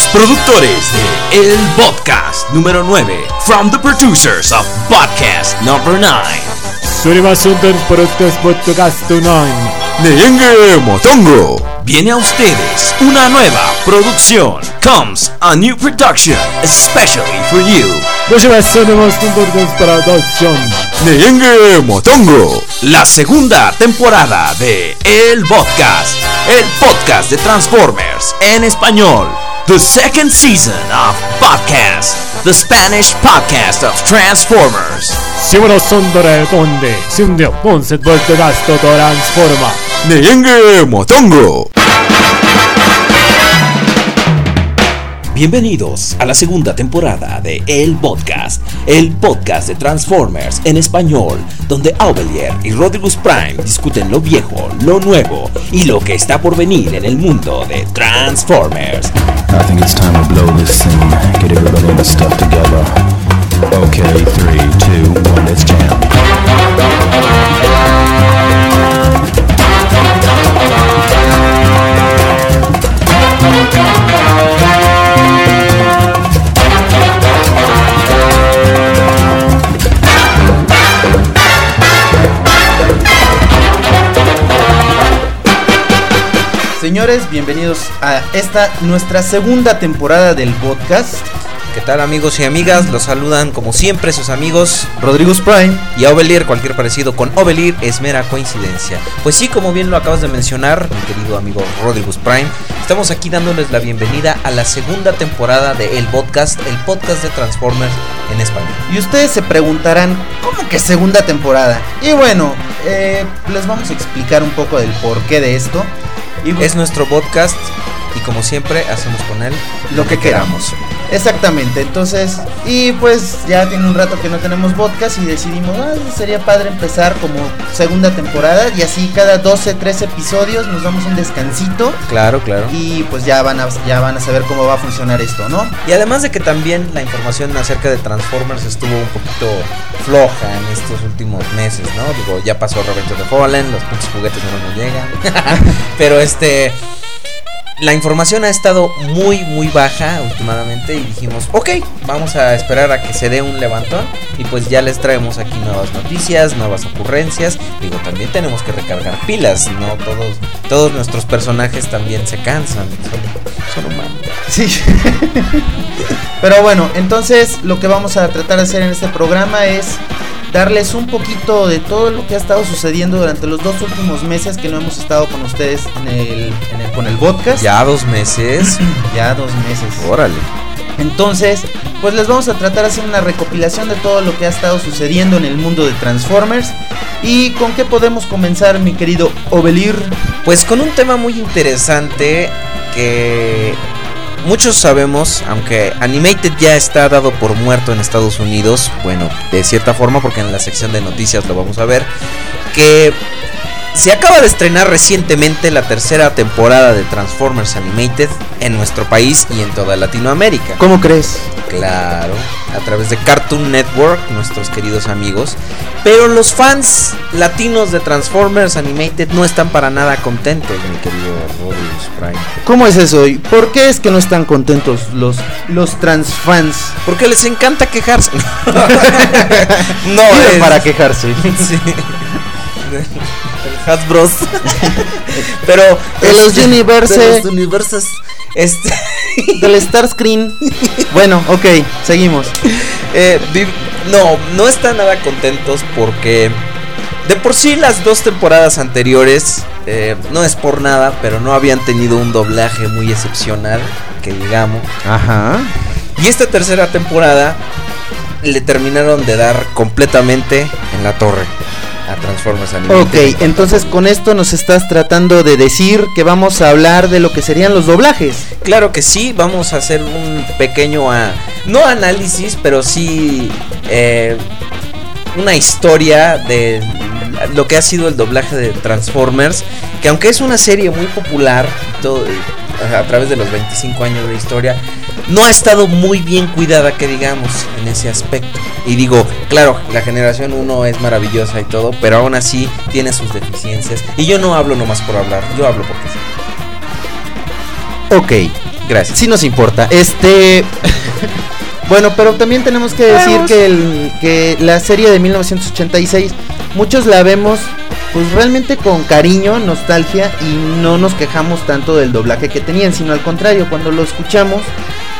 los productores de El Podcast número 9, from the producers of Podcast number 9. Surimasundan Productos Podcast 9. Neyenge Motongo. Viene a ustedes una nueva producción. Comes a new production, especially for you. Neyenge Motongo. La segunda temporada de El Podcast, el podcast de Transformers en español. The second season of Podcast, the Spanish podcast of Transformers. Transforma. Neyenge Motongo. Bienvenidos a la segunda temporada de El Podcast, el podcast de Transformers en español, donde Aubelier y Rodriguez Prime discuten lo viejo, lo nuevo y lo que está por venir en el mundo de Transformers. I think it's time to blow this scene. Get everybody in the stuff together. Okay, three, two, one, let's jam. Señores, bienvenidos a esta nuestra segunda temporada del podcast. ¿Qué tal amigos y amigas? Los saludan como siempre sus amigos Rodrigo Prime. y Ovelir, cualquier parecido con Ovelir es mera coincidencia. Pues sí, como bien lo acabas de mencionar, mi querido amigo Rodrigo Prime, estamos aquí dándoles la bienvenida a la segunda temporada de El Podcast, el podcast de Transformers en español. Y ustedes se preguntarán, ¿cómo que segunda temporada? Y bueno, eh, les vamos a explicar un poco del porqué de esto. Es nuestro podcast y como siempre hacemos con él lo que queramos. Exactamente, entonces, y pues ya tiene un rato que no tenemos podcast y decidimos, ah, sería padre empezar como segunda temporada y así cada 12, 13 episodios nos damos un descansito Claro, claro. y pues ya van a, ya van a saber cómo va a funcionar esto, ¿no? Y además de que también la información acerca de Transformers estuvo un poquito floja en estos últimos meses, ¿no? Digo, ya pasó Revenge of the Fallen, los pinches juguetes no nos llegan. Pero este. La información ha estado muy, muy baja últimamente y dijimos, ok, vamos a esperar a que se dé un levantón y pues ya les traemos aquí nuevas noticias, nuevas ocurrencias. Digo, también tenemos que recargar pilas, no todos, todos nuestros personajes también se cansan, son, son humanos. Sí. Pero bueno, entonces lo que vamos a tratar de hacer en este programa es darles un poquito de todo lo que ha estado sucediendo durante los dos últimos meses que no hemos estado con ustedes en el, en el- con el podcast. Ya dos meses. Ya dos meses. Órale. Entonces, pues les vamos a tratar de hacer una recopilación de todo lo que ha estado sucediendo en el mundo de Transformers. ¿Y con qué podemos comenzar, mi querido Ovelir? Pues con un tema muy interesante que muchos sabemos, aunque Animated ya está dado por muerto en Estados Unidos, bueno, de cierta forma, porque en la sección de noticias lo vamos a ver, que se acaba de estrenar recientemente la tercera temporada de Transformers Animated en nuestro país y en toda Latinoamérica. ¿Cómo crees? Claro, a través de Cartoon Network, nuestros queridos amigos. Pero los fans latinos de Transformers Animated no están para nada contentos, mi querido Rodrius Prime. ¿Cómo es eso? ¿Y ¿Por qué es que no están contentos los, los transfans? Porque les encanta quejarse. no, es para quejarse. Sí. El Hasbros. Pero De los los universos. Este Del Starscreen. Bueno, ok, seguimos. Eh, no, no están nada contentos porque de por sí las dos temporadas anteriores, eh, no es por nada, pero no habían tenido un doblaje muy excepcional, que digamos. Ajá. Y esta tercera temporada le terminaron de dar completamente en la torre a Transformers Animated. Ok, entonces con esto nos estás tratando de decir que vamos a hablar de lo que serían los doblajes. Claro que sí, vamos a hacer un pequeño, a- no análisis, pero sí eh, una historia de lo que ha sido el doblaje de Transformers, que aunque es una serie muy popular todo, a través de los 25 años de historia, no ha estado muy bien cuidada, que digamos, en ese aspecto. Y digo, claro, la generación 1 es maravillosa y todo, pero aún así tiene sus deficiencias. Y yo no hablo nomás por hablar, yo hablo porque sí. Ok, Gracias. sí nos importa. Este. bueno, pero también tenemos que decir que, el, que la serie de 1986, muchos la vemos pues realmente con cariño, nostalgia y no nos quejamos tanto del doblaje que tenían, sino al contrario, cuando lo escuchamos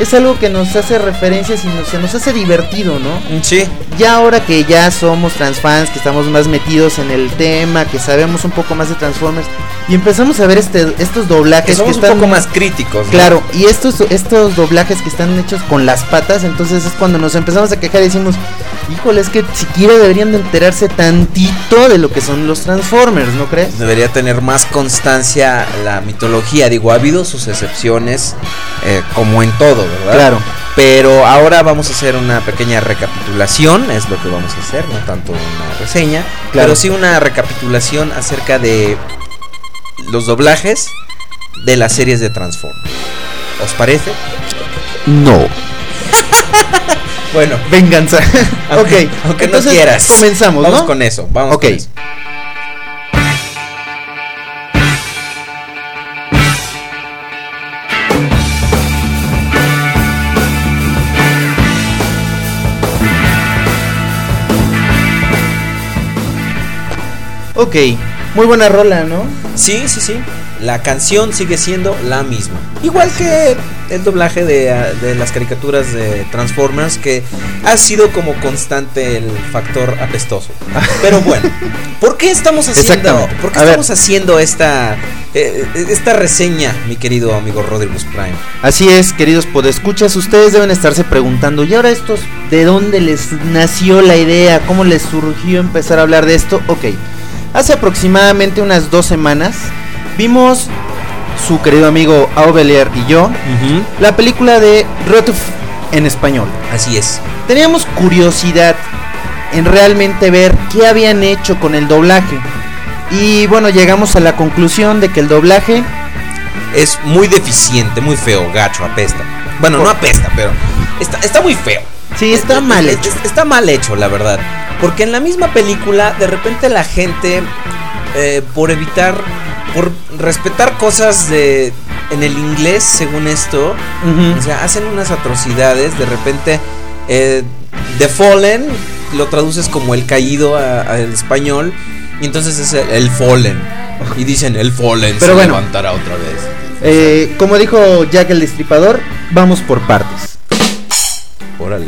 es algo que nos hace referencias y nos, se nos hace divertido, ¿no? Sí, Ya ahora que ya somos transfans, que estamos más metidos en el tema, que sabemos un poco más de Transformers y empezamos a ver este, estos doblajes que somos están un poco más críticos. ¿no? Claro, y estos, estos doblajes que están hechos con las patas, entonces es cuando nos empezamos a quejar y decimos, híjole, es que siquiera deberían de enterarse tantito de lo que son los Transformers, ¿no crees? Debería tener más constancia la mitología. Digo, ha habido sus excepciones, eh, como en todo, ¿verdad? Claro. Pero ahora vamos a hacer una pequeña recapitulación, es lo que vamos a hacer, no tanto una reseña, Claro. pero sí una recapitulación acerca de los doblajes de las series de Transformers. ¿Os parece? No. Bueno, Venganza. ok, aunque no entonces quieras. comenzamos, Vamos ¿no? con eso, vamos Ok. con eso. Ok, muy buena rola, ¿no? Sí, sí, sí. La canción sigue siendo la misma. Igual que el doblaje de, ah, de las caricaturas de Transformers, que ha sido como constante el factor apestoso. Pero bueno, ¿por qué estamos haciendo. ¿por qué estamos haciendo esta, eh, esta reseña, mi querido amigo Rodrigus Prime? Así es, queridos podescuchas, ustedes deben estarse preguntando, ¿y ahora estos de dónde les nació la idea? ¿Cómo les surgió empezar a hablar de esto? Ok, hace aproximadamente unas dos semanas vimos su querido amigo Aubelier y yo la película de Rotuf en español. Así es. Teníamos curiosidad en realmente ver qué habían hecho con el doblaje. Y bueno, llegamos a la conclusión de que el doblaje Es muy deficiente, muy feo, gacho, apesta. Bueno, no apesta, pero está, está muy feo. Sí está mal Es- hecho. es- Está mal hecho, la verdad. Porque en la misma película, de repente la gente, eh, por evitar, por respetar cosas de en el inglés, según esto, o sea, hacen unas atrocidades. De repente, eh, The Fallen lo traduces como el caído a- al español, y entonces es el, el Fallen. Y dicen el Fallen Pero se bueno. levantará otra vez. Eh, como dijo Jack el Destripador, vamos por partes. Órale.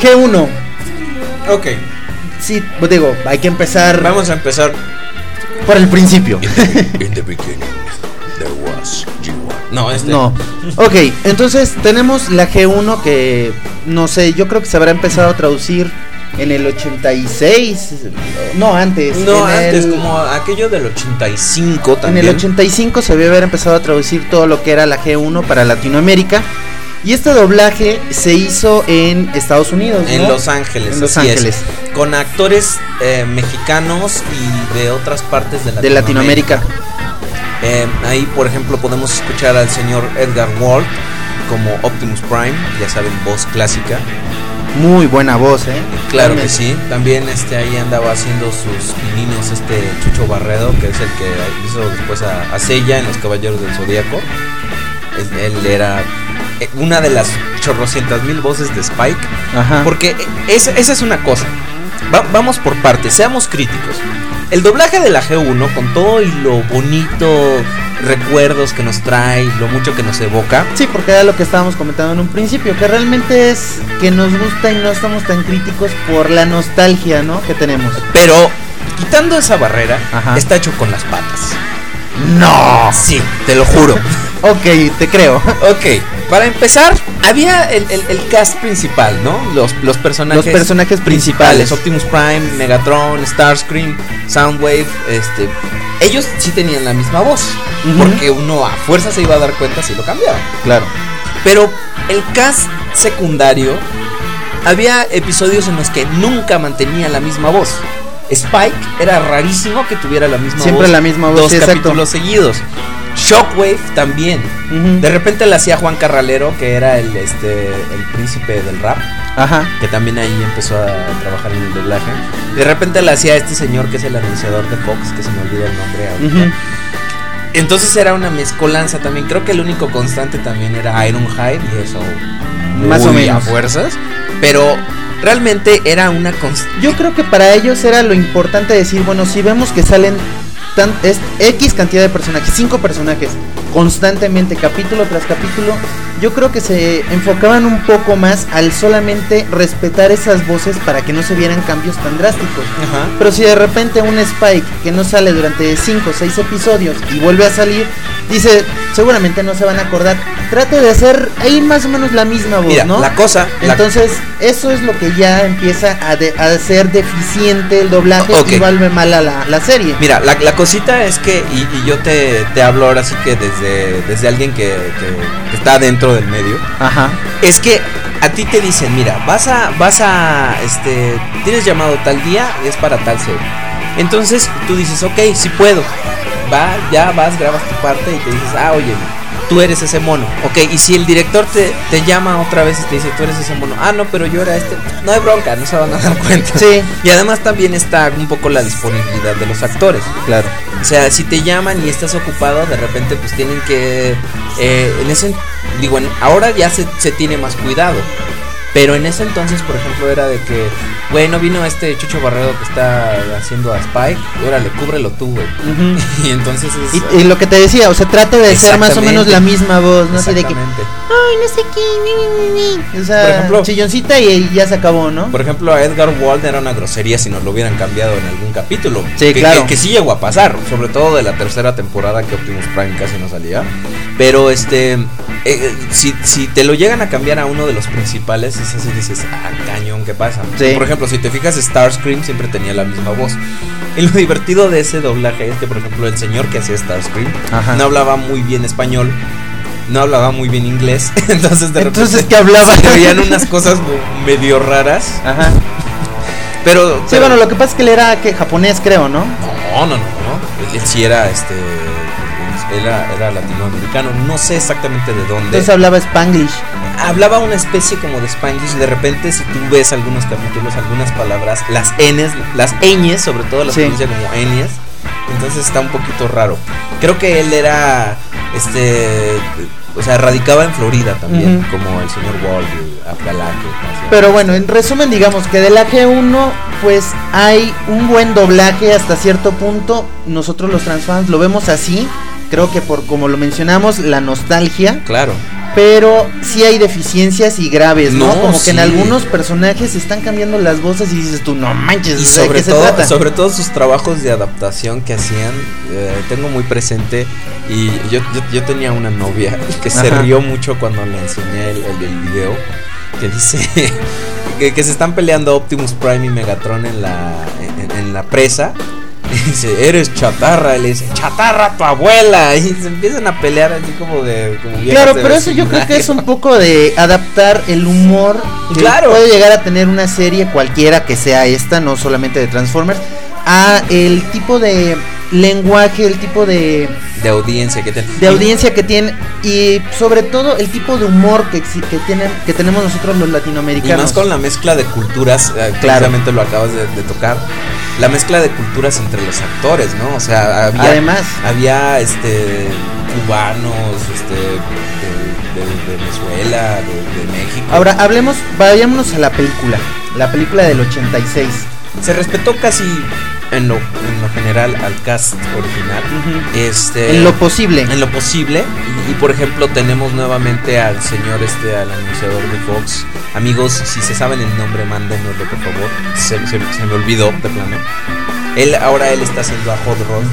G1, ok, sí, pues digo, hay que empezar vamos a empezar por el principio. In the beginning, there was G1. No, este. No. Ok, entonces tenemos la G1 que, no sé, yo creo que se habrá empezado a traducir en el 86. No, antes. No, en antes, el- como aquello del 85 En también. el 85 se debió haber empezado a traducir todo lo que era la G1 para Latinoamérica. Y este doblaje se hizo en Estados Unidos. En ¿no? Los Ángeles. En Los así es. Ángeles. Con actores eh, mexicanos y de otras partes de De Latinoamérica. Latinoamérica. Eh, ahí, por ejemplo, podemos escuchar al señor Edgar Walt como Optimus Prime, ya saben, voz clásica. Muy buena voz, ¿eh? Claro que sí. También este ahí andaba haciendo sus pininos este Chucho Barredo, que es el que hizo después a, a Sella en Los Caballeros del Zodíaco. Él, era eh, una de las chorrocientas mil voces de Spike. Ajá. Porque esa, esa es una cosa. Va- vamos por partes, seamos críticos. El doblaje de la G1, con todo y lo bonito, recuerdos que nos trae, lo mucho que nos evoca, Sí, porque era lo que estábamos comentando en un principio, que realmente es que nos gusta y no estamos tan críticos por la nostalgia, ¿no? Que tenemos. pero quitando esa barrera, Ajá. está hecho con las patas. No. Sí, te lo juro. Ok, te creo. ok, para empezar, había el, el- el cast principal, ¿no? Los, los personajes. Los personajes principales. Optimus Prime, Megatron, Starscream, Soundwave, este. Ellos sí tenían la misma voz. Porque uno a fuerza se iba a dar cuenta si lo cambiaba. Claro. Pero el cast secundario, había episodios en los que nunca mantenía la misma voz. Spike era rarísimo que tuviera la misma Siempre voz. la misma voz, Dos sí, capítulos seguidos. Shockwave también. De repente le hacía Juan Carralero, que era el este el príncipe del rap, Ajá. que también ahí empezó a trabajar en el doblaje. De repente le hacía este señor que es el anunciador de Fox, que se me olvida el nombre ahorita. Entonces era una mezcolanza también. Creo que el único constante también era Ironhide y eso. Más o a menos. fuerzas. Pero realmente era una constante. Yo creo que para ellos era lo importante decir, bueno, si vemos que salen tan, es X cantidad de personajes, cinco personajes, constantemente, capítulo tras capítulo, yo creo que se enfocaban un poco más al solamente respetar esas voces para que no se vieran cambios tan drásticos. Ajá. Pero si de repente un Spike que no sale durante 5 o 6 episodios y vuelve a salir, dice, seguramente no se van a acordar. Trate de hacer ahí más o menos la misma voz, Mira, ¿no? la cosa. la- Entonces, eso es lo que ya empieza a, de- a ser deficiente el doblaje y vuelve mala la, la serie. Mira, la, la cosita es que, y, y yo te, te hablo ahora sí que desde, desde alguien que, que- que está dentro del medio, Ajá. es que a ti te dicen, mira, vas a, vas a, este, tienes llamado tal día y es para tal serie. Entonces tú dices, ok, sí puedo. Va, ya vas, grabas tu parte y te dices, ah, oye, tú eres ese mono. Ok, y si el director te, te llama otra vez y te dice, tú eres ese mono, ah, no, pero yo era este, no hay bronca, no se van a dar cuenta. Sí. Y además también está un poco la disponibilidad de los actores. Claro. O sea, si te llaman y estás ocupado, de repente pues tienen que... eh, en ese... Digo, en- ahora ya se, se tiene más cuidado. Pero en ese entonces, por ejemplo, era de que, bueno, vino este Chucho Barredo que está haciendo a Spike, órale, cúbrelo tú, güey. Ujú. Y entonces es... Y, y lo que te decía, o sea, trata de ser más o menos la misma voz, no sé de que, ay, no sé qué, mi, mi, mi, mi". o sea, Por ejemplo- chilloncita y ya se acabó, ¿no? Por ejemplo, a Edgar Wald era una grosería si nos lo hubieran cambiado en algún capítulo. Sí, que, claro. Que, que sí llegó a pasar, sobre todo de la tercera temporada que Optimus Prime casi no salía. Pero este, eh, si, si te lo llegan a cambiar a uno de los principales, es así dices, ah, cañón, ¿qué pasa? Sí. Por ejemplo, si te fijas, Starscream siempre tenía la misma voz. Y lo divertido de ese doblaje es que, por ejemplo, el señor que hacía Starscream Ajá. no hablaba muy bien español. No hablaba muy bien inglés, entonces de Entonces, repente ¿qué hablaba? se veían unas cosas medio raras. Ajá. Pero, Sí, bueno, lo que pasa es que él era que japonés, creo, ¿no? no, no, no, no. Él, él sí era este era, era latinoamericano, no sé exactamente de dónde. Entonces hablaba Spanglish. Hablaba una especie como de Spanglish de repente si tú ves algunos capítulos, algunas palabras, las Ns, las ñes, sobre todo las Sí. pronuncia como ñes, entonces está un poquito raro. Creo que él era este o sea, radicaba en Florida también, como el señor Wall, Apalache. Pero bueno, en resumen, digamos que del AG1, pues hay un buen doblaje hasta cierto punto. Nosotros los transfans lo vemos así. Creo que por como lo mencionamos, la nostalgia. Claro. Pero sí hay deficiencias y graves, ¿no? No, como que en algunos personajes están cambiando las voces y dices tú, no manches, Y ¿de sobre se todo, trata? sobre todo sus trabajos de adaptación que hacían, eh, tengo muy presente. Y yo, yo, yo tenía una novia que se rió mucho cuando le enseñé el, el, el video. Que dice que, que se están peleando Optimus Prime y Megatron en la, en, en la presa. Y dice, eres chatarra. Y le dice, chatarra tu abuela. Y se empiezan a pelear así como de. Como Claro, pero eso yo creo que es un poco de adaptar el humor que Claro. puede llegar a tener una serie cualquiera que sea esta, no solamente de Transformers, a el tipo de lenguaje, el tipo de, De audiencia que tiene. de audiencia que tiene y sobre todo el tipo de humor que, que tienen que tenemos nosotros los Y latinoamericanos. más con la mezcla de culturas, eh, Claro. precisamente lo acabas de, de tocar. La mezcla de culturas entre los actores, ¿no? O sea, había, Además. había este cubanos, este de, de- de Venezuela, de, de México. Ahora hablemos, vayámonos a la película, la película del 86. Se respetó casi en lo, en lo general al cast original. Este En lo posible. en lo posible. Y, y, por ejemplo tenemos nuevamente al señor este al anunciador de Fox. Amigos si se saben el nombre mándenoslo por favor. Se, se- se me olvidó de plano. Él ahora él está haciendo a Hot Rod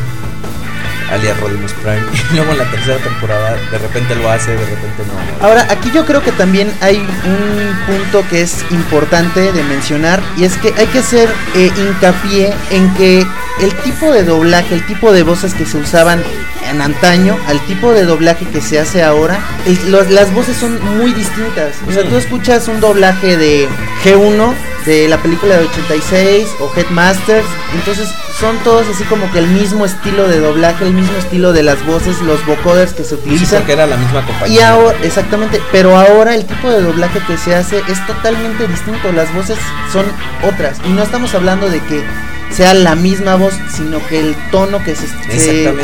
alias Rodimus Prime y luego en la tercera temporada de repente lo hace de repente no Ahora, aquí yo creo que también hay un punto que es importante de mencionar y es que hay que hacer eh, hincapié en que el tipo de doblaje, el tipo de voces que se usaban en antaño al tipo de doblaje que se hace ahora, el- los- las voces son muy distintas. O sea, Mm. tú escuchas un doblaje de G1 de la película de 86 o Headmasters, entonces son todos así como que el mismo estilo de doblaje, el mismo estilo de las voces, los vocoders que se utilizan. porque era la misma compañía Y ahora, exactamente, pero ahora el tipo de doblaje que se hace es totalmente distinto, las voces son otras. Y no estamos hablando de que sea la misma voz, sino que el tono que se,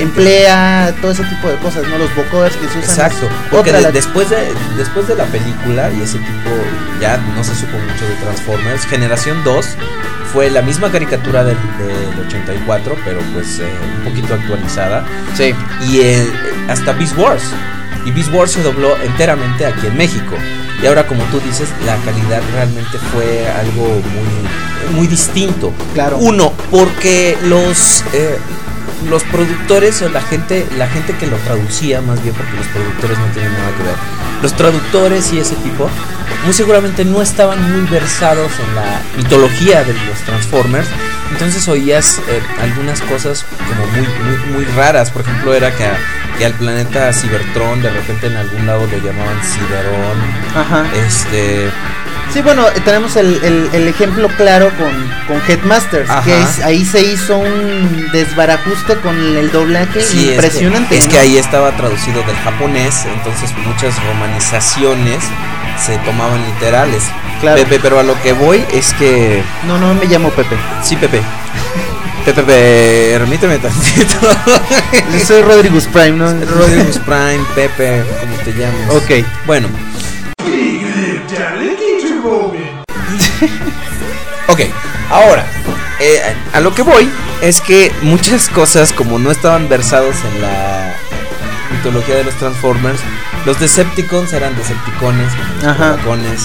emplea, todo ese tipo de cosas, ¿no? Los vocoders que se usan. Exacto, porque de- después, de, después de la película y ese tipo, ya no se supo mucho de Transformers, Generación 2 fue la misma caricatura del, del 84, pero pues eh, un poquito actualizada. Sí. Y eh, hasta Beast Wars. Y Beast Wars se dobló enteramente aquí en México. Y ahora, como tú dices, la calidad realmente fue algo muy, muy distinto. Claro. Uno, porque los, eh, los productores o la gente, la gente que lo traducía, más bien porque los productores no tienen nada que ver, los traductores y ese tipo, muy seguramente no estaban muy versados en la mitología de los Transformers. Entonces oías eh, algunas cosas como muy, muy, muy raras. Por ejemplo, era que, a- que al planeta Cybertron de repente en algún lado lo llamaban Cyberón. Ajá. Este. Sí, bueno, tenemos el, el- el ejemplo claro con, con Headmasters, Ajá. que es- ahí se hizo un desbarajuste con el doblaje Sí, impresionante. Es que, es que ahí estaba traducido del japonés, entonces muchas romanizaciones se tomaban literales. Claro. Pepe, pero a lo que voy es que. No, no me llamo Pepe. Sí, Pepe. Pepe, permíteme tantito. Yo soy Rodrigus Prime, ¿no? Rodimus Prime, Pepe, como te llamas. Ok. Bueno. Ok, ahora, eh, a lo que voy es que muchas cosas, como no estaban versados en la mitología de los Transformers, los Decepticons eran Decepticones. Decepticones.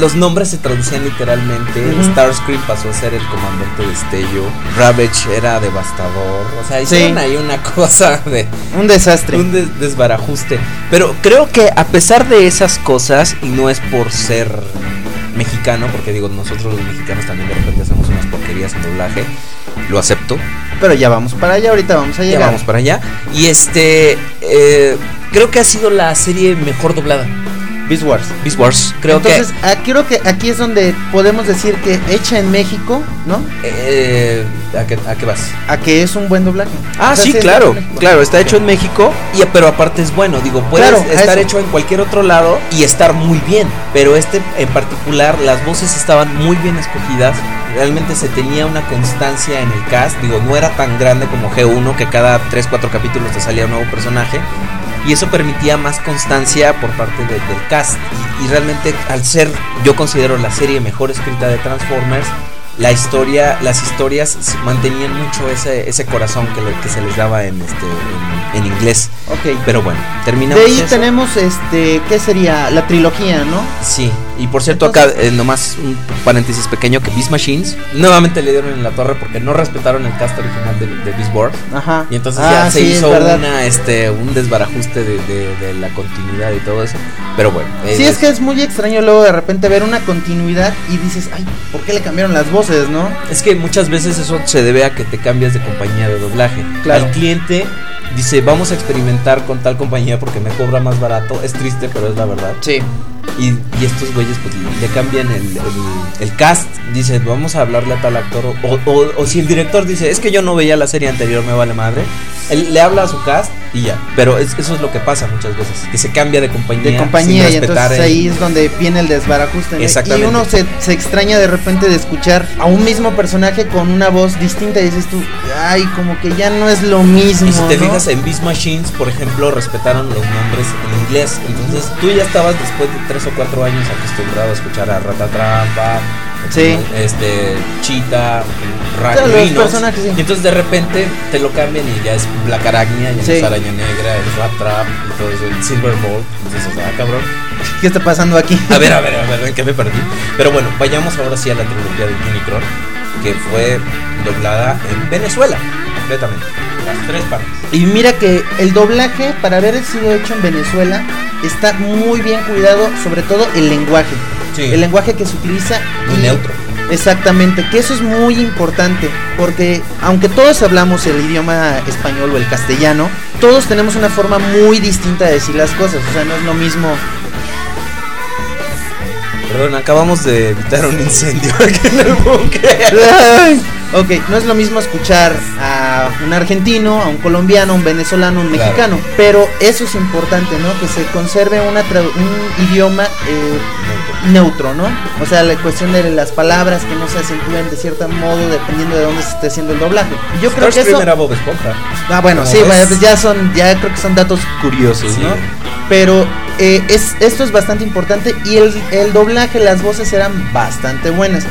los nombres se traducían literalmente. Starscream pasó a ser el comandante de Estello, Ravage era devastador, o sea, hicieron ahí una cosa de Un desastre. un des- desbarajuste. Pero creo que a pesar de esas cosas, y no es por ser mexicano, porque digo, nosotros los mexicanos también de repente hacemos unas porquerías en doblaje, lo acepto, Pero ya vamos para allá, ahorita vamos a ya llegar. vamos para allá. Y este, eh, creo que ha sido la serie mejor doblada, Beast Wars. Beast Wars. Creo Entonces, ah, creo que aquí es donde podemos decir que hecha en México, ¿no? que... eh, ¿a, qué, ¿A qué vas? A que es un buen doblaje. Ah, O sea, sí, claro, claro, está hecho en México, y, pero aparte es bueno, digo, puedes Claro, estar hecho en cualquier otro lado y estar muy bien, pero este en particular, las voces estaban muy bien escogidas, realmente se tenía una constancia en el cast, digo, no era tan grande como G1, que cada 3, 4 capítulos te salía un nuevo personaje, y eso permitía más constancia por parte de- del cast, y, y realmente al ser, yo considero la serie mejor escrita de Transformers, la historia, las historias mantenían mucho ese, ese corazón que, que se les daba en este en, en inglés. Ok. Pero bueno, De terminamos. ahí eso. tenemos, este, ¿qué sería? La trilogía, ¿no? Sí, y por cierto, acá eh, nomás un paréntesis pequeño que Beast Machines nuevamente le dieron en la torre porque no respetaron el cast original de, de Beast Wars. Ajá. Y entonces Ah, ya se sí, es hizo una, este, un desbarajuste de, de- de la continuidad y todo eso. Pero bueno. eh, Sí, es que es muy extraño luego de repente ver una continuidad y dices, ay, ¿por qué le cambiaron las voces, no? Es que muchas veces eso se debe a que te cambias de compañía de doblaje. Claro. Al cliente dice, vamos a experimentar con tal compañía porque me cobra más barato. Es triste, pero es la verdad. Sí. Y, y estos güeyes pues le cambian el, el- el cast. Dice, vamos a hablarle a tal actor. O, o- o si el director dice, es que yo no veía la serie anterior, me vale madre. Él le habla a su cast y ya. Pero es- eso es lo que pasa muchas veces. Que se cambia de compañía. De compañía sin y entonces el- ahí es donde viene el desbarajuste. Exactamente. Y uno se, se extraña de repente de escuchar a un mismo personaje con una voz distinta y dices tú, ay, como que ya no es lo mismo. Y si te ¿no? fijas en Beast Machines, por ejemplo, respetaron los nombres en inglés. Entonces tú ya estabas después de tres o cuatro años acostumbrado a escuchar a Ratatrampa, Sí. este, sí. Y entonces de repente te lo cambian y ya es Black Arachnia, ya Sí. es Araña Negra, es Rat Trap y todo eso, el Silver Ball. Entonces, o sea, cabrón. ¿Qué está pasando aquí? A ver, a ver, a ver, ¿en qué me perdí? Pero bueno, vayamos ahora sí a la trilogía de Unicron, que fue doblada en Venezuela, completamente. Las tres partes. Y mira que el doblaje, para haber sido hecho en Venezuela, está muy bien cuidado, sobre todo el lenguaje. Sí. El lenguaje que se utiliza. Muy y- neutro. Exactamente, que eso es muy importante, porque aunque todos hablamos el idioma español o el castellano, todos tenemos una forma muy distinta de decir las cosas, o sea, no es lo mismo. Perdón, acabamos de evitar un incendio aquí en el búnker. Ok, no es lo mismo escuchar a un argentino, a un colombiano, a un venezolano, a un Claro. mexicano, pero eso es importante, ¿no? Que se conserve una un idioma eh, neutro, ¿no? O sea, la cuestión de las palabras que no se acentúen de cierto modo dependiendo de dónde se esté haciendo el doblaje. Yo creo que eso era Bob Esponja. Ah, bueno, ¿Cómo sí, ya son, ya creo que son datos curiosos, Sí. ¿no? Pero eh, es, esto es bastante importante y el, el doblaje, las voces eran bastante buenas.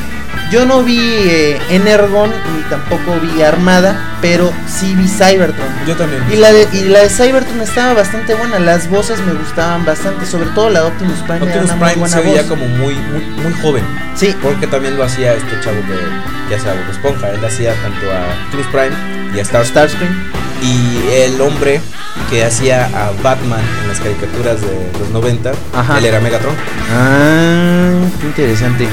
Yo no vi eh, Energon ni tampoco vi Armada, pero sí vi Cybertron. Yo también. Y la, de, y la de Cybertron estaba bastante buena, las voces me gustaban bastante, sobre todo la de Optimus Prime. Optimus Prime buena se veía voz. como muy, muy, muy joven. Sí, Porque también lo hacía este chavo que, que Bob Esponja. Él hacía tanto a Optimus Prime y a Star Starscream. Y el hombre que hacía a Batman en las caricaturas de los 90, Ajá. él era Megatron. Ah, qué interesante.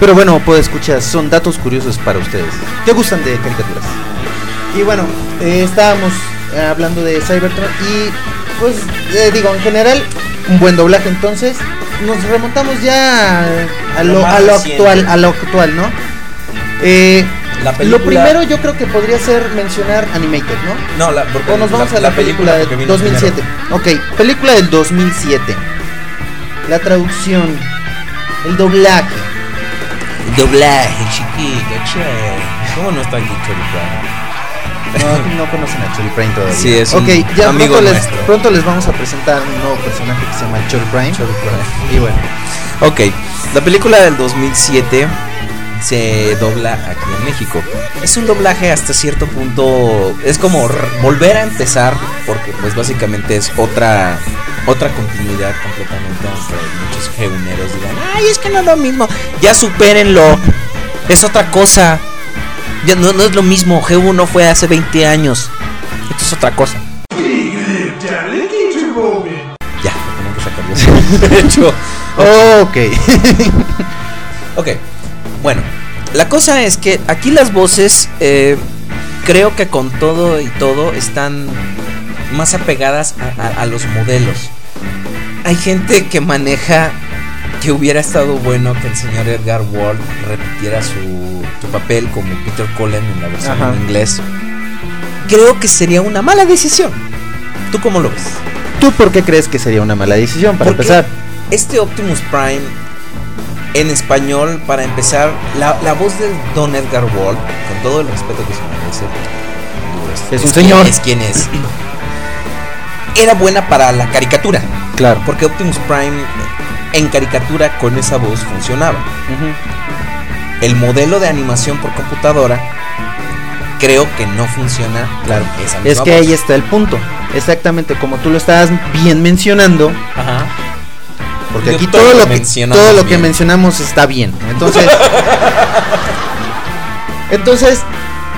Pero bueno, pues escuchar, son datos curiosos para ustedes. ¿Qué gustan de caricaturas? Y bueno, eh, estábamos hablando de Cybertron y pues eh, digo, en general, un buen doblaje entonces. Nos remontamos ya a Lo lo, a lo actual, a lo actual, ¿no? Eh, La lo película- primero yo creo que podría ser mencionar Animated, ¿no? No, la, porque O nos vamos a la, película, porque de vino 2007. Ok, película del 2007. La traducción, el doblaje. Doblaje, chiquito, che. ¿Cómo no está aquí Chori Prime? No, no conocen a Chori Prime todavía. Sí, es un ya amigo pronto les, pronto les vamos a presentar un nuevo personaje que se llama Chori Prime. Chori Prime. Y bueno, Ok, la película del 2007 se dobla aquí en México. Es un doblaje hasta cierto punto, es como volver a empezar porque pues básicamente es otra otra continuidad completamente aunque muchos geuneros digan, "Ay, es que no es lo mismo." Ya supérenlo. Es otra cosa. Ya no, no es lo mismo. G1 fue hace 20 años. Esto es otra cosa. Ya, tengo que sacar De hecho, ok. Ok, bueno, la cosa es que aquí las voces eh, creo que con todo y todo están más apegadas a, a- a los modelos. Hay gente que maneja que hubiera estado bueno que el señor Edgar Ward repitiera su, su papel como Peter Cullen en la versión Ajá. en inglés. Creo que sería una mala decisión. ¿Tú cómo lo ves? ¿Tú por qué crees que sería una mala decisión para Porque empezar? Este Optimus Prime en español, para empezar, la, la voz de Don Edgar Wall, con todo el respeto que se merece, digo, Es un quien- señor. Es quien es. Era buena para la caricatura, Claro. porque Optimus Prime en caricatura con esa voz funcionaba. El modelo de animación por computadora creo que no funciona Claro. esa Es misma que voz. ahí está el punto. Exactamente como tú lo estabas bien mencionando, Ajá. Porque Yo aquí todo lo que mencionamos todo lo que bien. mencionamos está bien. Entonces, entonces,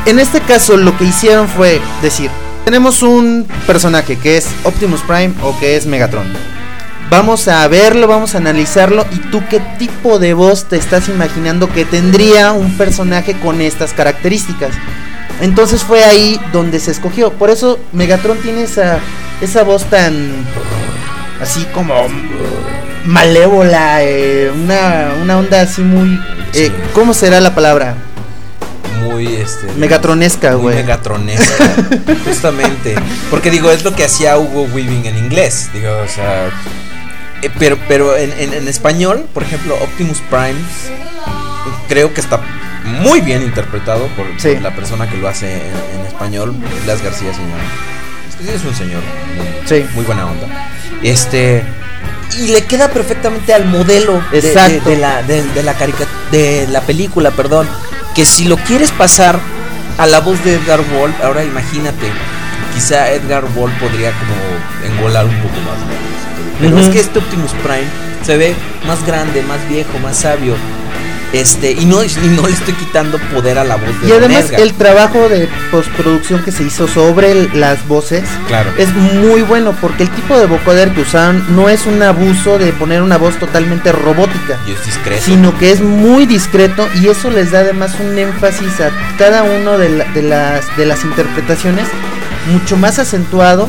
en este caso lo que hicieron fue decir, tenemos un personaje que es Optimus Prime o que es Megatron. Vamos a verlo, vamos a analizarlo y tú qué tipo de voz te estás imaginando que tendría un personaje con estas características. Entonces fue ahí donde se escogió. Por eso Megatron tiene esa, esa voz tan así como malévola, eh, una, una onda así muy... eh, Sí. ¿Cómo será la palabra? muy este Megatronesca, güey. megatronesca justamente porque digo es lo que hacía Hugo Weaving en inglés digo o sea eh, pero pero en, en- en español por ejemplo Optimus Prime creo que está muy bien interpretado por, por Sí. la persona que lo hace en, en español Blas García señor es que sí es un señor muy, Sí. muy buena onda este y le queda perfectamente al modelo de- de- Exacto. de la, de, de la carica- de la película, perdón. Que si lo quieres pasar a la voz de Edgar Wall, ahora imagínate, quizá Edgar Wall podría como engolar un poco más. Pero es que este Optimus Prime se ve más grande, más viejo, más sabio. Este, y no, y no le estoy quitando poder a la voz de Y además el trabajo de postproducción que se hizo sobre el- las voces Claro. es muy bueno porque el tipo de vocoder que usaron no es un abuso de poner una voz totalmente robótica, Y es discreto. sino que es muy discreto y eso les da además un énfasis a cada uno de, la- de las, de las interpretaciones mucho más acentuado,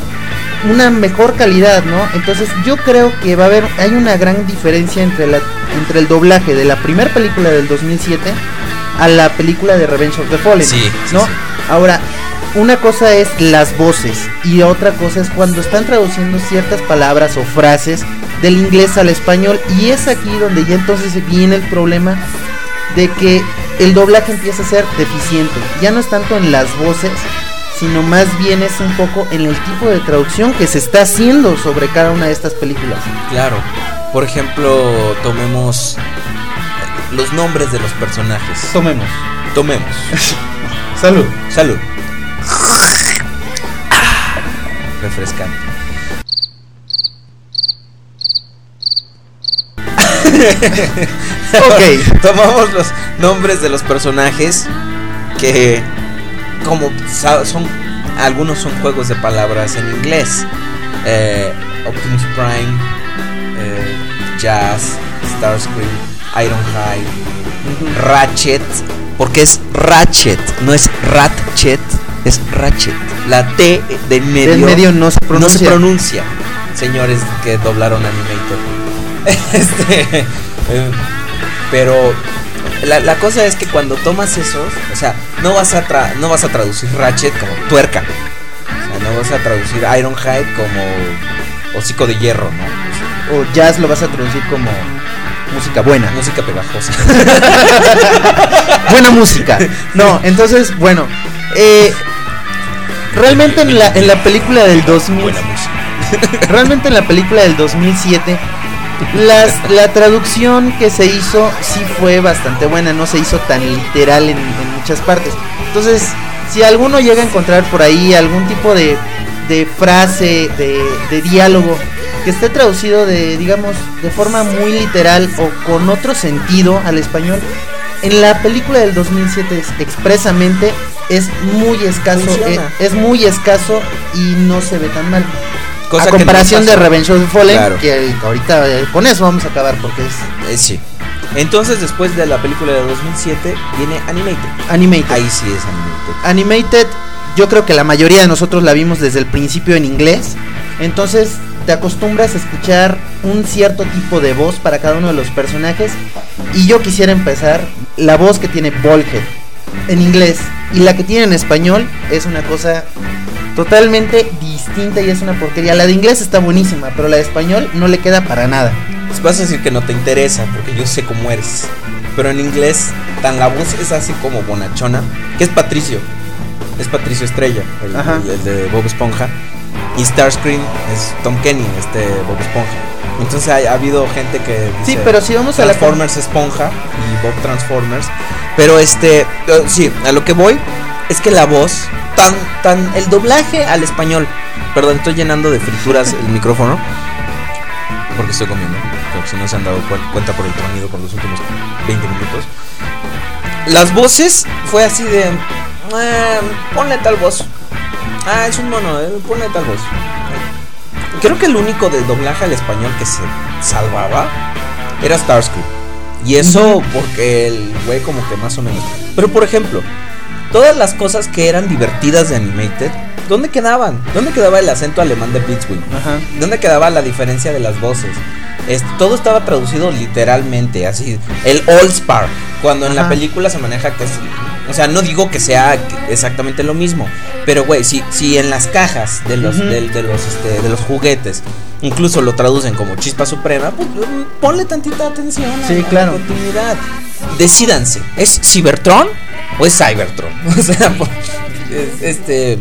una mejor calidad, ¿no? Entonces yo creo que va a haber, hay una gran diferencia entre, la, entre el doblaje de la primera película del 2007 a la película de Revenge of the Fallen, Sí, sí, ¿no? sí. Ahora, una cosa es las voces y otra cosa es cuando están traduciendo ciertas palabras o frases del inglés al español y es aquí donde ya entonces viene el problema de que el doblaje empieza a ser deficiente. Ya no es tanto en las voces, sino más bien es un poco en el tipo de traducción que se está haciendo sobre cada una de estas películas. Claro. Por ejemplo, tomemos eh, los nombres de los personajes. Tomemos. Tomemos. Salud. Salud. Ah, Refrescante. Ok. Tomamos los nombres de los personajes que como son algunos son juegos de palabras en inglés. Eh, Optimus Prime, eh, Jazz, Starscream, Ironhide, Ratchet, porque es Ratchet, no es Ratchet, es Ratchet. La T de medio, Del medio no se no pronuncia. se pronuncia, señores que doblaron Animator. Este, eh, pero la, la cosa es que cuando tomas esos, o sea, no vas a tra- no vas a traducir Ratchet como tuerca. O sea, no vas a traducir Ironhide como hocico de hierro, ¿no? O jazz lo vas a traducir como música buena. Música pegajosa. buena música. No, entonces, bueno, eh, realmente en la, en la película del 2000, Buena música. realmente en la película del 2007, las, la traducción que se hizo sí fue bastante buena, no se hizo tan literal en, en muchas partes. Entonces, si alguno llega a encontrar por ahí algún tipo de, de frase, de, de diálogo, que esté traducido de, digamos, de forma muy literal o con otro sentido al español, en la película del 2007 es- expresamente es muy escaso, eh, es muy escaso y no se ve tan mal Cosa a que no comparación de. Revenge of the Fallen, Claro. que ahorita eh, con eso vamos a acabar porque es Eh, sí. Entonces, después de la película de 2007, viene Animated. animated. Ahí sí es Animated. Animated, yo creo que la mayoría de nosotros la vimos desde el principio en inglés. Entonces te acostumbras a escuchar un cierto tipo de voz para cada uno de los personajes. Y yo quisiera empezar la voz que tiene Bolhead en inglés y la que tiene en español es una cosa totalmente distinta y es una porquería. La de inglés está buenísima, pero la de español no le queda para nada. Pues vas a decir que no te interesa, porque yo sé cómo eres. Pero en inglés, tan la voz es así como bonachona, que es Patricio. Es Patricio Estrella, el, Ajá. el- el de Bob Esponja. Y Starscream es Tom Kenny, este Bob Esponja. Entonces ha, ha habido gente que dice Sí, pero si vamos a la Transformers Esponja y Bob Transformers. Pero este, eh, sí, a lo que voy es que la voz, tan, tan, el doblaje al español. Perdón, estoy llenando de frituras el micrófono. Porque estoy comiendo. Pero si no se han dado cu- cuenta por el tronido con los últimos 20 minutos. Las voces fue así de. "Ah, ponle tal voz. Ah, es un mono, eh, ponle tal voz. Creo que el único de doblaje al español que se salvaba era Starscream. Y eso porque el güey como que más o menos. Pero por ejemplo, todas las cosas que eran divertidas de Animated, ¿dónde quedaban? ¿Dónde quedaba el acento alemán de Blitzwing? Ajá. ¿Dónde quedaba la diferencia de las voces? Es- todo estaba traducido literalmente, así. El All Spar, cuando en la película se maneja que. O sea, no digo que sea exactamente lo mismo, pero güey, si, si en las cajas de los, de, los, este, de los juguetes incluso lo traducen como chispa suprema, pues mm, ponle tantita atención a Sí, la claro. continuidad. Decídanse, ¿es Cybertron o es Cybertron? O sea, por- es- este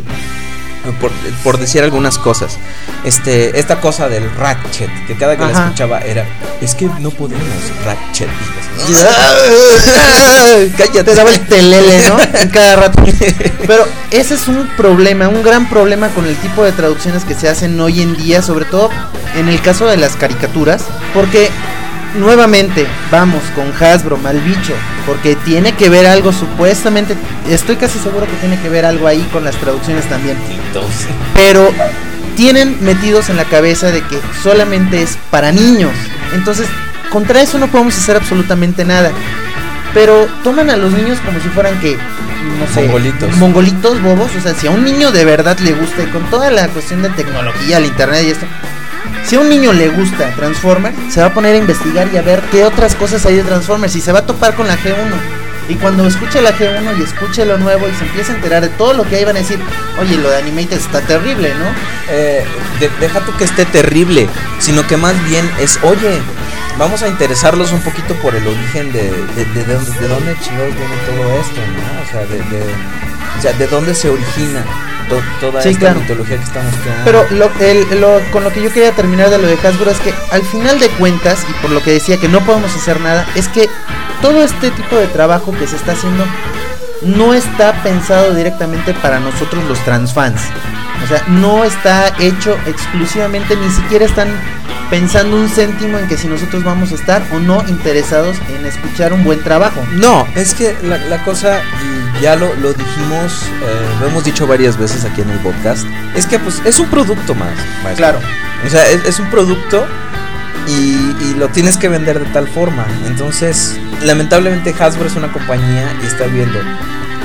por, por decir algunas cosas. Este, esta cosa del Ratchet, que cada que la escuchaba era, es que no podemos Ratchet. Así, Cállate, te daba el telele, ¿no? En cada rato. Pero ese es un problema, un gran problema con el tipo de traducciones que se hacen hoy en día, sobre todo en el caso de las caricaturas, porque nuevamente vamos con Hasbro, mal bicho, porque tiene que ver algo supuestamente, estoy casi seguro que tiene que ver algo ahí con las traducciones también, pero tienen metidos en la cabeza de que solamente es para niños. Entonces, contra eso no podemos hacer absolutamente nada. Pero toman a los niños como si fueran que, no sé, Mongolitos. mongolitos bobos. O sea, si a un niño de verdad le gusta, y con toda la cuestión de tecnología, el internet y esto, si a un niño le gusta Transformers, se va a poner a investigar y a ver qué otras cosas hay de Transformers y se va a topar con la G1. Y cuando escuche la G1 y escuche lo nuevo y se empieza a enterar de todo lo que hay, van a decir, oye, lo de Animated está terrible, ¿no? Eh, de- deja tú que esté terrible, sino que más bien es, oye, vamos a interesarlos un poquito por el origen de, de, de, de dónde, de dónde viene todo esto, ¿no? O sea, de, o sea, de dónde se origina to- toda Sí, esta claro. mitología que estamos creando. Pero lo, el- lo- con lo que yo quería terminar de lo de Hasbro es que al final de cuentas, y por lo que decía que no podemos hacer nada, es que todo este tipo de trabajo que se está haciendo no está pensado directamente para nosotros los transfans. O sea, no está hecho exclusivamente, ni siquiera están pensando un céntimo en que si nosotros vamos a estar o no interesados en escuchar un buen trabajo. No, es que la, la cosa, y ya lo, lo dijimos, eh, lo hemos dicho varias veces aquí en el podcast, es que pues es un producto más. maestro. Claro. O sea, es, es un producto y, y lo tienes que vender de tal forma. Entonces, lamentablemente Hasbro es una compañía y está viendo.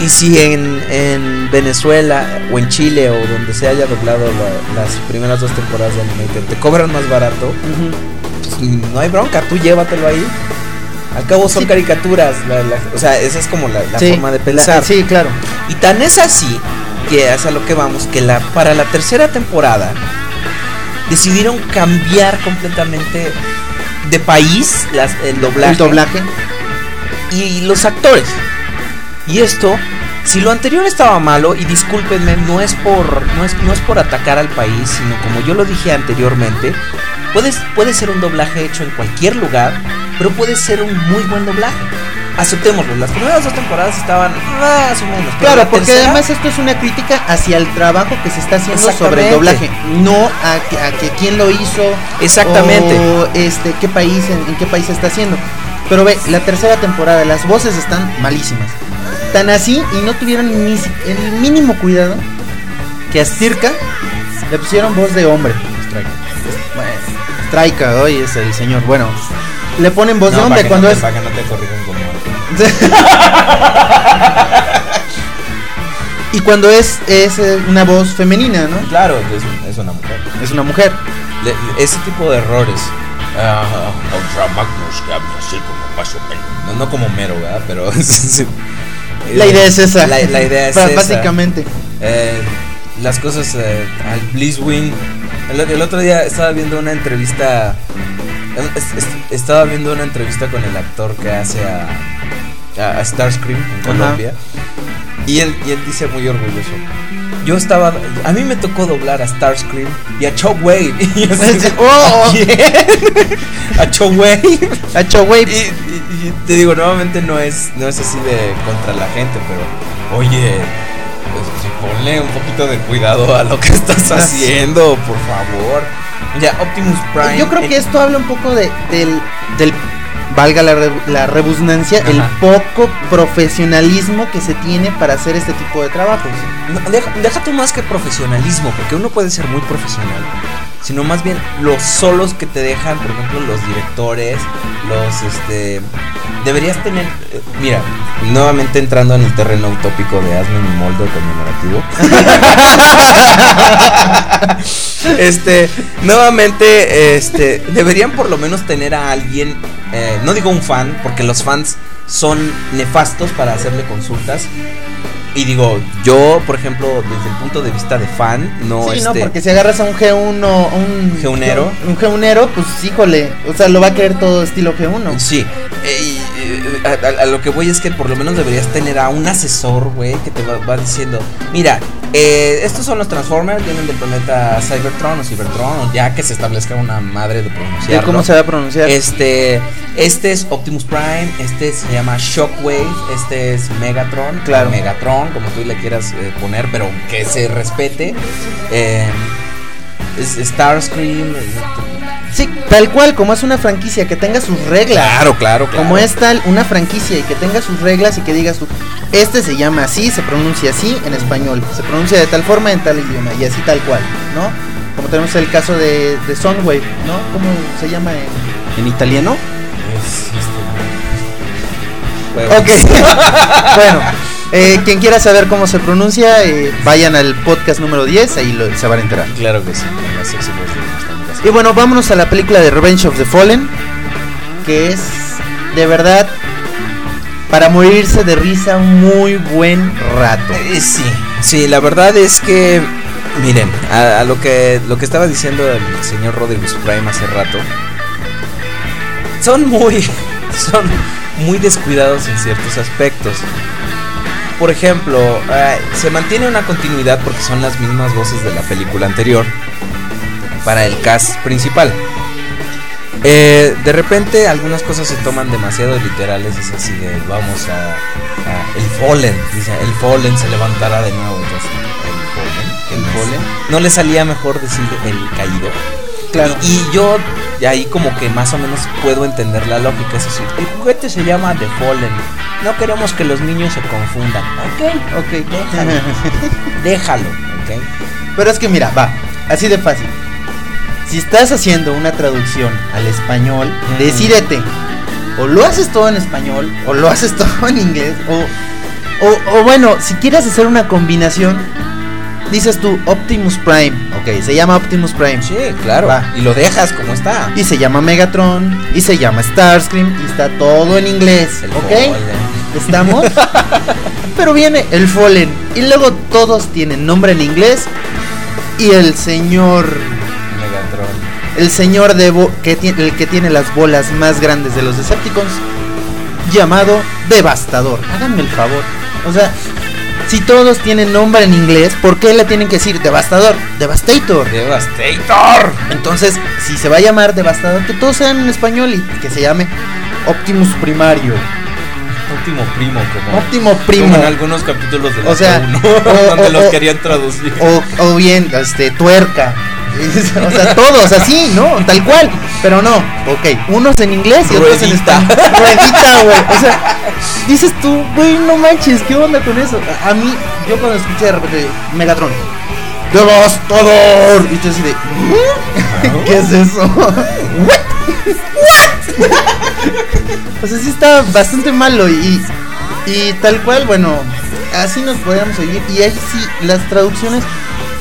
Y si en, en Venezuela o en Chile o donde se haya doblado la- las primeras dos temporadas de Animated te cobran más barato, pues, no hay bronca, tú llévatelo ahí. Al cabo son Sí. caricaturas, la- la- o sea, esa es como la, Sí, forma de pensar. sí, claro. Y tan es así que es a lo que vamos, que la, para la tercera temporada decidieron cambiar completamente de país las- el doblaje, El doblaje. y los actores. Y esto, si lo anterior estaba malo, y discúlpenme, no es por, no es, no es por atacar al país, sino como yo lo dije anteriormente, puedes, puede ser un doblaje hecho en cualquier lugar, pero puede ser un muy buen doblaje. Aceptémoslo, las primeras dos temporadas estaban más o menos. pero Claro, la porque tercera- además esto es una crítica hacia el trabajo que se está haciendo sobre el doblaje, no a que, a que quién lo hizo, Exactamente. o este qué país en, en qué país se está haciendo. Pero ve, la tercera temporada, las voces están malísimas. Tan así y no tuvieron ni el mínimo cuidado que a Stirka le pusieron voz de hombre. Bueno, Straika, hoy es el señor. Bueno, le ponen voz No, de hombre cuando no te- es para que no te corrijan y cuando es es eh, una voz femenina, ¿no? Claro, es, es una mujer. Es una mujer. Le- ese tipo de errores. Ultra Magnus que habla así como más o menos. No, no como mero, ¿verdad? Pero. La idea es esa. La, la idea es esa. Básicamente. Eh, las cosas eh, al Blizzwing. El, el otro día estaba viendo una entrevista. es- es- Estaba viendo una entrevista con el actor que hace a, a, a Starscream en Ajá. Colombia. Y él, y él dice muy orgulloso. Yo estaba. A mí me tocó doblar a Starscream y a Chow Wave. Y así, Oh. ¿A? A Chow Wave. Ha hecho güey. Y, y- y te digo, nuevamente no es, no es así de contra la gente, pero oye, pues, ponle un poquito de cuidado a lo que estás haciendo, por favor. Ya, Optimus Prime. Yo creo que eh, esto habla un poco de, del, del valga la, re- la rebusnancia, el poco profesionalismo que se tiene para hacer este tipo de trabajos. no, deja, deja tú más que profesionalismo, porque uno puede ser muy profesional, sino más bien los solos que te dejan, por ejemplo, los directores, los, este, deberías tener, eh, mira, nuevamente entrando en el terreno utópico de hazme mi molde conmemorativo. este, nuevamente, este, deberían por lo menos tener a alguien, eh, no digo un fan, porque los fans son nefastos para hacerle consultas. Y digo, yo, por ejemplo, desde el punto de vista de fan, no sí, no, este, porque si agarras a un G1, un G1ero. un G1ero, pues híjole, o sea, lo va a querer todo estilo G1. Sí, eh, y, eh, a, a- a lo que voy es que por lo menos deberías tener a un asesor, güey, que te va, va diciendo, mira, eh, estos son los Transformers, vienen del planeta Cybertron o Cybertron, o ya que se establezca una madre de ¿Y pronunciarlo. ¿Cómo se va a pronunciar? Este, este es Optimus Prime, este se llama Shockwave, este es Megatron, Claro. Megatron, como tú le quieras eh, poner, pero que se respete. Eh, es Starscream. Sí, tal cual, como es una franquicia que tenga sus reglas. Claro, claro, claro. Como es tal una franquicia y que tenga sus reglas y que digas tú, este se llama así, se pronuncia así en español, se pronuncia de tal forma en tal idioma y así tal cual, ¿no? Como tenemos el caso de, de Soundwave, ¿no? ¿Cómo se llama en, en italiano? Huevos. Ok, bueno, eh, quien quiera saber cómo se pronuncia, eh, vayan al podcast número 10, ahí lo- se van a enterar. Claro que sí, en las de. Y bueno, vámonos a la película de Revenge of the Fallen, que es de verdad para morirse de risa un muy buen rato. Eh, sí, sí, la verdad es que, miren, a, lo que lo que estaba diciendo el señor Rodriguez Prime hace rato, son muy, son muy descuidados en ciertos aspectos. Por ejemplo, eh, se mantiene una continuidad porque son las mismas voces de la película anterior para el cast principal. Eh, de repente algunas cosas se toman demasiado literales, es así de vamos a, a- el Fallen, dice el Fallen se levantará de nuevo, entonces el Fallen, el Fallen, no le salía mejor decir el caído. Claro. Y, y yo ahí como que más o menos puedo entender la lógica, es decir, el juguete se llama The Fallen, no queremos que los niños se confundan, ok, Ok, déjalo, déjalo, ok. Pero es que mira, va, así de fácil. Si estás haciendo una traducción al español, Mm. decídete. O lo haces todo en español, o lo haces todo en inglés, o, o, o bueno, si quieres hacer una combinación, dices tú Optimus Prime. Ok, se llama Optimus Prime. Sí, claro, Va. y lo dejas como está. Y se llama Megatron, y se llama Starscream, y está todo en inglés. El ¿Ok? ¿Estamos? Pero viene el Fallen. Y luego todos tienen nombre en inglés. Y el señor. Megatron. El señor de que tiene el que tiene las bolas más grandes de los Decepticons. Llamado Devastador. Háganme el favor. O sea, si todos tienen nombre en inglés, ¿por qué le tienen que decir Devastador? Devastator. Devastator. Entonces, si se va a llamar Devastador, que todos sean en español y que se llame Optimus Primario. Último primo, como, Óptimo primo. como en algunos capítulos de la O sea, o- donde o- los querían traducir. O, o bien, este, tuerca. o sea, todos así, ¿no? Tal cual. Pero no, ok. Unos en inglés y otros en español. Ruedita, güey. O sea, dices tú, güey, no manches, ¿qué onda con eso? A, mí, yo cuando escuché de repente Megatron, ¡Devastador! Y tú así de, ¿Mm? ¿qué es eso? ¿What? ¿What? o sea, sí está bastante malo y, y tal cual, bueno, así nos podríamos seguir. Y ahí sí, las traducciones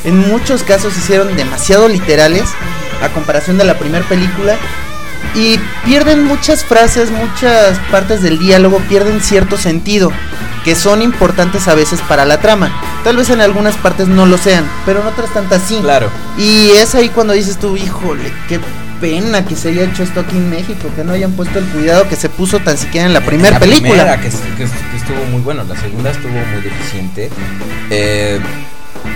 en muchos casos se hicieron demasiado literales a comparación de la primera película. Y pierden muchas frases, muchas partes del diálogo, pierden cierto sentido, que son importantes a veces para la trama. Tal vez en algunas partes no lo sean, pero en otras tantas sí. Claro. Y es ahí cuando dices tú, híjole, qué pena que se haya hecho esto aquí en México, que no hayan puesto el cuidado que se puso tan siquiera en la primera La película. primera, que, que- que estuvo muy bueno, la segunda estuvo muy deficiente. Eh,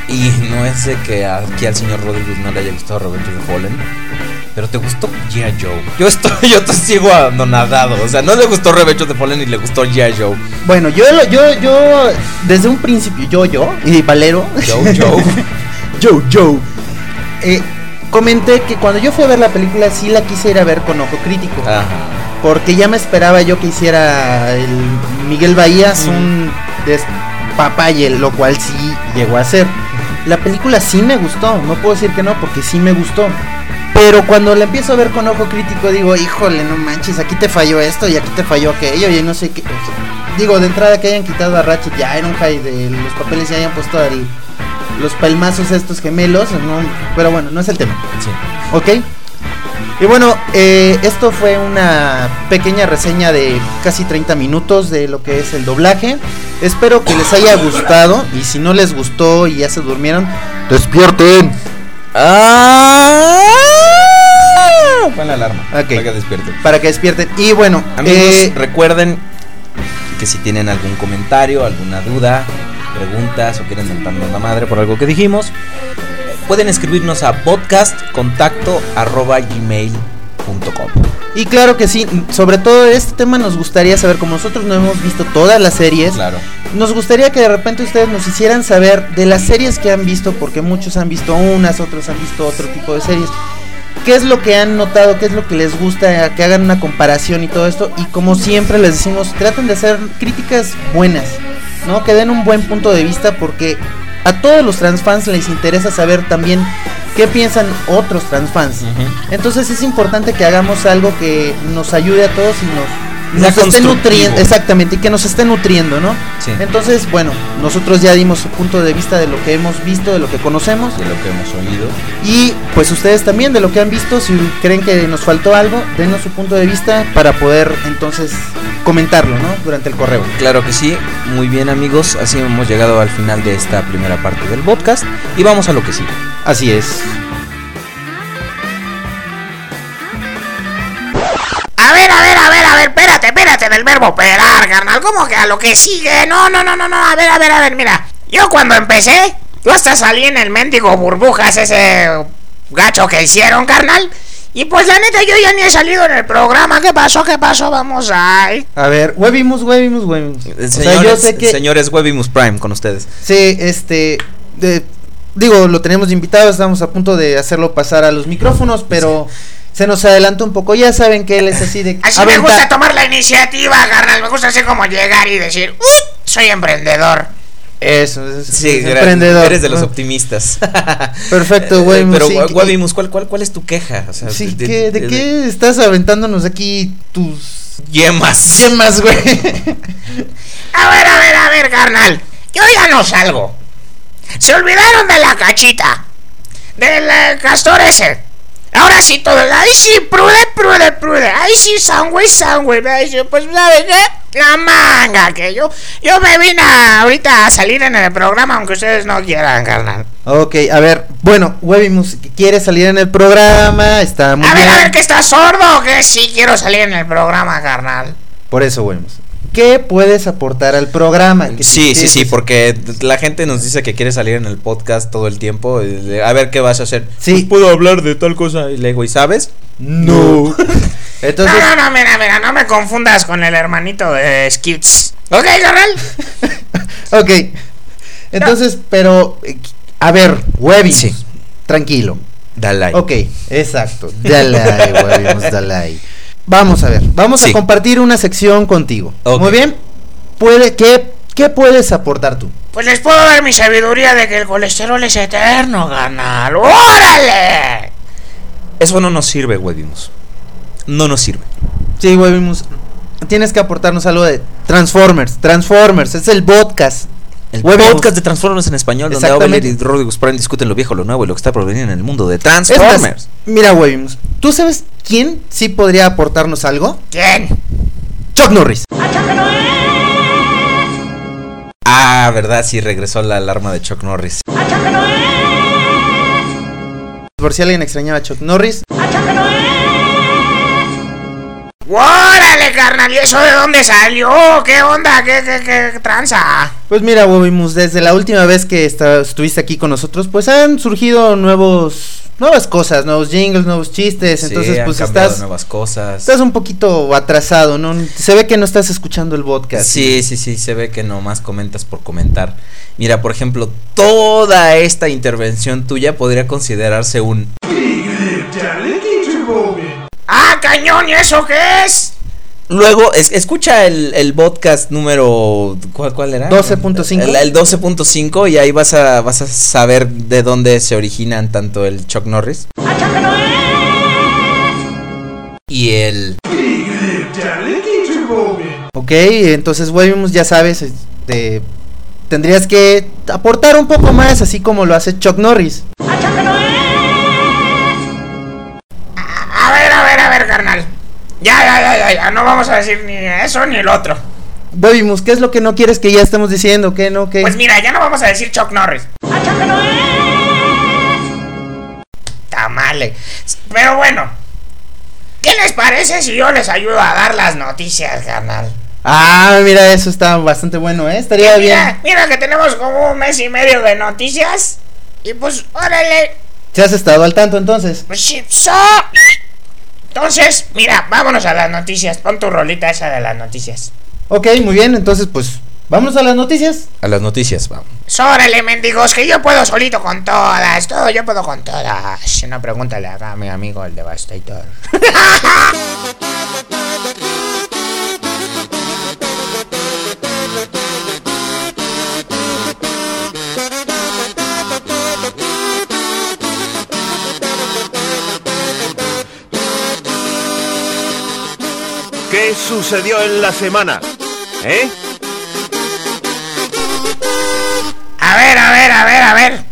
y no es de que aquí al señor Rodríguez no le haya gustado of the Fallen. Pero te gustó G.I. Joe. Yo estoy, yo te sigo anonadado. O sea, no le gustó Revenge of the Fallen y le gustó G.I. Joe. Bueno, yo, yo, yo, desde un principio, yo, yo, y Valero, Joe, Joe. Joe, Joe, eh, comenté que cuando yo fui a ver la película sí la quise ir a ver con ojo crítico. Ajá. Porque ya me esperaba yo que hiciera el Miguel Bahías un despapalle, lo cual sí llegó a ser. La película sí me gustó, no puedo decir que no, porque sí me gustó. Pero cuando la empiezo a ver con ojo crítico, digo, híjole, no manches, aquí te falló esto y aquí te falló aquello, y no sé qué. Digo, de entrada que hayan quitado a Ratchet y a Ironhide de los papeles y hayan puesto al- los palmazos estos gemelos, no, pero bueno, no es el tema. Sí. ¿Ok? Y bueno, eh, esto fue una pequeña reseña de casi 30 minutos de lo que es el doblaje. Espero que les haya gustado y si no les gustó y ya se durmieron, despierten. Ah, Pon la alarma. Ok. Para que despierte. Para que despierten. Y bueno, Amigos, eh, recuerden que si tienen algún comentario, alguna duda, preguntas o quieren mentarnos la madre por algo que dijimos, pueden escribirnos a podcastcontacto@gmail.com. y claro que sí, sobre todo este tema nos gustaría saber, como nosotros no hemos visto todas las series, Claro. Nos gustaría que de repente ustedes nos hicieran saber de las series que han visto, porque muchos han visto unas, otros han visto otro tipo de series. ¿Qué es lo que han notado? ¿Qué es lo que les gusta? Que hagan una comparación y todo esto. Y como siempre les decimos, traten de hacer críticas buenas, ¿no? Que den un buen punto de vista porque a todos los transfans les interesa saber también qué piensan otros transfans. Entonces es importante que hagamos algo que nos ayude a todos y nos nos esté nutriendo, exactamente, y que nos esté nutriendo, ¿no? Sí. Entonces, bueno, nosotros ya dimos su punto de vista de lo que hemos visto, de lo que conocemos, De lo que hemos oído. y pues ustedes también de lo que han visto, si creen que nos faltó algo, denos su punto de vista para poder entonces comentarlo, ¿no? Durante el correo. Claro que sí, muy bien amigos, así hemos llegado al final de esta primera parte del podcast y vamos a lo que sigue. Así es. Del verbo operar, carnal. ¿Cómo que a lo que sigue? No, no, no, no, no, a ver, a ver, a ver, mira. Yo cuando empecé, yo hasta salí en el mendigo burbujas, ese gacho que hicieron, carnal. Y pues la neta, yo ya ni he salido en el programa. ¿Qué pasó? ¿Qué pasó? Vamos ahí. A ver, Webimus, Webimus, Webimus. O sea, Señores, yo sé que señores Webimus Prime con ustedes. Sí, este. de- digo, lo tenemos invitado, estamos a punto de hacerlo pasar a los micrófonos, pero se nos adelantó un poco. Ya saben que él es así de. Así me gusta tomar la iniciativa, carnal. Me gusta así como llegar y decir, "Uy, soy emprendedor. Eso, es, Sí, es emprendedor. eres de los optimistas. Perfecto, Eh, Webimus, Pero Webimus, ¿cuál, cuál, ¿cuál es tu queja? O sea, Sí, ¿qué- ¿de, qué estás aventándonos aquí tus Yemas. yemas, güey? A ver, a ver, a ver, carnal. Yo ya no salgo. Se olvidaron de la cachita. Del eh, castor ese. Ahora sí todo. Ahí sí, prude, prude, prude. Ahí sí, sangüe, sangüe. Pues, ¿sabe qué? La manga que yo. Yo me vine a- ahorita a salir en el programa, aunque ustedes no quieran, carnal. ok, a ver, bueno, Webimus quiere salir en el programa, está muy A ver, bien. a ver, que estás sordo que sí quiero salir en el programa, carnal. Por eso, Webimus. ¿Qué puedes aportar al programa? Sí, sí, sí, porque la gente nos dice que quiere salir en el podcast todo el tiempo. A ver qué vas a hacer. Sí. Pues puedo hablar de tal cosa. Y le digo, ¿y sabes? No. Entonces, no, no, no, mira, mira, no me confundas con el hermanito de Skits. ¿Ok, carnal? ok. Entonces, pero, eh, a ver, Webimus, Sí. tranquilo. Dale ahí. Ok, exacto. Webimus, dale ahí. Vamos a ver, vamos Sí. a compartir una sección contigo. Ok. Muy bien. Puede, ¿qué, ¿Qué puedes aportar tú? Pues les puedo dar mi sabiduría de que el colesterol es eterno, carnal. ¡Órale! Eso no nos sirve, Webimus. No nos sirve. Sí, Webimus, tienes que aportarnos algo de Transformers. Transformers, es el podcast. El Webimus. podcast de Transformers en español, donde. Abeler y Rodrigo Prime discuten lo viejo, lo nuevo y lo que está por venir en el mundo de Es más, Transformers. mira, Webimus, ¿tú sabes quién sí podría aportarnos algo? ¿Quién? Chuck Norris. Ah, verdad, sí, regresó la alarma de Chuck Norris. Por si alguien extrañaba a Chuck Norris. ¡Órale, carnal! ¿Y eso de dónde salió? ¿Qué onda? ¿Qué, qué, qué tranza? Pues mira, Webimus, desde la última vez que estuviste aquí con nosotros, pues han surgido nuevos, nuevas cosas, nuevos jingles, nuevos chistes. Entonces, Sí, han pues estás, nuevas cosas. estás un poquito atrasado, ¿no? Se ve que no estás escuchando el podcast. Sí, sí, sí, se ve que nomás comentas por comentar. Mira, por ejemplo, toda esta intervención tuya podría considerarse un... ¡Ah, cañón! ¿Y eso qué es? Luego, es- escucha el, el podcast número... ¿Cuál, cuál era? 12.5. El, el 12.5 y ahí vas a, vas a saber de dónde se originan tanto el Chuck Norris. Y el... Ok, entonces, Webimus, ya sabes, este, tendrías que aportar un poco más, así como lo hace Chuck Norris. Carnal. Ya, ya, ya, ya, ya. No vamos a decir ni eso ni el otro. Webimus, ¿qué es lo que no quieres que ya estemos diciendo? ¿Qué no? ¿Qué? Pues mira, ya no vamos a decir Chuck Norris. Tamale. Pero bueno. ¿Qué les parece si yo les ayudo a dar las noticias, carnal? Ah, mira, eso está bastante bueno, ¿eh? Estaría bien. Mira, mira que tenemos como un mes y medio de noticias. Y pues, órale. ¿Se has estado al tanto entonces? Pues sí, so. Entonces, mira, vámonos a las noticias. Pon tu rolita esa de las noticias. Ok, muy bien, entonces pues vámonos a las noticias. A las noticias, vamos. Órale, mendigos, que yo puedo solito con todas. Todo yo puedo con todas. Si no, pregúntale acá a mi amigo el Devastator. ¿Qué ¿Qué sucedió en la semana? ¿Eh? A ver, a ver, a ver, a ver.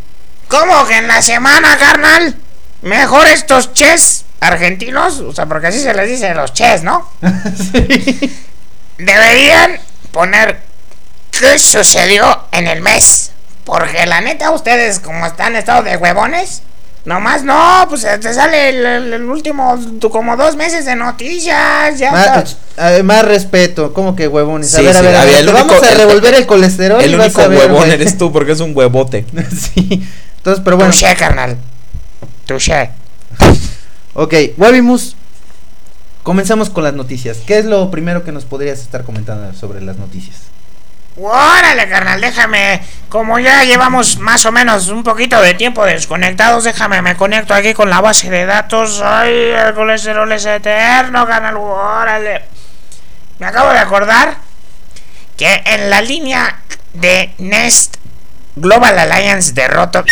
¿Cómo que en la semana, carnal? Mejor estos ches argentinos, o sea, porque así se les dice los ches, ¿no? Deberían poner qué sucedió en el mes. Porque la neta, ustedes, como están estado de huevones, nomás no, pues eh, te sale el, el- el último, tu- como dos meses de noticias. Ya Más, está. eh, más respeto, como que huevones. a Sí, ver, a ver, a a ver, ver, el te único- vamos a el- revolver el colesterol. El y vas único a ver, huevón güey. eres tú porque es un huevote. sí. Entonces, pero bueno. Touché, carnal. Touché. Ok, Webimus. Comenzamos con las noticias. ¿Qué es lo primero que nos podrías estar comentando sobre las noticias? Órale, carnal, déjame. Como ya llevamos más o menos un poquito de tiempo desconectados, déjame, me conecto aquí con la base de datos. Ay, el colesterol es eterno, carnal. Órale. Me acabo de acordar que en la línea de Nest Global Alliance de Roto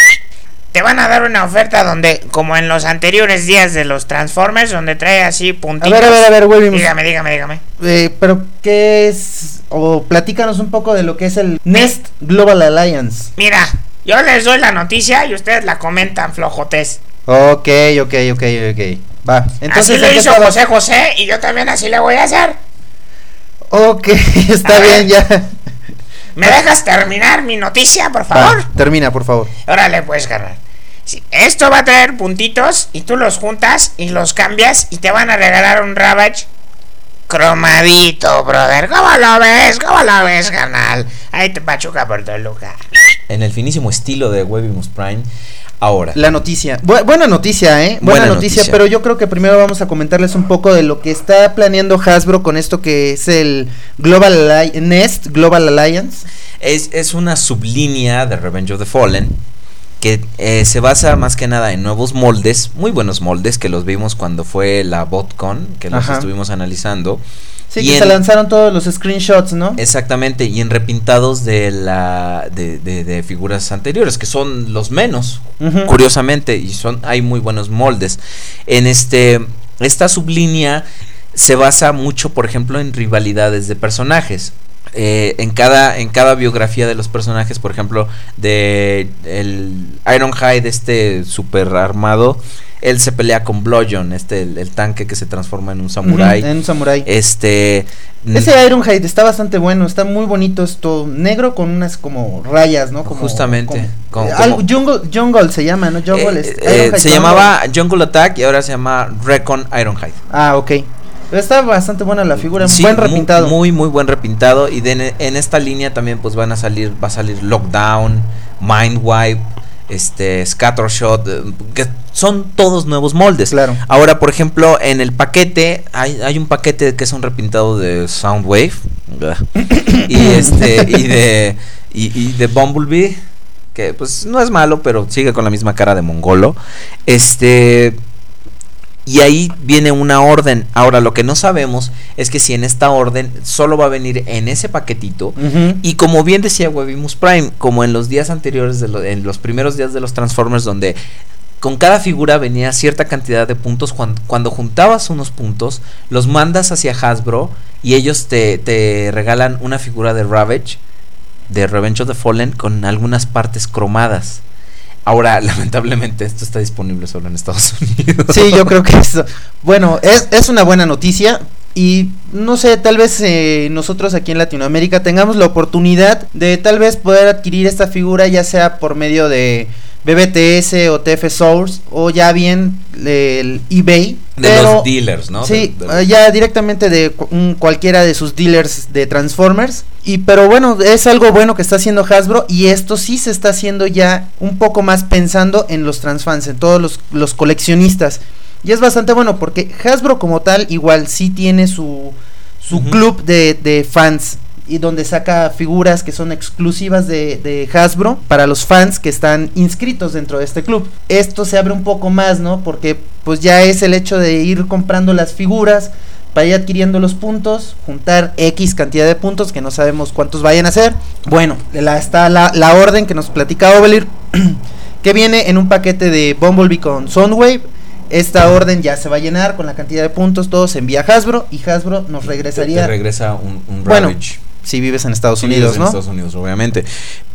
te van a dar una oferta donde, como en los anteriores días de los Transformers, donde trae así A puntitos. ver, a ver, a ver, Webimus. Dígame, dígame, dígame. Eh, pero, ¿qué es? O platícanos un poco de lo que es el Nest Global Alliance. Mira, yo les doy la noticia y ustedes la comentan flojotes. Ok, ok, ok, ok. Va. Entonces, así ¿en le qué hizo? José José y yo también así le voy a hacer. Ok, está A bien, ver. ya. ¿Me dejas terminar mi noticia, por favor? Va, termina, por favor. Órale, pues, carnal. Sí, esto va a traer puntitos y tú los juntas y los cambias y te van a regalar un Ravage cromadito, brother. ¿Cómo lo ves? ¿Cómo lo ves, carnal? Ahí te pachuca por Toluca. En el finísimo estilo de Webimus Prime. Ahora. La noticia. Bu- buena noticia, ¿eh? Buena, Buena noticia, noticia. pero yo creo que primero vamos a comentarles un poco de lo que está planeando Hasbro con esto que es el Global Alli- Nest Global Alliance. Es, es una sublínea de Revenge of the Fallen que eh, se basa más que nada en nuevos moldes, muy buenos moldes que los vimos cuando fue la BotCon, que los Ajá. estuvimos analizando. Sí, Y que en- se lanzaron todos los screenshots, ¿no? Exactamente, y en repintados de la de, de- de figuras anteriores, que son los menos, curiosamente, y son hay muy buenos moldes. En este esta sublínea se basa mucho, por ejemplo, en rivalidades de personajes. Eh, en cada en cada biografía de los personajes, por ejemplo, de el Ironhide, este super armado, él se pelea con Bludgeon, este el, el tanque que se transforma en un samurái. Ujú, en un samurái. Este Ese Ironhide está bastante bueno, está muy bonito esto, negro con unas como rayas, ¿no? Como, Justamente, como- algo- jungle, jungle se llama, ¿no? Jungle Eh, es- eh, se Jungle. llamaba Jungle Attack y ahora se llama Recon Ironhide. Ah, ok. Está bastante buena la figura, Sí, buen repintado. Muy, muy buen repintado. Y de en, esta línea también pues van a salir, va a salir Lockdown, Mindwipe, este, Scattershot, eh, que son todos nuevos moldes. Claro. Ahora, por ejemplo, en el paquete, hay, hay un paquete que es un repintado de Soundwave. y este, y de. Y, y de Bumblebee. Que pues no es malo, pero sigue con la misma cara de mongolo. Este. Y ahí viene una orden. Ahora, lo que no sabemos es que si en esta orden solo va a venir en ese paquetito. Y como bien decía Webimus Prime, como en los días anteriores, de lo- en los primeros días de los Transformers, donde con cada figura venía cierta cantidad de puntos, cuando, cuando juntabas unos puntos, los mandas hacia Hasbro y ellos te, te regalan una figura de Ravage, de Revenge of the Fallen, con algunas partes cromadas. Ahora, lamentablemente, esto está disponible solo en Estados Unidos. Sí, yo creo que eso. Bueno, es, es una buena noticia. Y no sé, tal vez eh, nosotros aquí en Latinoamérica tengamos la oportunidad de tal vez poder adquirir esta figura, ya sea por medio de BBTS o TF Source, o ya bien el eBay. De pero- los dealers, ¿no? Sí, De- de- ya directamente de cualquiera de sus dealers de Transformers. Y pero bueno, es algo bueno que está haciendo Hasbro y esto sí se está haciendo ya un poco más pensando en los transfans, en todos los, los coleccionistas. Y es bastante bueno porque Hasbro como tal igual sí tiene su, su club de, de fans y donde saca figuras que son exclusivas de, de Hasbro para los fans que están inscritos dentro de este club. Esto se abre un poco más, ¿no? Porque pues ya es el hecho de ir comprando las figuras para ir adquiriendo los puntos, juntar X cantidad de puntos que no sabemos cuántos vayan a ser. Bueno, la, está la, la orden que nos platica Ovelir, que viene en un paquete de Bumblebee con Soundwave, esta orden ya se va a llenar con la cantidad de puntos, todo se envía a Hasbro y Hasbro nos regresaría. te regresa un, un Bueno, Ravage. si vives en Estados Unidos, en ¿no? Estados Unidos, obviamente.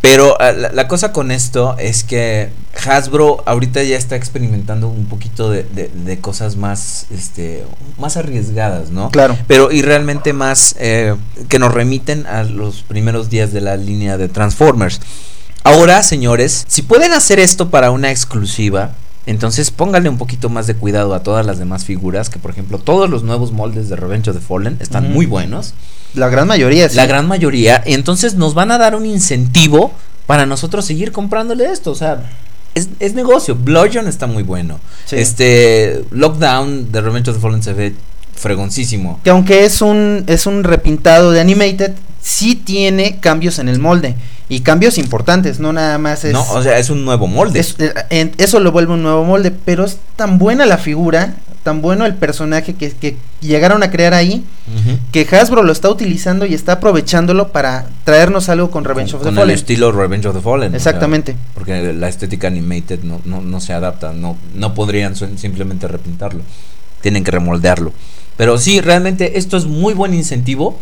Pero ah, la, la cosa con esto es que Hasbro ahorita ya está experimentando un poquito de, de- de cosas más, este, más arriesgadas, ¿no? Claro. Pero y realmente más eh, que nos remiten a los primeros días de la línea de Transformers. Ahora, señores, si pueden hacer esto para una exclusiva, entonces pónganle un poquito más de cuidado a todas las demás figuras, que por ejemplo todos los nuevos moldes de Revenge of the Fallen están muy buenos. La gran mayoría, sí. La gran mayoría. Entonces nos van a dar un incentivo para nosotros seguir comprándole esto. O sea, es, es negocio. Bludgeon está muy bueno. Sí. Este Lockdown de Revenge of the Fallen se ve fregoncísimo. Que aunque es un, es un repintado de Animated, sí tiene cambios en el molde. Y cambios importantes, no nada más es. No, o sea, es un nuevo molde. es- eh, en- eso lo vuelve un nuevo molde, pero es tan buena la figura, tan bueno el personaje que, que llegaron a crear ahí, que Hasbro lo está utilizando y está aprovechándolo para traernos algo con Revenge con, of the con el Fallen. estilo Revenge of the Fallen. o sea, Exactamente. porque la estética animated no, no, no se adapta. No, no podrían simplemente repintarlo. Tienen que remoldearlo. Pero sí, realmente esto es muy buen incentivo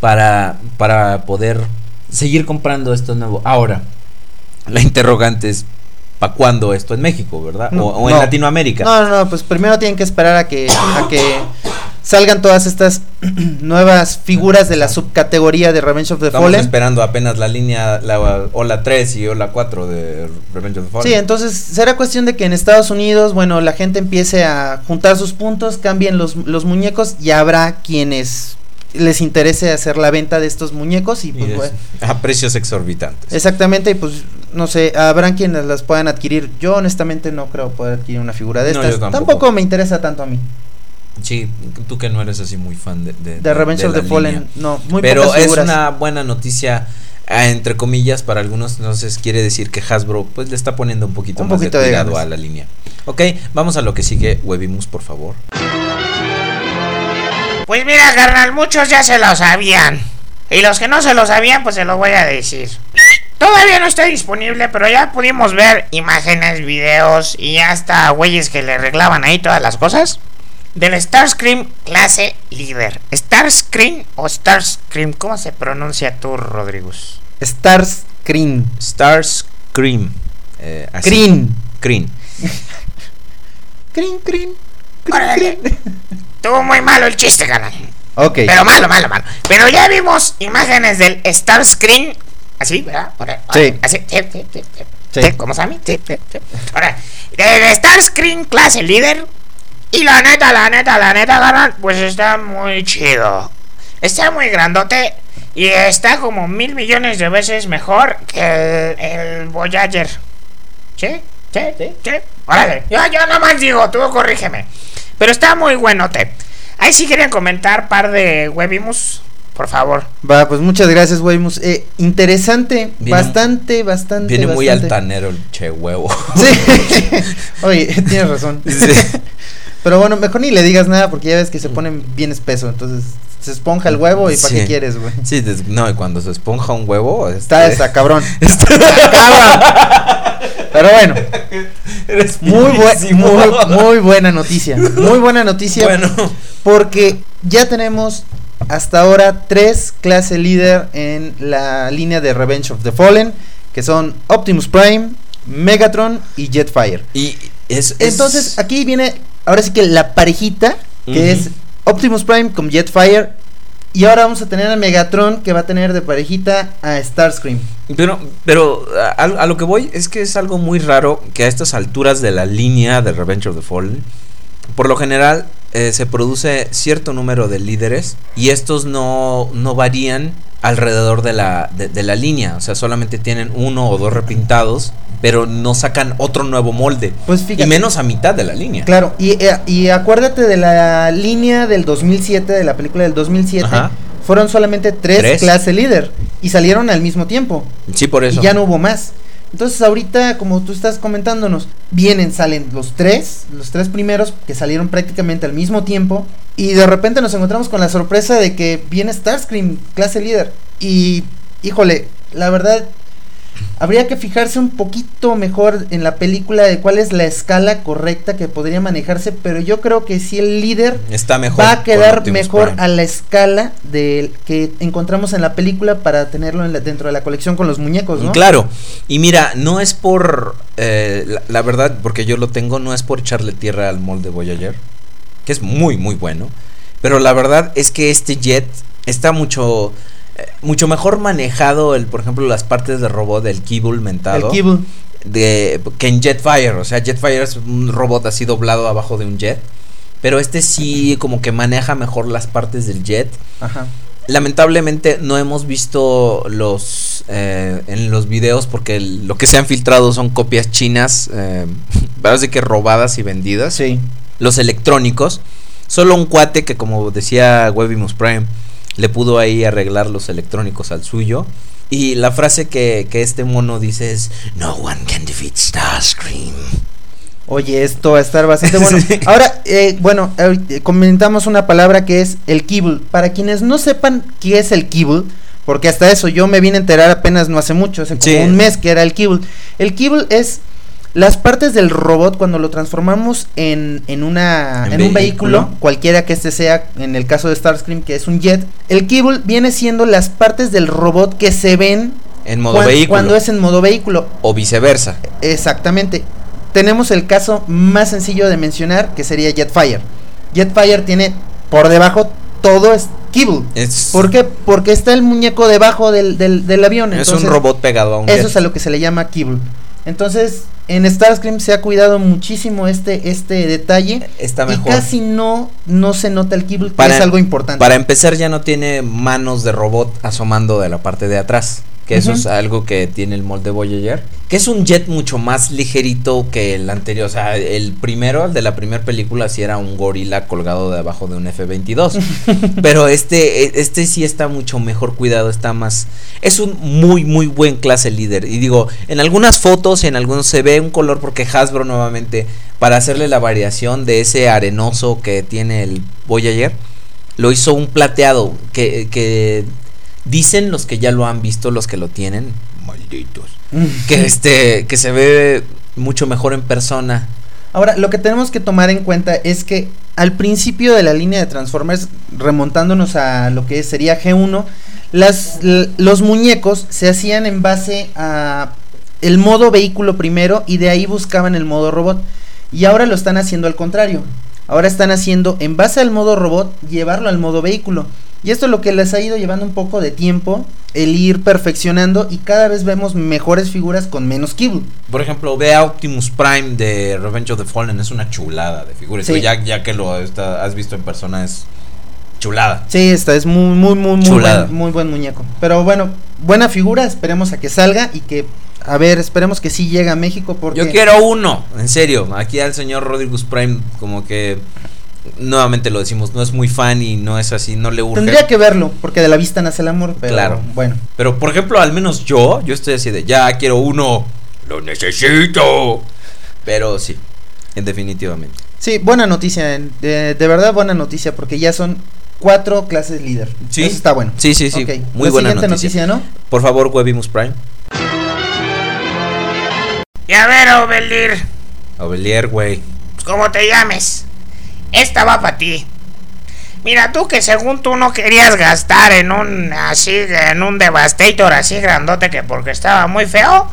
para, para poder seguir comprando esto nuevo. Ahora, la interrogante es, ¿para cuándo esto en México, verdad? No, o o en no. Latinoamérica. No, no, no, pues primero tienen que esperar a que, a que salgan todas estas nuevas figuras de la subcategoría de Revenge of the Estamos Fallen. esperando apenas la línea, la Ola 3 y Ola 4 de Revenge of the Fallen. Sí, entonces será cuestión de que en Estados Unidos, bueno, la gente empiece a juntar sus puntos, cambien los, los muñecos y habrá quienes les interese hacer la venta de estos muñecos y Y pues es- bueno, a precios exorbitantes. exactamente, y pues no sé, habrán quienes las puedan adquirir. Yo honestamente no creo poder adquirir una figura de No, estas. tampoco. tampoco. me interesa tanto a mí. Sí, tú que no eres así muy fan de, de, De Revenge of the Fallen, línea. no, muy Pero es una buena noticia, ah, entre comillas, para algunos. Entonces quiere decir que Hasbro pues le está poniendo un poquito Un más poquito de cuidado a la línea. Ok, vamos a lo que sigue. Webimus, por favor. Pues mira, carnal, muchos ya se lo sabían. Y los que no se lo sabían, pues se lo voy a decir. Todavía no está disponible, pero ya pudimos ver imágenes, videos y hasta güeyes que le arreglaban ahí todas las cosas. Del Starscream clase líder. ¿Starscream o Starscream? ¿Cómo se pronuncia tú, Rodríguez? Starscream. Starscream. Eh, así. Screen. Screen. Crin, crin. Estuvo muy malo el chiste, carnal. Ok. Pero malo, malo, malo. Pero ya vimos imágenes del Starscreen. Así, ¿verdad? Ahora, ahora, Sí. Así, sí, sí, ¿Cómo se llama? Ahora, del Starscreen clase líder. Y la neta, la neta, la neta, carnal, pues está muy chido. Está muy grandote. Y está como mil millones de veces mejor que el, el Voyager. ¿Sí? ¿Sí? ¿Sí? ¿Sí? Órale. Yo, yo nada más digo, tú corrígeme. Pero está muy buenote. Ahí sí querían comentar par de Webimus, por favor. Va, pues muchas gracias, Weimus. Eh, interesante, Viene- bastante, bastante. Viene muy altanero el che huevo. Sí. Oye, tienes razón. Sí. Pero bueno, mejor ni le digas nada porque ya ves que se ponen bien espeso. Entonces se esponja el huevo y ¿para Sí. qué quieres, güey? Sí, no, y cuando se esponja un huevo. Está, este- está cabrón. Está- Cabrón. Pero bueno, Eres muy, muy, muy buena noticia. Muy buena noticia. Bueno. Porque ya tenemos hasta ahora tres clase líder en la línea de Revenge of the Fallen. Que son Optimus Prime, Megatron y Jetfire. Y es, es- Entonces aquí viene ahora sí que la parejita. Que es Optimus Prime con Jetfire. Y ahora vamos a tener a Megatron que va a tener de parejita a Starscream. Pero, pero a, a lo que voy es que es algo muy raro que a estas alturas de la línea de Revenge of the Fallen, por lo general eh, se produce cierto número de líderes y estos no, no varían alrededor de la, de, de la línea. O sea, solamente tienen uno o dos repintados, pero no sacan otro nuevo molde. Pues fíjate. Y menos a mitad de la línea. Claro, y, eh, y acuérdate de la línea del 2007, de la película del 2007. Ajá. Fueron solamente tres, Tres. clase líder y salieron al mismo tiempo. Sí, por eso. Y ya no hubo más. Entonces ahorita, como tú estás comentándonos, vienen, salen los tres, los tres primeros que salieron prácticamente al mismo tiempo. Y de repente nos encontramos con la sorpresa de que viene Starscream, clase líder. Y, híjole, la verdad, Habría que fijarse un poquito mejor en la película de cuál es la escala correcta que podría manejarse, pero yo creo que si el líder Está mejor. va a quedar mejor Prime. a la escala del que encontramos en la película para tenerlo en la- dentro de la colección con los muñecos, ¿no? Claro, y mira, no es por, eh, la, la verdad, porque yo lo tengo, no es por echarle tierra al molde Voyager, que es muy, muy bueno, pero la verdad es que este jet está mucho, mucho mejor manejado, el, por ejemplo, las partes de robot del Kibble El mentado, Kibble. de, que en Jetfire, o sea, Jetfire es un robot así doblado abajo de un jet, pero este sí como que maneja mejor las partes del jet. Ajá. Lamentablemente no hemos visto los eh, en los videos porque el- lo que se han filtrado son copias chinas, eh, parece que robadas y vendidas. Sí. Los electrónicos, solo un cuate que como decía Webimus Prime le pudo ahí arreglar los electrónicos al suyo. Y la frase que, que este mono dice es No one can defeat Starscream. Oye, esto va a estar bastante bueno. Sí. Ahora, eh, bueno, ahorita comentamos una palabra que es el kibble. Para quienes no sepan qué es el kibble, porque hasta eso yo me vine a enterar apenas no hace mucho, hace como Sí. un mes que era el kibble. El kibble es las partes del robot cuando lo transformamos en, en una En en, un vehículo. vehículo, cualquiera que este sea, en el caso de Starscream que es un jet, el kibble viene siendo las partes del robot que se ven En modo cuan- vehículo. cuando es en modo vehículo. O viceversa. Exactamente. Tenemos el caso más sencillo de mencionar, que sería Jetfire. Jetfire tiene por debajo todo es kibble. Es, ¿Por qué? Porque está el muñeco debajo del, del, del avión. es entonces, un robot pegado a un Eso jet. es a lo que se le llama kibble. Entonces, en Starscream se ha cuidado muchísimo este, este detalle. Está Y mejor. casi no, no se nota el kibble, que Para- es algo importante. Para empezar ya no tiene manos de robot asomando de la parte de atrás. Que eso es algo que tiene el molde Voyager. Que es un jet mucho más ligerito que el anterior. O sea, el primero, el de la primera película, sí era un gorila colgado debajo de un F-22. Pero este, e- este sí está mucho mejor cuidado. Está más... Es un muy, muy buen clase líder. Y digo, en algunas fotos, en algunos se ve un color porque Hasbro nuevamente, para hacerle la variación de ese arenoso que tiene el Voyager, lo hizo un plateado que, que dicen los que ya lo han visto, los que lo tienen, malditos, que este que se ve mucho mejor en persona. Ahora, lo que tenemos que tomar en cuenta es que al principio de la línea de Transformers, remontándonos a lo que sería G1, las, los muñecos se hacían en base a el modo vehículo primero y de ahí buscaban el modo robot. Y ahora lo están haciendo al contrario. Ahora están haciendo en base al modo robot llevarlo al modo vehículo. Y esto es lo que les ha ido llevando un poco de tiempo, el ir perfeccionando y cada vez vemos mejores figuras con menos kibble. Por ejemplo, ve a Optimus Prime de Revenge of the Fallen, es una chulada de figura. Sí. Ya, ya que lo está- has visto en persona, es chulada. Sí, esta es muy, muy, muy, muy buen, muy buen muñeco. Pero bueno, buena figura, esperemos a que salga y que, a ver, esperemos que sí llegue a México porque... Yo quiero uno, en serio. Aquí al señor Rodrigus Prime, como que nuevamente lo decimos, no es muy fan y no es así, no le urge. Tendría que verlo, porque de la vista nace el amor, pero Claro. bueno. Pero por ejemplo, al menos yo, yo estoy así de, ya quiero uno, lo necesito. Pero sí, en definitivamente. Sí, buena noticia, de, de verdad buena noticia, porque ya son cuatro clases líder. Sí. Eso está bueno. Sí, sí, sí, muy la buena siguiente noticia. noticia, ¿no? Por favor, Webimus Prime. Y a ver, Obelir, Ovelier, güey. pues como te llames, esta va para ti. Mira, tú que según tú no querías gastar en un así, en un Devastator así grandote que porque estaba muy feo,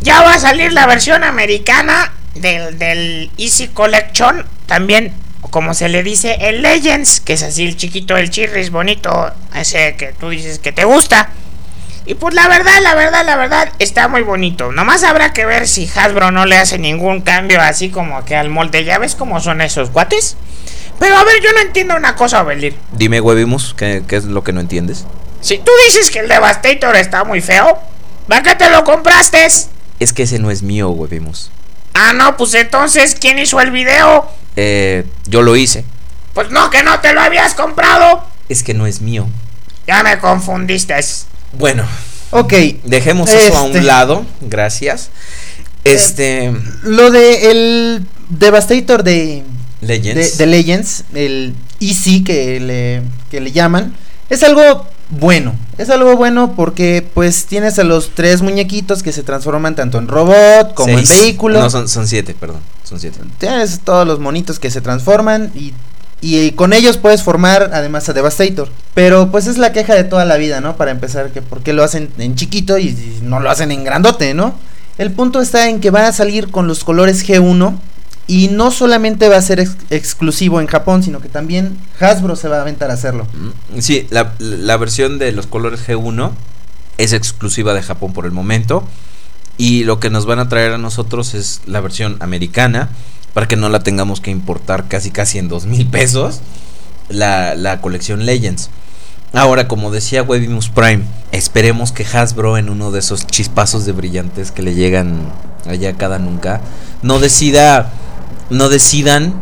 ya va a salir la versión americana del, del Easy Collection, también, como se le dice, el Legends, que es así el chiquito, el chirris bonito, ese que tú dices que te gusta. Y pues la verdad, la verdad, la verdad, está muy bonito. Nomás habrá que ver si Hasbro no le hace ningún cambio así como que al molde. ¿Ya ves cómo son esos guates? Pero a ver, yo no entiendo una cosa, Belir. Dime, Webimus, ¿qué, qué es lo que no entiendes? Si tú dices que el Devastator está muy feo, ¿para qué te lo compraste? Es que ese no es mío, Webimus. Ah, no, pues entonces, ¿quién hizo el video? Eh, yo lo hice. Pues no, que no te lo habías comprado. Es que no es mío. Ya me confundiste. Bueno, Ok, dejemos eso a Este. un lado. Gracias. Este. lo de el Devastator de, Legends. de Legends, el EC que le, que le llaman, es algo bueno. Es algo bueno porque pues tienes a los tres muñequitos que se transforman tanto en robot como Seis. en vehículo. No, son, son siete, perdón. Son siete. Tienes todos los monitos que se transforman y, y con ellos puedes formar además a Devastator. Pero pues es la queja de toda la vida, ¿no? Para empezar, que por qué lo hacen en chiquito y, no lo hacen en grandote, ¿no? El punto está en que van a salir con los colores G1 y no solamente va a ser ex- exclusivo en Japón, sino que también Hasbro se va a aventar a hacerlo. Mm, Sí, la, la versión de los colores G1 es exclusiva de Japón por el momento. Y lo que nos van a traer a nosotros es la versión americana. Para que no la tengamos que importar casi casi en dos mil pesos. La, la colección Legends. Ahora, como decía Webimus Prime, esperemos que Hasbro en uno de esos chispazos de brillantes que le llegan allá cada nunca, no decida, no decidan,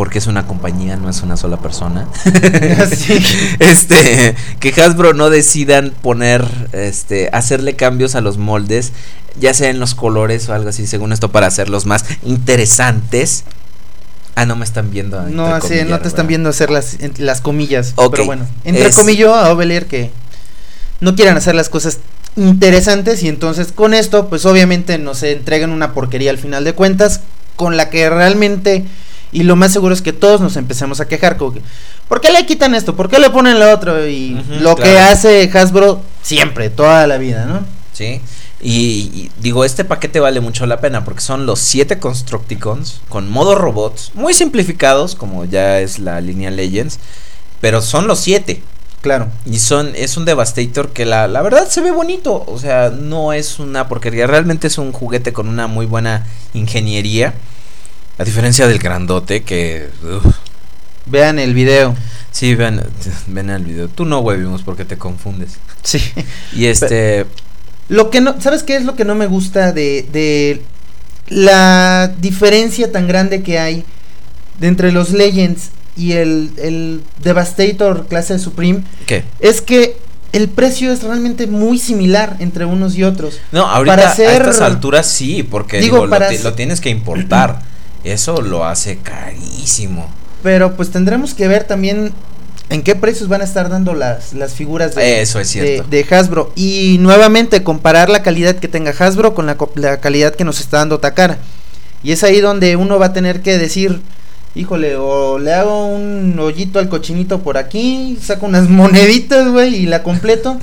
porque es una compañía, no es una sola persona. Sí. este, que Hasbro no decidan poner, este, hacerle cambios a los moldes, ya sea en los colores o algo así, según esto, para hacerlos más interesantes. Ah, no me están viendo. No, así, no te están viendo hacer las, las comillas. Ok. Pero bueno, entre Es- comillas a Ovelier que no quieran hacer las cosas interesantes y entonces con esto pues obviamente nos entregan una porquería al final de cuentas con la que realmente y lo más seguro es que todos nos empecemos a quejar como que, ¿por qué le quitan esto? ¿por qué le ponen lo otro? y lo que hace Hasbro siempre, toda la vida, ¿no? Sí. Y, y digo, este paquete vale mucho la pena porque son los 7 Constructicons con modo robots, muy simplificados, como ya es la línea Legends, pero son los 7. Claro. Y son, es un Devastator que la, la verdad se ve bonito. O sea, no es una porquería. Realmente es un juguete con una muy buena ingeniería. A diferencia del grandote que... uf. Vean el video. Sí, ven, ven al video. Tú no huevimos porque te confundes. Sí. Y este... Lo que no, ¿sabes qué es lo que no me gusta de, de la diferencia tan grande que hay de entre los Legends y el, el Devastator clase Supreme? ¿Qué? Es que el precio es realmente muy similar entre unos y otros. No, ahorita Para a estas alturas sí, porque Digo, digo, lo, para hacer- lo tienes que importar. Eso lo hace carísimo. Pero pues tendremos que ver también en qué precios van a estar dando las, las figuras de, Eso es de, cierto. de Hasbro. Y nuevamente comparar la calidad que tenga Hasbro con la, la calidad que nos está dando Takara. Y es ahí donde uno va a tener que decir, híjole, o le hago un hoyito al cochinito por aquí, saco unas moneditas, güey, y la completo.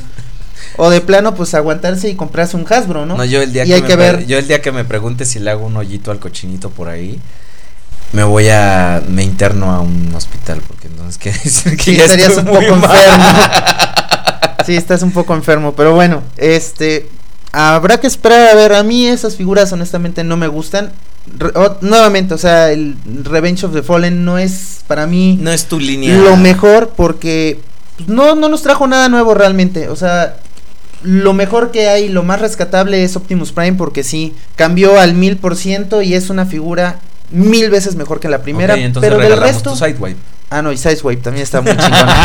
O de plano, pues aguantarse y comprarse un Hasbro, ¿no? No, yo el día y que hay me que ver. yo el día que me pregunte si le hago un hoyito al cochinito por ahí, me voy a me interno a un hospital porque entonces quiere decir que Sí, ya estarías un poco mal. enfermo. Sí, estás un poco enfermo, pero bueno, este habrá que esperar a ver. A mí esas figuras honestamente no me gustan. Re- o- nuevamente, o sea, el Revenge of the Fallen no es para mí No es tu línea. lo mejor porque pues, no no nos trajo nada nuevo realmente, o sea, lo mejor que hay, lo más rescatable es Optimus Prime porque sí cambió al mil por ciento y es una figura mil veces mejor que la primera, Ok, entonces pero del resto tu. Ah, no, y Sideswipe también está muy chingona.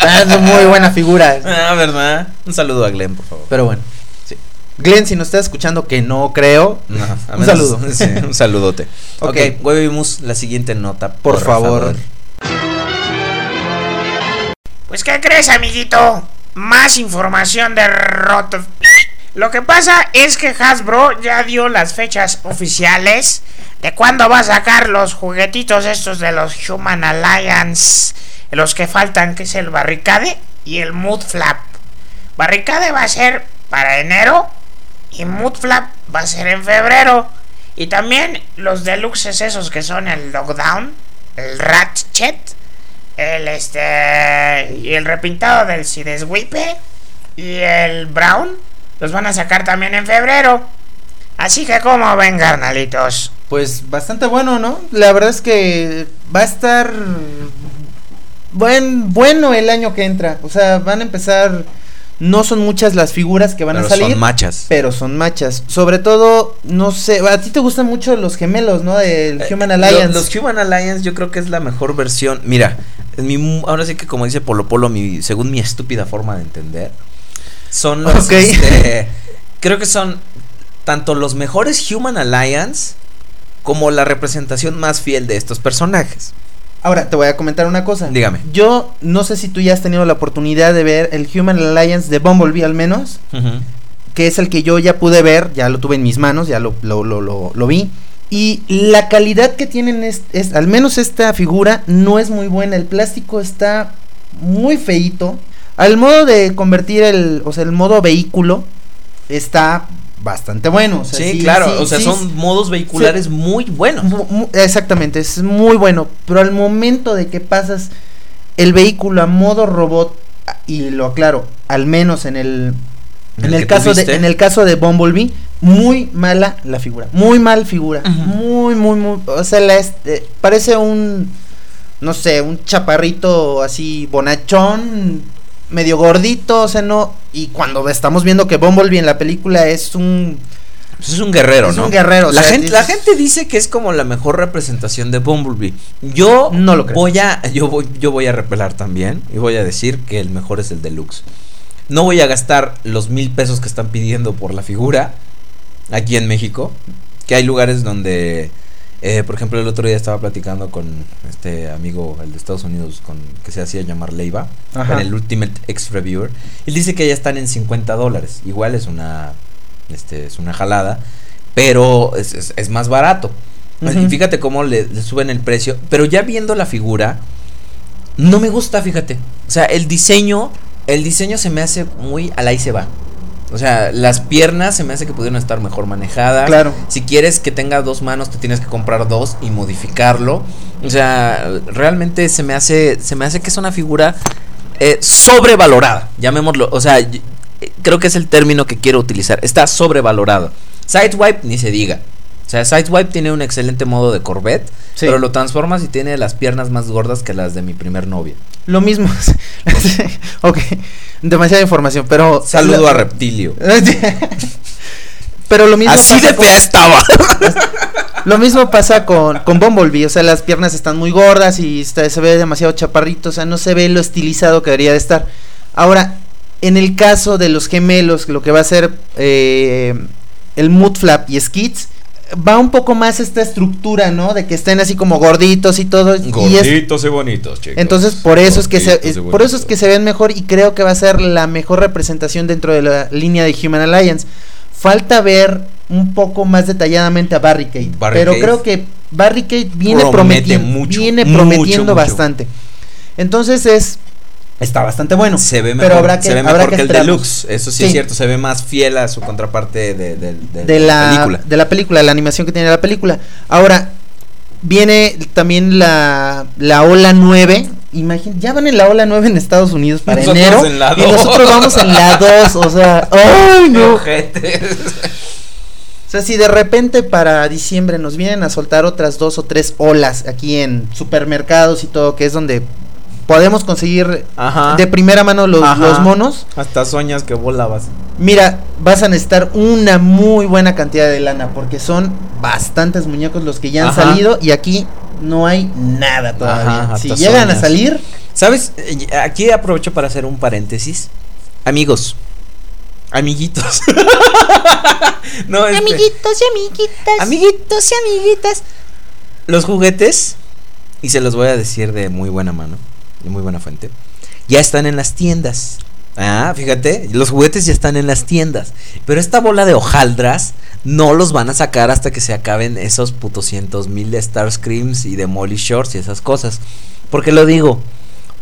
es una muy buena figura. Ah, ¿verdad? Un saludo a Glenn, por favor. Pero bueno. Sí. Glenn, si nos estás escuchando, que no creo. No, a Un saludo. sí, un saludote. Ok. ok, huevimos la siguiente nota. Por favor. Pues, ¿qué crees, amiguito? Más información de Rot. Lo que pasa es que Hasbro ya dio las fechas oficiales de cuándo va a sacar los juguetitos estos de los Human Alliance. Los que faltan, que es el Barricade y el Mood Flap. Barricade va a ser para enero y Mood Flap va a ser en febrero. Y también los deluxes esos que son el Lockdown, el Ratchet, el este y el repintado del Sideswipe y el Brown los van a sacar también en febrero. Así que como ven, carnalitos. Pues bastante bueno, ¿no? La verdad es que va a estar buen, bueno el año que entra. O sea, van a empezar. No son muchas las figuras que van Pero a salir. son machas. Pero son machas. Sobre todo, no sé. A ti te gustan mucho los gemelos, ¿no? Del Eh, Human lo- Alliance. Los, Human Alliance yo creo que es la mejor versión. Mira, en mi, ahora sí que como dice Polo Polo, mi, según mi estúpida forma de entender, son los... Este, creo que son tanto los mejores Human Alliance como la representación más fiel de estos personajes. Ahora, te voy a comentar una cosa. Dígame. Yo no sé si tú ya has tenido la oportunidad de ver el Human Alliance de Bumblebee al menos, que es el que yo ya pude ver, ya lo tuve en mis manos, ya lo, lo, lo, lo, lo vi. Y la calidad que tienen es, es, al menos esta figura, no es muy buena. El plástico está muy feito. Al modo de convertir el, o sea, el modo vehículo está bastante bueno. O sea, sí, claro, sí, o sea, sí, son modos vehiculares muy buenos. Exactamente, es muy bueno. Pero al momento de que pasas el vehículo a modo robot, a- y lo aclaro, al menos en el. ¿En el caso de, en el caso de Bumblebee, muy mala la figura. Muy mal figura. Muy, muy, muy. O sea, la este, parece un. No sé, un chaparrito así bonachón, medio gordito, o sea, no. Y cuando estamos viendo que Bumblebee en la película es un. Pues es un guerrero, Es ¿no? un guerrero, o La, sea, gente, la gente dice que es como la mejor representación de Bumblebee. Yo No lo creo. voy a yo voy yo voy a repelar también y voy a decir que el mejor es el deluxe. No voy a gastar los mil pesos que están pidiendo por la figura aquí en México. Que hay lugares donde, eh, por ejemplo, el otro día estaba platicando con este amigo, el de Estados Unidos, con que se hacía llamar Leiva, Ajá. en el Ultimate X Reviewer. Él dice que ya están en 50 dólares. Igual es una, este, es una jalada, pero es, es- es más barato. Y fíjate cómo le, le suben el precio. Pero ya viendo la figura, no me gusta, fíjate. O sea, el diseño, el diseño se me hace muy al ahí se va. O sea, las piernas se me hace que pudieron estar mejor manejadas. Claro. Si quieres que tenga dos manos, te tienes que comprar dos y modificarlo. O sea, realmente se me hace, se me hace que es una figura eh, sobrevalorada. Llamémoslo. O sea, eh, creo que es el término que quiero utilizar. Está sobrevalorado. Sideswipe ni se diga. O sea, Sideswipe tiene un excelente modo de Corvette, Sí. pero lo transformas y tiene las piernas más gordas que las de mi primer novia. Lo mismo. ok. Demasiada información, pero. Saludo a Reptilio. pero lo mismo Así de fea estaba. Lo mismo pasa con, con Bumblebee, o sea, las piernas están muy gordas y está- se ve demasiado chaparrito, o sea, no se ve lo estilizado que debería de estar. Ahora, en el caso de los gemelos, lo que va a ser eh, el Mudflap y Skids, va un poco más esta estructura, ¿no? De que estén así como gorditos y todo. Y es, Gorditos y bonitos, chicos. entonces por eso es que se, y es- por eso es que se ven mejor y creo que va a ser la mejor representación dentro de la línea de Human Alliance. Falta ver un poco más detalladamente a Barricade, Barricade. pero creo que Barricade viene Promete prometiendo mucho, viene mucho, prometiendo mucho. bastante. Entonces es está bastante bueno. Se ve pero mejor, habrá que, se ve habrá mejor que que, el deluxe. Eso sí, Sí. es cierto. Se ve más fiel a su contraparte de, de- de- de la película. de la película, la animación que tiene la película. Ahora viene también la la ola 9. Imagín, ya van en la ola 9 en Estados Unidos para Nosotros enero en la y nosotros vamos en la 2, o sea, ay no. Ojetes. O sea, si de repente para diciembre nos vienen a soltar otras dos o tres olas aquí en supermercados y todo, que es donde podemos conseguir Ajá. de primera mano los, los monos, Hasta soñas que volabas. mira, vas a necesitar una muy buena cantidad de lana, porque son bastantes muñecos los que ya han Ajá. salido y aquí no hay nada todavía. Ajá, si llegan a salir, ¿Sabes? Eh, Aquí aprovecho para hacer un paréntesis. Amigos. Amiguitos. no, este, Amiguitos y amiguitas. Amiguitos y amiguitas. Los juguetes, y se los voy a decir de muy buena mano, muy buena fuente, ya están en las tiendas. Ah, fíjate, los juguetes ya están en las tiendas. Pero esta bola de hojaldras no los van a sacar hasta que se acaben esos putos cientos mil de Starscreams y de Molly Shorts y esas cosas. ¿Por qué lo digo?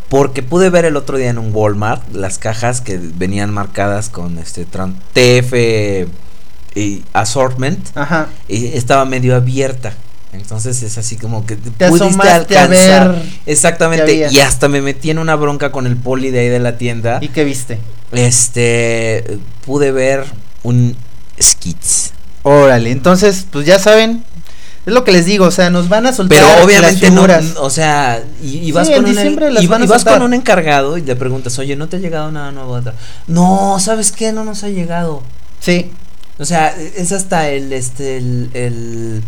Porque pude ver el otro día en un Walmart las cajas que venían marcadas con este TF y assortment ajá, y estaba medio abierta. Entonces es así como que Te pudiste a alcanzar. ver Exactamente. Y hasta me metí en una bronca con el poli de ahí de la tienda. ¿y qué viste? Este pude ver un skits. Órale, entonces, pues ya saben, es lo que les digo, o sea, nos van a soltar Pero las obviamente no, o sea, y, y vas Sí, con en un diciembre y- y vas con un encargado y le preguntas, "Oye, ¿no te ha llegado nada nuevo?" Otra, No, ¿sabes qué? No nos ha llegado. Sí, O sea, es hasta el este el, el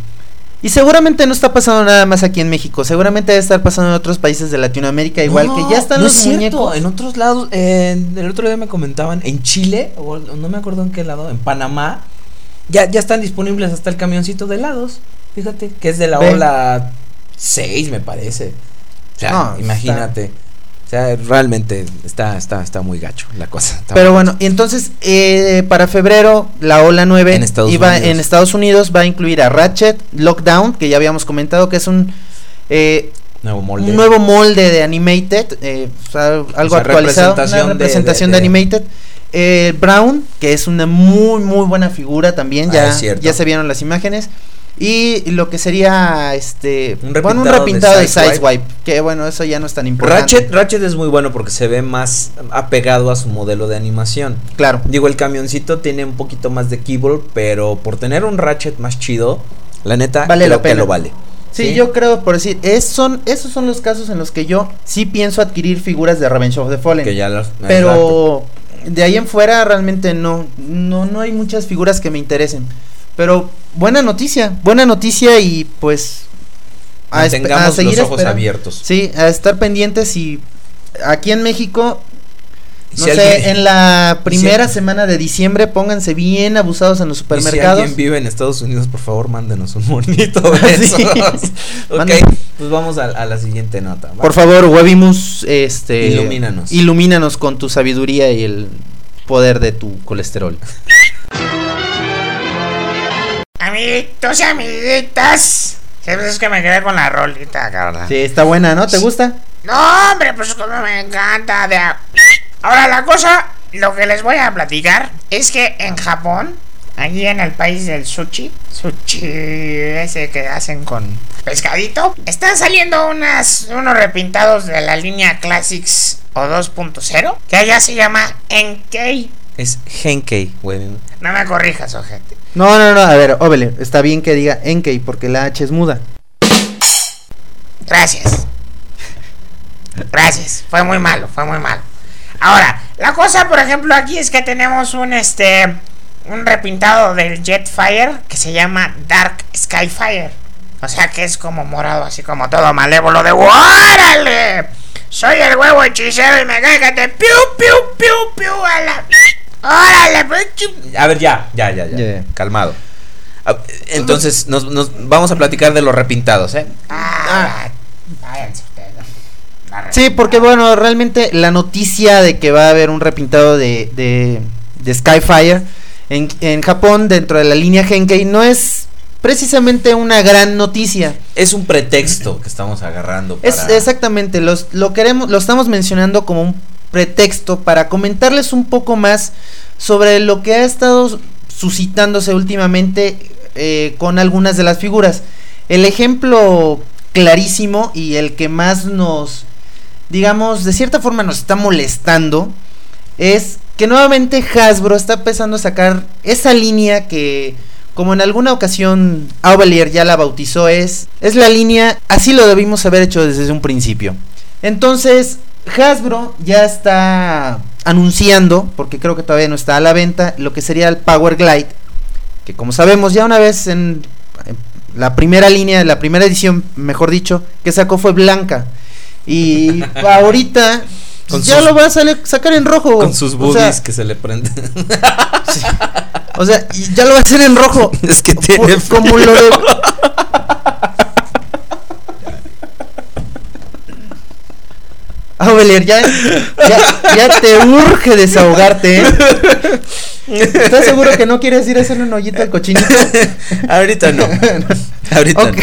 Y seguramente no está pasando nada más aquí en México. Seguramente debe estar pasando en otros países de Latinoamérica, igual No, que ya están no los es cierto, muñecos. En otros lados, en- el otro día me comentaban, en Chile, o no me acuerdo en qué lado, en Panamá, ya, ya están disponibles hasta el camioncito de helados. Fíjate, que es de la ola 6, me parece. sea, No, imagínate. O sea, realmente está, está, está muy gacho la cosa. Pero bueno, y entonces eh, para febrero la ola 9 En Estados iba Unidos. en Estados Unidos va a incluir a Ratchet Lockdown, que ya habíamos comentado que es un eh, nuevo molde. un nuevo molde de Animated, eh, o sea, algo sea, actualizado, representación una de- representación de- de, de- Animated. Eh, Brown, que es una muy muy buena figura también, Ah, ya, ya se vieron las imágenes. Y lo que sería este Un bueno, un repintado de repintado de Sideswipe. Sideswipe, que bueno, eso ya no es tan importante. Ratchet, Ratchet es muy bueno porque se ve más apegado a su modelo de animación. claro. Digo, el camioncito tiene un poquito más de keyboard, pero por tener un Ratchet más chido, la neta, Vale creo la que lo vale. Sí, yo creo, por decir, es, son, esos son los casos en los que yo sí pienso adquirir figuras de Revenge of the Fallen. Que ya los- exacto. pero de ahí en fuera realmente no, no, no hay muchas figuras que me interesen. Pero buena noticia, buena noticia y pues a, a seguir los ojos abiertos. Sí, a estar pendientes y aquí en México, no Si sé, alguien- en la primera si- semana de diciembre pónganse bien abusados en los Y si supermercados. alguien vive en Estados Unidos, por favor, mándenos un monito de Sí. esos. ok, Manden- pues vamos a, a la siguiente nota. Por favor, Webimus, este, Ilumínanos. Ilumínanos con tu sabiduría y el poder de tu colesterol. Amiguitos y amiguitas. Sí, pues es que me quedé con la rolita, cabrón. Sí, está buena, ¿no? ¿Te gusta? No, hombre, pues como me encanta. De... Ahora, la cosa, lo que les voy a platicar es que en Japón, allí en el país del sushi, sushi ese que hacen con pescadito, están saliendo unas, unos repintados de la línea Classics o 2.0, que allá se llama Enkei. Es Henkei, güey. No me corrijas, ojete. No, no, no, a ver, Ovele, está bien que diga Enkei porque la H es muda. Gracias. Gracias. Fue muy malo, fue muy malo. Ahora, la cosa, por ejemplo, aquí es que tenemos un este un repintado del Jetfire que se llama Dark Skyfire. O sea que es como morado, así como todo malévolo de ¡Órale! Soy el huevo hechicero y me cae que te piu piu piu piu a la ¡Órale! A ver, ya, ya, ya, ya. Ya. Calmado. Ah, Entonces, nos, nos vamos a platicar de los repintados, ¿eh? Ah, váyanse ustedes. La Sí, porque bueno, realmente la noticia de que va a haber un repintado de, de, de Skyfire en, en Japón dentro de la línea Henkei no es precisamente una gran noticia. Es un pretexto que estamos agarrando para... Es exactamente, los, lo queremos, lo estamos mencionando como un pretexto para comentarles un poco más sobre lo que ha estado suscitándose últimamente eh, con algunas de las figuras. El ejemplo clarísimo y el que más nos, digamos, de cierta forma nos está molestando es que nuevamente Hasbro está empezando a sacar esa línea que como en alguna ocasión Aubelier ya la bautizó es es la línea así lo debimos haber hecho desde un principio. Entonces, Hasbro ya está anunciando, porque creo que todavía no está a la venta, lo que sería el Power Glide, que como sabemos ya una vez en, en la primera línea, la primera edición, mejor dicho, que sacó fue blanca. Y ahorita Con ya sus- lo va a salir- sacar en rojo. Con sus O boobies sea, que se le prenden. o sea, ya lo va a hacer en rojo. es que Por- tiene... como lo de Belier, ya, ya, ya te urge desahogarte, ¿eh? ¿Estás seguro que no quieres ir a hacerle un hoyito al cochinito? Ahorita no. Ahorita ok.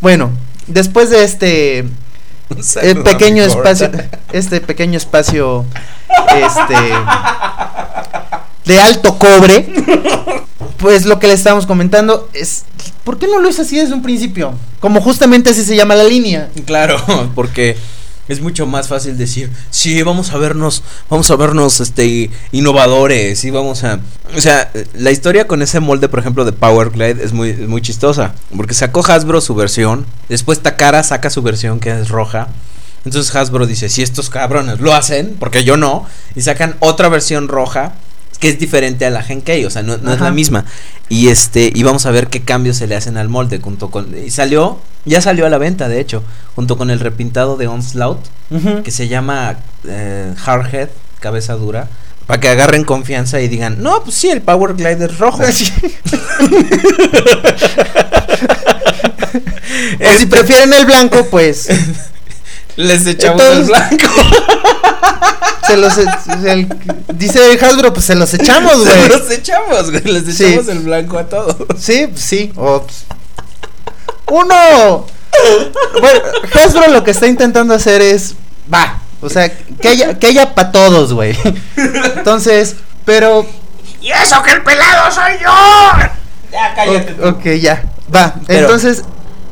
Bueno, después de este no. Eh, pequeño espacio, este pequeño espacio, este, de alto cobre, pues lo que le estábamos comentando es, ¿por qué no lo hizo así desde un principio? Como justamente así se llama la línea. Claro, porque es mucho más fácil decir, sí, vamos a vernos, vamos a vernos este innovadores y vamos a, o sea, la historia con ese molde, por ejemplo, de Power Glide es muy es muy chistosa, porque sacó Hasbro su versión, después Takara saca su versión que es roja. Entonces Hasbro dice, si estos cabrones lo hacen, porque yo no, y sacan otra versión roja que es diferente a la Genkei, o sea, no, no es la misma. Y este, y vamos a ver qué cambios se le hacen al molde junto con y salió, ya salió a la venta, de hecho, junto con el repintado de Onslaught que se llama eh, Hardhead, cabeza dura, para que agarren confianza y digan, no, pues sí, el Power Glide es rojo. O si prefieren el blanco, pues Les echamos Entonces- el blanco. Se los e- se- el- dice Hasbro, pues se los echamos, Se güey. los echamos, güey. Les Sí. echamos el blanco a todos. Sí, sí. o, pues, uno. Bueno, Hasbro lo que está intentando hacer es. Va. O sea, que haya, que haya para todos, güey. Entonces, pero. Y eso que el pelado soy yo. Ya, o- ok, ya. Va. Pero- Entonces,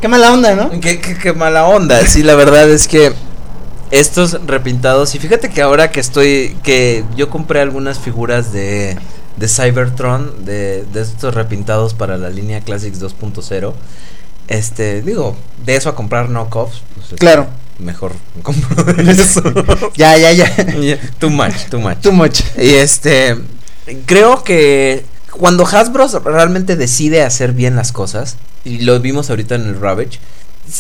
qué mala onda, ¿no? Qué, qué- qué mala onda. Sí, la verdad es que estos repintados. Y fíjate que ahora que estoy. Que yo compré algunas figuras de. De Cybertron. De, de estos repintados para la línea Classics 2.0. Este, digo, de eso a comprar knockoffs. Pues, Claro. Mejor compro de eso. Ya, ya, ya. Too much, too much. Too much. Y este, creo que cuando Hasbro realmente decide hacer bien las cosas, y lo vimos ahorita en el Ravage,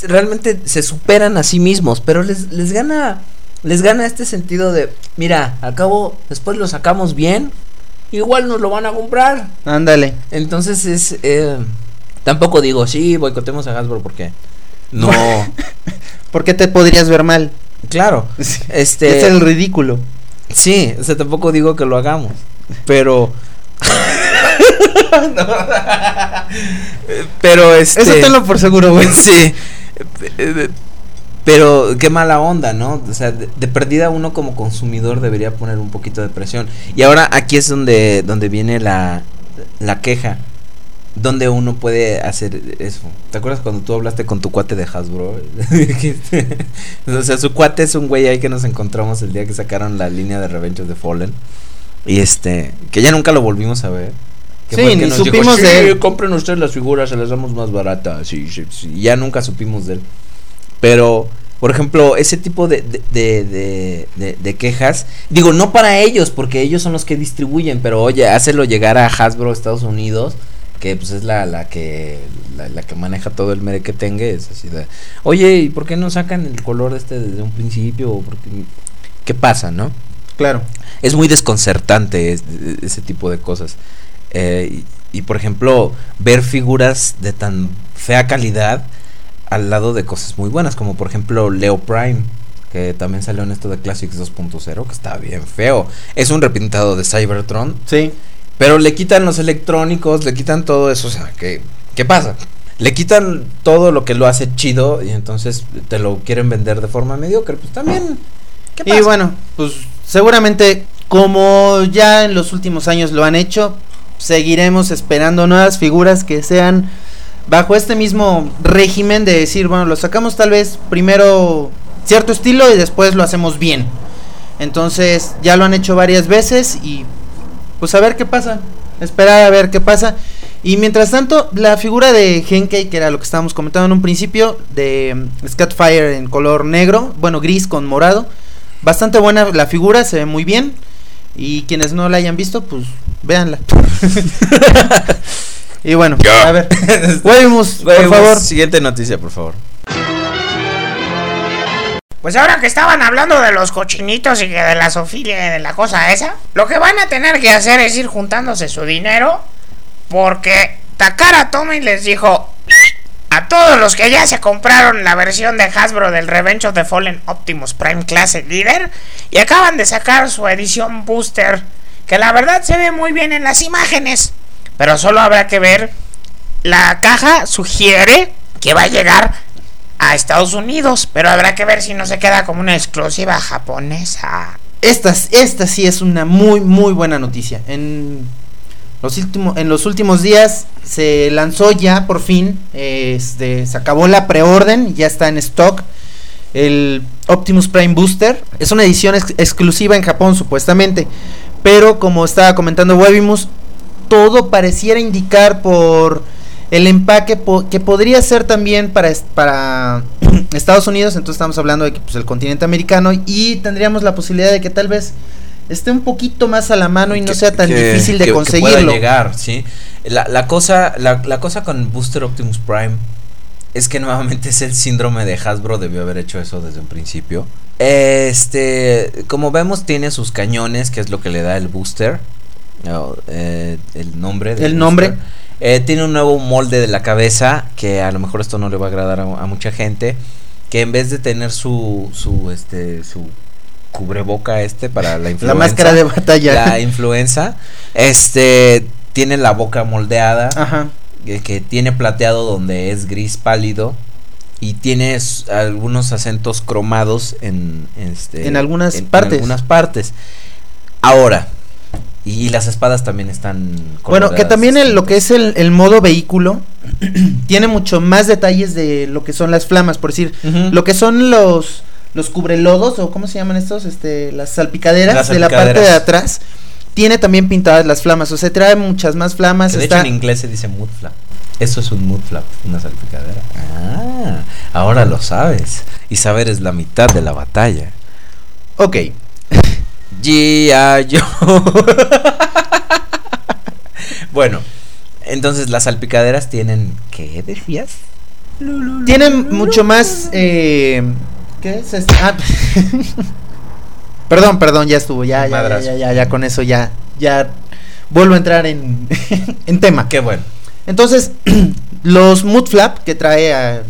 realmente se superan a sí mismos, pero les, les gana, les gana este sentido de, mira, al cabo, después lo sacamos bien, igual nos lo van a comprar. Ándale. Entonces es, eh, tampoco digo, sí, boicotemos a Hasbro porque no, ¿Por qué te podrías ver mal? claro, Sí. este, Es el ridículo. Sí, o sea, tampoco digo que lo hagamos, pero... pero este... Eso tenlo por seguro, güey. Sí, pero qué mala onda, ¿no? O sea, de, de perdida uno como consumidor debería poner un poquito de presión. Y ahora aquí es donde, donde viene la, la queja. Donde uno puede hacer eso. ¿Te acuerdas cuando tú hablaste con tu cuate de Hasbro? O sea, su cuate es un güey ahí que nos encontramos el día que sacaron la línea de Revenge of the Fallen. Y este, que ya nunca lo volvimos a ver. Sí, ni dijo, supimos "Sí, de él". compren ustedes las figuras, se las damos más baratas. Sí, sí, sí. Y ya nunca supimos de él. Pero, por ejemplo, ese tipo de, de, de, de- de- de quejas, digo, no para ellos, porque ellos son los que distribuyen, pero oye, hácelo llegar a Hasbro, Estados Unidos, que pues es la, la que la, la que maneja todo el mere que tenga, es así de, oye, ¿y por qué no sacan el color este desde un principio? ¿O por qué, ¿Qué pasa, no? Claro. es muy desconcertante es- ese tipo de cosas. Eh, y, y, por ejemplo, ver figuras de tan fea calidad al lado de cosas muy buenas, como por ejemplo Leo Prime, que también salió en esto de Classics 2.0, que está bien feo. Es un repintado de Cybertron, Sí. pero le quitan los electrónicos, le quitan todo eso, o sea, ¿qué, qué pasa? Le quitan todo lo que lo hace chido y entonces te lo quieren vender de forma mediocre, pues también... ¿qué Y pasa? bueno, pues seguramente como ya en los últimos años lo han hecho, seguiremos esperando nuevas figuras que sean bajo este mismo régimen de decir, bueno, lo sacamos tal vez primero cierto estilo y después lo hacemos bien. Entonces ya lo han hecho varias veces y pues a ver qué pasa, esperar a ver qué pasa. Y mientras tanto, la figura de Genkei, que era lo que estábamos comentando en un principio, de Scatfire en color negro, bueno, gris con morado, bastante buena la figura, se ve muy bien. Y quienes no la hayan visto, pues véanla. y bueno, a ver, por favor. Siguiente noticia, por favor. Pues ahora que estaban hablando de los cochinitos y que de la sofilia y de la cosa esa, lo que van a tener que hacer es ir juntándose su dinero porque Takara Tomy les dijo a todos los que ya se compraron la versión de Hasbro del Revenge of the Fallen Optimus Prime Classic Leader y acaban de sacar su edición booster que la verdad se ve muy bien en las imágenes, pero solo habrá que ver la caja sugiere que va a llegar a Estados Unidos, pero habrá que ver si no se queda como una exclusiva japonesa. Esta, esta sí es una muy, muy buena noticia. En los, en los últimos días se lanzó ya por fin, este, se acabó la preorden, ya está en stock. El Optimus Prime Booster es una edición ex- exclusiva en Japón supuestamente, pero como estaba comentando Webimus, todo pareciera indicar por el empaque po- que podría ser también para, est- para Estados Unidos, entonces estamos hablando de que pues, el continente americano y tendríamos la posibilidad de que tal vez esté un poquito más a la mano y no Que- sea tan que- difícil de que- conseguirlo. pueda llegar, sí. La, la cosa, la, la cosa con Booster Optimus Prime es que nuevamente es el síndrome de Hasbro, debió haber hecho eso desde un principio. Este, como vemos, tiene sus cañones, que es lo que le da el booster. eh, el nombre. del El nombre. Eh, tiene un nuevo molde de la cabeza, que a lo mejor esto no le va a agradar a, a mucha gente. que en vez de tener su, su, este, su cubreboca este para la influenza. La máscara de batalla. La influenza, este, tiene la boca moldeada, Ajá. que, que tiene plateado donde es gris pálido y tiene algunos acentos cromados en, este, En algunas partes. algunas partes. Ahora, y, las espadas también están Bueno, que también el- lo que es el, el modo vehículo tiene mucho más detalles de lo que son las flamas, por decir, lo que son los los cubrelodos o cómo se llaman estos, este, las salpicaderas, Las de la parte de atrás. Tiene también pintadas las flamas, o sea, trae muchas más flamas. Que de está- hecho en inglés se dice mood flap. Eso es un mood flap, una salpicadera. Ah, ahora lo sabes. Y saber es la mitad de la batalla. Ok, G.I. Joe. bueno, entonces las salpicaderas tienen. ¿Qué decías? tienen mucho más... Eh, ¿Qué es esto? Ah, perdón, perdón, ya estuvo, ya, ya, ya, ya, ya, ya, con eso ya, ya vuelvo a entrar en, en tema. Qué bueno. Entonces, los mood flap que trae a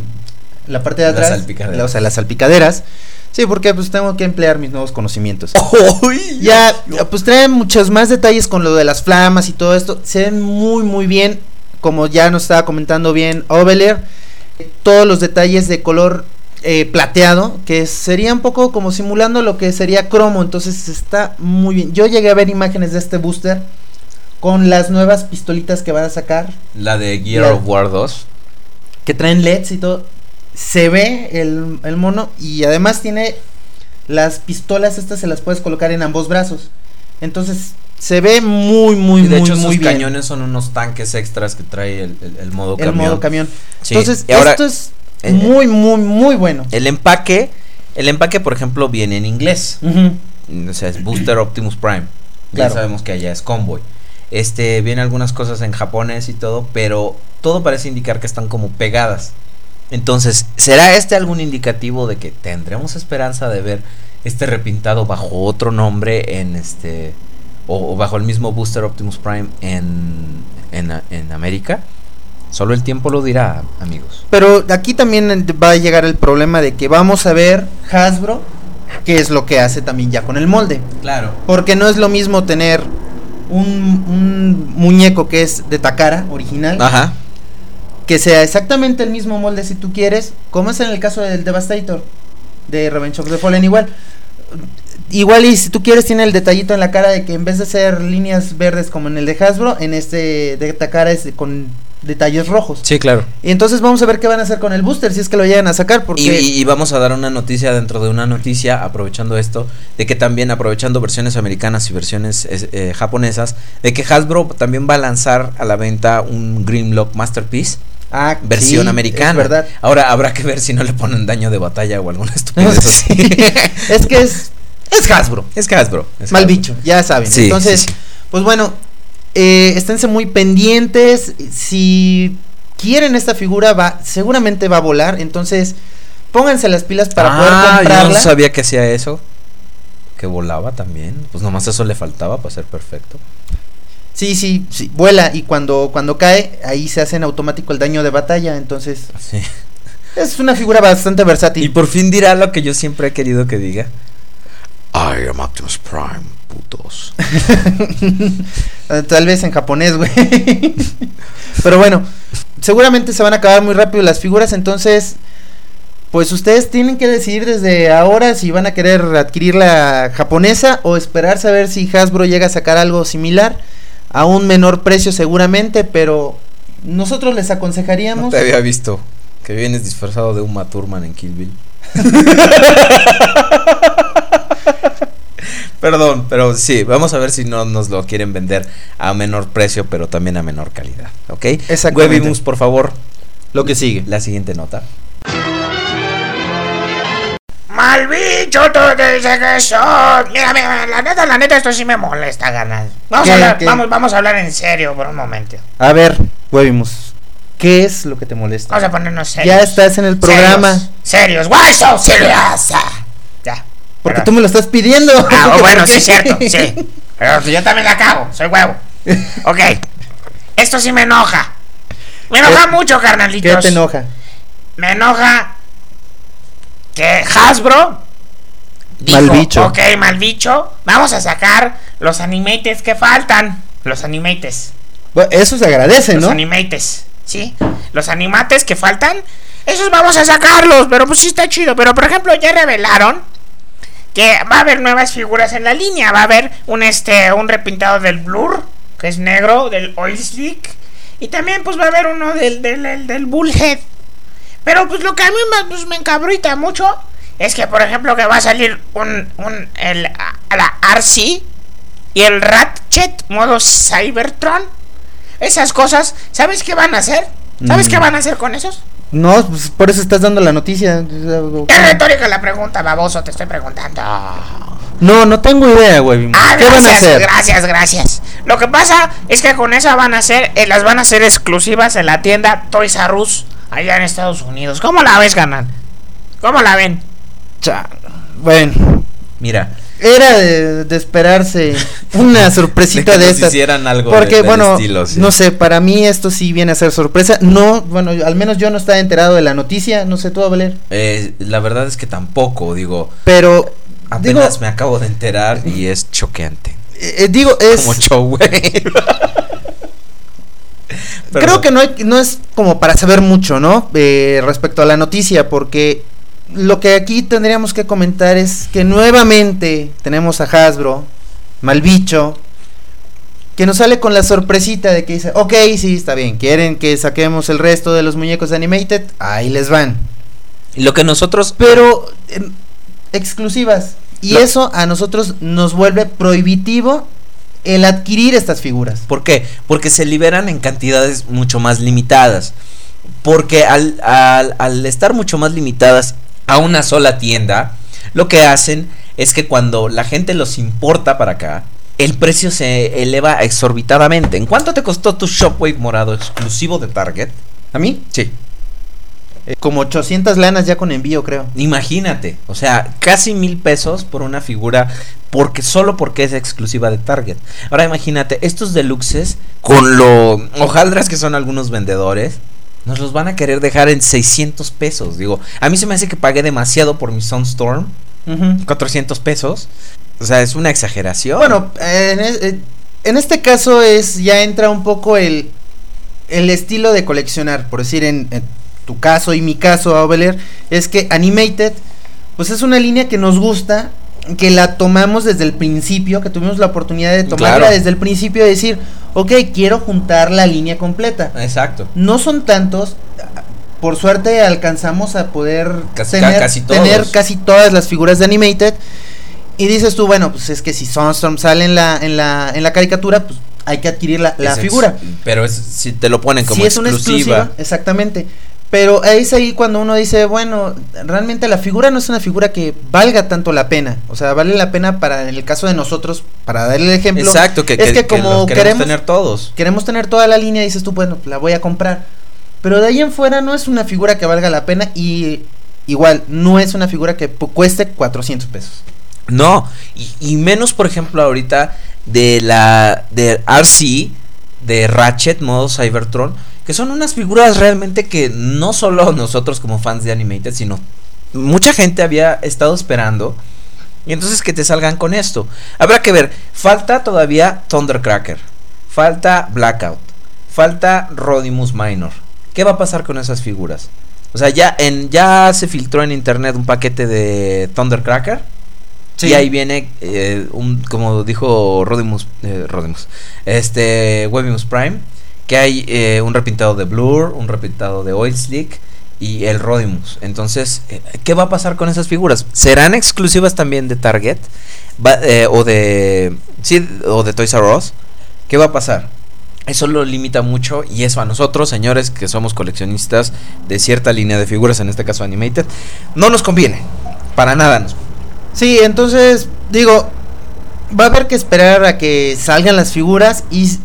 la parte de Las atrás, salpicaderas. la- o sea, las salpicaderas. Sí, porque pues tengo que emplear mis nuevos conocimientos. ya, pues trae muchos más detalles con lo de las flamas y todo esto. Se ven muy, muy bien. Como ya nos estaba comentando bien Oveler. Todos los detalles de color eh, plateado. Que sería un poco como simulando lo que sería cromo. Entonces está muy bien. Yo llegué a ver imágenes de este booster. Con las nuevas pistolitas que van a sacar La de Gear of War 2. que traen LEDs y todo. Se ve el, el mono y además tiene las pistolas estas se las puedes colocar en ambos brazos. Entonces se ve muy muy y de muy hecho, muy bien cañones son unos tanques extras que trae el, el- el modo el camión. modo camión. Sí, Entonces y ahora, esto es eh, muy muy muy bueno. El empaque, el empaque, por ejemplo, viene en inglés. O sea, es Booster Optimus Prime. Ya Claro. sabemos que allá es Convoy. Este, viene algunas cosas en japonés y todo, pero todo parece indicar que están como pegadas. Entonces, ¿será este algún indicativo de que tendremos esperanza de ver este repintado bajo otro nombre en este o, o bajo el mismo Booster Optimus Prime en, en, en América? Solo el tiempo lo dirá, amigos. Pero aquí también va a llegar el problema de que vamos a ver Hasbro qué es lo que hace también ya con el molde. Claro. Porque no es lo mismo tener un, un muñeco que es de Takara original. Ajá. Que sea exactamente el mismo molde si tú quieres, como es en el caso del Devastator de Revenge of the Fallen igual. Igual y si tú quieres tiene el detallito en la cara de que en vez de ser líneas verdes como en el de Hasbro, en este de Takara es de- con detalles rojos. Sí, claro. Y entonces vamos a ver qué van a hacer con el booster si es que lo llegan a sacar porque Y, y- y vamos a dar una noticia dentro de una noticia, aprovechando esto, de que también aprovechando versiones americanas y versiones es- eh, japonesas, de que Hasbro también va a lanzar a la venta un Grimlock Masterpiece, ah, versión sí, americana. Es verdad. Ahora habrá que ver si no le ponen daño de batalla o alguna estupidez así. es que es es Hasbro. es Hasbro. es Mal Hasbro. bicho, ya saben. Sí, Entonces, sí, pues bueno, eh, esténse muy pendientes. Si quieren esta figura, va, seguramente va a volar. Entonces, pónganse las pilas para poder Ah, yo comprarla. no sabía que hacía eso. Que volaba también. Pues nomás eso le faltaba para ser perfecto. Sí, sí, sí, vuela y cuando, cuando cae, ahí se hace en automático el daño de batalla. Entonces, Sí. es una figura bastante versátil. Y por fin dirá lo que yo siempre he querido que diga. I am Optimus Prime, putos. Eh, Tal vez en japonés, güey. Pero bueno, seguramente se van a acabar muy rápido las figuras, entonces, pues ustedes tienen que decidir desde ahora si van a querer adquirir la japonesa o esperarse a ver si Hasbro llega a sacar algo similar a un menor precio seguramente, pero nosotros les No aconsejaríamos... te había visto que vienes disfrazado de un Maturman en Kill Bill. Perdón, pero sí, vamos a ver si no nos lo quieren vender a menor precio, pero también a menor calidad, ¿ok? Exactamente. Webimus, por favor, Lo que sigue. la siguiente nota. Mal bicho, tú dices que sos. Mira, mira, la neta, la neta, esto sí me molesta, carnal. Vamos ¿Qué? a hablar, ¿Qué? vamos, vamos a hablar en serio por un momento. A ver, Webimus, ¿qué es lo que te molesta? Vamos a ponernos serios. Ya estás en el programa. Serios, serios. Why so serious? Ya. Porque Pero- tú me lo estás pidiendo. Ah, bueno, sí, es cierto, sí. Pero yo también la cago, soy huevo. Ok. Esto sí me enoja. Me enoja ¿Qué- mucho, ¿Qué carnalitos. te enoja? Me enoja que Hasbro dijo, Mal bicho. ok, mal bicho, vamos a sacar los animates que faltan. Los animates. Bueno, eso se agradece, Los ¿no? animates, ¿sí? Los animates que faltan, esos vamos a sacarlos, pero pues sí está chido. Pero por ejemplo, ya revelaron que va a haber nuevas figuras en la línea. Va a haber un este un repintado del Blur, que es negro, del Oil Slick. Y también pues va a haber uno del, del, del, del Bullhead. Pero pues lo que a mí me, pues, me encabrita mucho es que por ejemplo que va a salir un, un el, a la RC y el Ratchet modo Cybertron. Esas cosas, ¿sabes qué van a hacer? ¿Sabes Mm. qué van a hacer con esos? No, pues por eso estás dando la noticia. Es retórica la pregunta, baboso, te estoy preguntando. No, no tengo idea, güey. Ah, ¿Qué van a gracias, hacer? gracias, gracias. Lo que pasa es que con esa van a ser, eh, las van a hacer exclusivas en la tienda Toys R Us allá en Estados Unidos. ¿Cómo la ves, canal? ¿Cómo la ven? Cha- Bueno, Mira, era de, de esperarse una sorpresita De que de, nos estas. hicieran algo Porque, de- bueno, estilo, sí. no sé, para mí esto sí viene a ser sorpresa. No, bueno, al menos yo no estaba enterado de la noticia. No sé tú, Valer. eh, la verdad es que tampoco, digo, Pero, digo, apenas me acabo de enterar y es choqueante. eh, digo, es. Como show, güey. Creo que no, hay- no es como para saber mucho, ¿no? Eh, respecto a la noticia, porque lo que aquí tendríamos que comentar es que nuevamente tenemos a Hasbro, Malbicho, que nos sale con la sorpresita de que dice, ok, sí, está bien, quieren que saquemos el resto de los muñecos de Animated, ahí les van. Lo que nosotros Pero exclusivas. Y eso a nosotros nos vuelve prohibitivo el adquirir estas figuras. ¿Por qué? Porque se liberan en cantidades mucho más limitadas. Porque al, al- al estar mucho más limitadas a una sola tienda, lo que hacen es que cuando la gente los importa para acá, el precio se eleva exorbitadamente. ¿En cuánto te costó tu Shockwave morado exclusivo de Target? ¿A mí? Sí. Eh, como 800 lanas ya con envío, creo. Imagínate, o sea, casi mil pesos por una figura porque solo porque es exclusiva de Target. Ahora imagínate, estos deluxes con lo hojaldras que son algunos vendedores, nos los van a querer dejar en 600 pesos. Digo, a mí se me hace que pagué demasiado por mi Sunstorm, 400 pesos. O sea, es una exageración. Bueno, en, e- eh, en este caso es ya entra un poco el, el estilo de coleccionar, por decir en, en tu caso y mi caso, Oveler, es que Animated, pues es una línea que nos gusta, que la tomamos desde el principio, que tuvimos la oportunidad de tomarla Claro. desde el principio y decir, ok, quiero juntar la línea completa. Exacto. No son tantos. Por suerte alcanzamos a poder Casi- tener, casi todos. tener casi todas las figuras de Animated. Y dices tú, bueno, pues es que si Sunstorm sale en la, en la, en la caricatura, pues hay que adquirir la, figura. Pero es, si te lo ponen como Si es una exclusiva, exactamente. Pero es ahí cuando uno dice, bueno, realmente la figura no es una figura que valga tanto la pena. O sea, vale la pena para, en el caso de nosotros, para darle el ejemplo. Exacto, que, es que- como queremos queremos tener todos. queremos tener toda la línea, dices tú, bueno, la voy a comprar. Pero de ahí en fuera no es una figura que valga la pena y igual no es una figura que cueste 400 pesos. No, y, y menos por ejemplo ahorita de la de RC, de Ratchet, modo Cybertron, que son unas figuras realmente que no solo nosotros como fans de Animated, sino mucha gente había estado esperando. Y entonces que te salgan con esto. Habrá que ver, falta todavía Thundercracker, falta Blackout, falta Rodimus Minor. ¿Qué va a pasar con esas figuras? O sea, ya en ya se filtró en internet un paquete de Thundercracker. Y ahí viene, eh, un, como dijo Rodimus, eh, Rodimus, este, Webimus Prime, que hay eh, un repintado de Blur, un repintado de Oil Slick y el Rodimus. Entonces, eh, ¿qué va a pasar con esas figuras? ¿Serán exclusivas también de Target? Va- eh, o de, sí, o de Toys R Us? ¿Qué va a pasar? Eso lo limita mucho y eso a nosotros, señores, que somos coleccionistas de cierta línea de figuras, en este caso Animated, no nos conviene. Para nada Sí, entonces digo, va a haber que esperar a que salgan las figuras y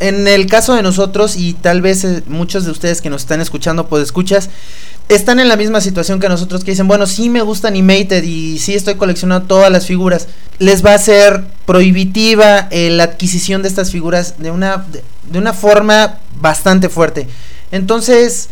en el caso de nosotros y tal vez eh, muchos de ustedes que nos están escuchando, pues escuchas, están en la misma situación que nosotros que dicen, bueno, sí me gusta Animated y sí estoy coleccionando todas las figuras, les va a ser prohibitiva eh, la adquisición de estas figuras de una, de, de una forma bastante fuerte. Entonces,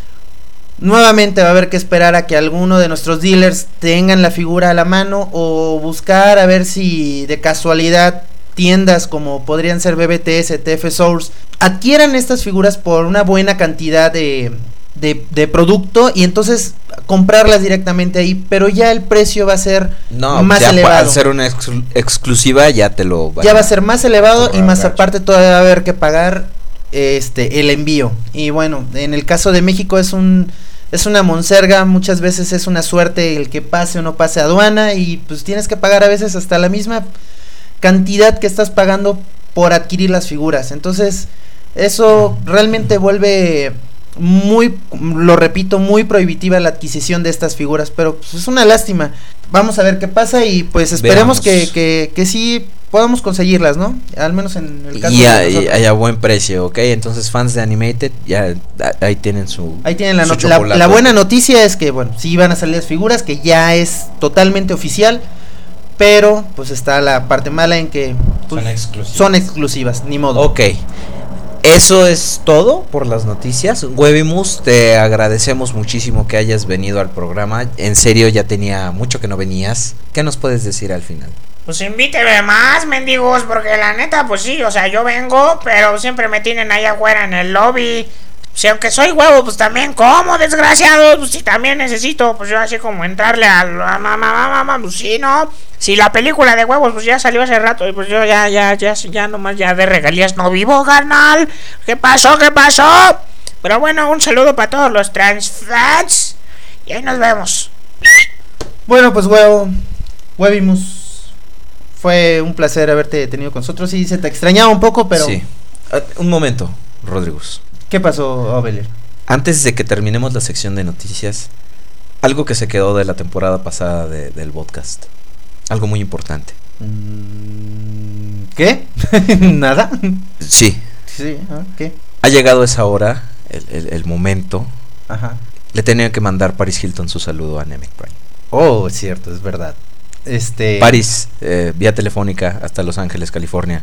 Nuevamente va a haber que esperar a que alguno de nuestros dealers tengan la figura a la mano o buscar a ver si de casualidad tiendas como podrían ser BBTS, TF Source, adquieran estas figuras por una buena cantidad de, de, de producto y entonces comprarlas directamente ahí, pero ya el precio va a ser No, más ya elevado. al ser una exclu- exclusiva ya te lo van ya va a ser más elevado y más gacho. aparte todavía va a haber que pagar este el envío. Y bueno, en el caso de México es un es una monserga, muchas veces es una suerte el que pase o no pase aduana y pues tienes que pagar a veces hasta la misma cantidad que estás pagando por adquirir las figuras. Entonces, eso realmente vuelve muy, lo repito, muy prohibitiva la adquisición de estas figuras, pero pues, es una lástima. Vamos a ver qué pasa y pues esperemos que, que, que sí podamos conseguirlas, ¿no? Al menos en el caso y de a, y- nosotros. y a buen precio, ¿ok? Entonces fans de Animated ya ahí tienen su... Ahí tienen la, not- la, la buena noticia es que, bueno, sí van a salir las figuras, que ya es totalmente oficial, pero pues está la parte mala en que pues, Son exclusivas. son exclusivas, ni modo. Ok. Eso es todo por las noticias. Webimus, te agradecemos muchísimo que hayas venido al programa. En serio, ya tenía mucho que no venías. ¿Qué nos puedes decir al final? Pues invíteme más, mendigos, porque la neta, pues sí, o sea, yo vengo, pero siempre me tienen ahí afuera en el lobby. Si aunque soy huevo, pues también como, desgraciado, pues sí, también necesito, pues yo así como entrarle a la mamá, mamá, mamá, pues sí, ¿no? Si la película de huevos, pues ya salió hace rato, y pues yo ya, ya, ya, ya nomás ya de regalías no vivo, carnal. ¿Qué pasó? ¿Qué pasó? Pero bueno, un saludo para todos los trans fans, y ahí nos vemos. Bueno, pues huevo, Webimus, fue un placer haberte tenido con nosotros y se te extrañaba un poco, pero Sí. Un momento, Rodríguez. ¿Qué pasó, Obeler? Antes de que terminemos la sección de noticias, algo que se quedó de la temporada pasada de- del podcast. Algo muy importante. Mm, ¿Qué? ¿Nada? Sí, Sí, ah, ¿qué? ha llegado esa hora, el, el- el momento. Ajá. Le tenía que mandar Paris Hilton su saludo a Nemec Prime. Oh, es cierto, es verdad. Este. Paris, eh, vía telefónica hasta Los Ángeles, California.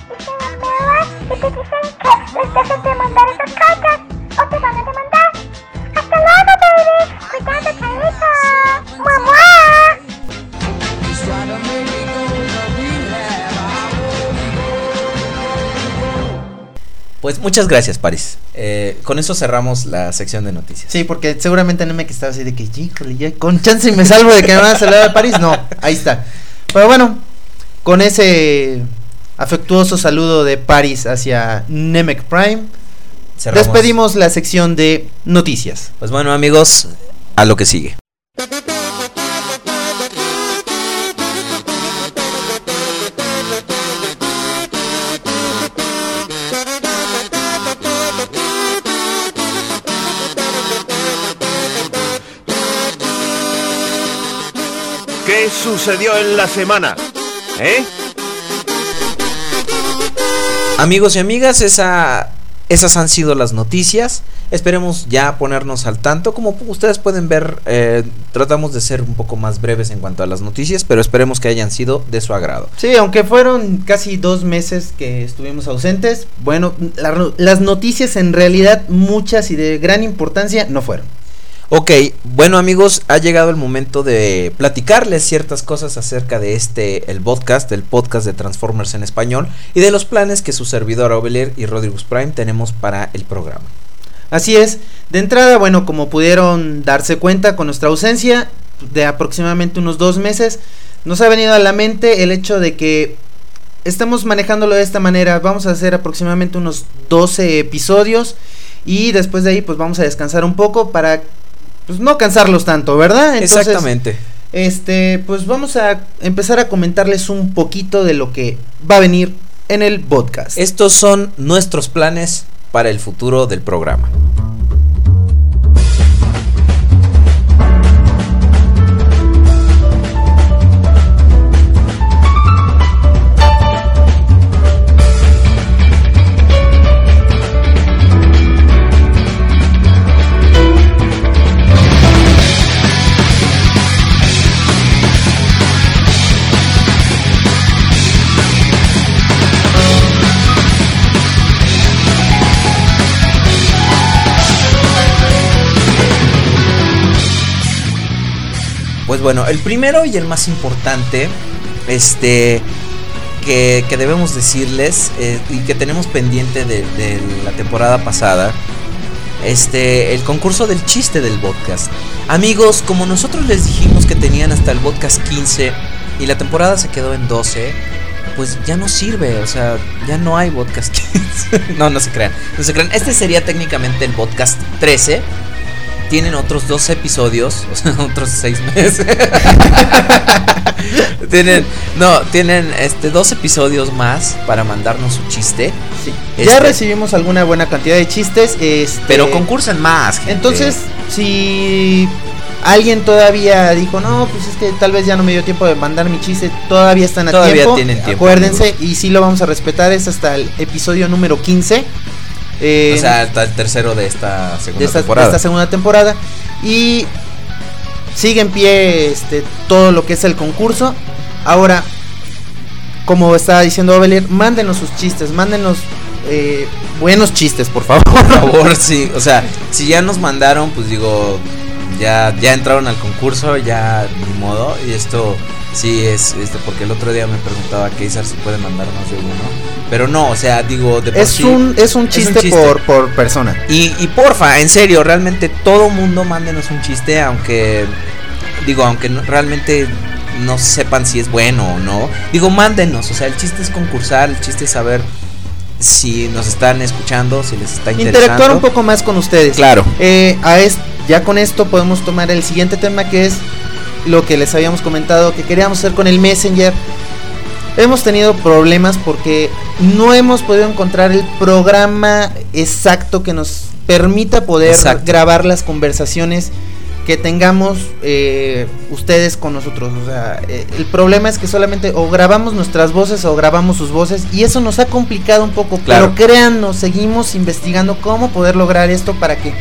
a Pues muchas gracias, Paris. Eh, con eso cerramos la sección de noticias. Sí, porque seguramente no me que estaba así de que, híjole, ya con chance y me salvo de que me van a saludar de París. No, ahí está. Pero bueno, con ese afectuoso saludo de París hacia Nemec Prime, Cerramos. despedimos la sección de noticias. Pues bueno, amigos, a lo que sigue. ¿Qué sucedió en la semana? ¿Eh? Amigos y amigas, esa, esas han sido las noticias. Esperemos ya ponernos al tanto. Como ustedes pueden ver, eh, tratamos de ser un poco más breves en cuanto a las noticias, pero esperemos que hayan sido de su agrado. Sí, aunque fueron casi dos meses que estuvimos ausentes, bueno, la- las noticias en realidad, muchas y de gran importancia, no fueron. Ok, bueno amigos, ha llegado el momento de platicarles ciertas cosas acerca de este, el podcast, el podcast de Transformers en español, y de los planes que su servidor Ovelier y Rodriguez Prime tenemos para el programa. Así es, de entrada, bueno, como pudieron darse cuenta con nuestra ausencia de aproximadamente unos dos meses, nos ha venido a la mente el hecho de que estamos manejándolo de esta manera. Vamos a hacer aproximadamente unos 12 episodios y después de ahí pues vamos a descansar un poco para pues no cansarlos tanto, ¿verdad? Entonces, Exactamente. Este, pues vamos a empezar a comentarles un poquito de lo que va a venir en el podcast. Estos son nuestros planes para el futuro del programa. Pues bueno, el primero y el más importante, este, que, que debemos decirles eh, y que tenemos pendiente de, la temporada pasada, este, el concurso del chiste del podcast. Amigos, como nosotros les dijimos que tenían hasta el podcast 15 y la temporada se quedó en 12, pues ya no sirve, o sea, ya no hay podcast 15. no, no se crean, no se crean. Este sería técnicamente el podcast 13. Tienen otros dos episodios, o sea, otros seis meses. tienen, no, tienen este dos episodios más para mandarnos su chiste. Ya Este, recibimos alguna buena cantidad de chistes. Este, Pero concursan más. gente. Entonces, si alguien todavía dijo, no, pues es que tal vez ya no me dio tiempo de mandar mi chiste, todavía están a Todavía tiempo. tienen tiempo, Acuérdense, y sí lo vamos a respetar, es hasta el episodio número 15. Eh, o sea, hasta el tercero de esta segunda de esta, de temporada. esta segunda temporada. Y sigue en pie este, todo lo que es el concurso. Ahora, como estaba diciendo Ovelier, mándenos sus chistes, mándenos eh, buenos chistes, por favor. Por favor, sí. O sea, si ya nos mandaron, pues digo, ya, ya entraron al concurso, ya ni modo. Y esto sí es, este, porque el otro día me preguntaba que Isar si puede mandar más de uno. Pero no, o sea, digo, de por Es sí- un, es un chiste, Por, por persona. Y, y porfa, en serio, realmente todo mundo mándenos un chiste, aunque digo, aunque no- realmente no sepan si es bueno o no. Digo, mándenos, o sea, el chiste es concursar, el chiste es saber si nos están escuchando, si les está interesando. Interactuar un poco más con ustedes. Claro. Eh, a ya con esto podemos tomar el siguiente tema que es lo que les habíamos comentado que queríamos hacer con el Messenger. Hemos tenido problemas porque no hemos podido encontrar el programa exacto que nos permita poder Exacto. grabar las conversaciones que tengamos eh, ustedes con nosotros. O sea, eh, el problema es que solamente o grabamos nuestras voces o grabamos sus voces y eso nos ha complicado un poco. Claro. Pero créannos, seguimos investigando cómo poder lograr esto para que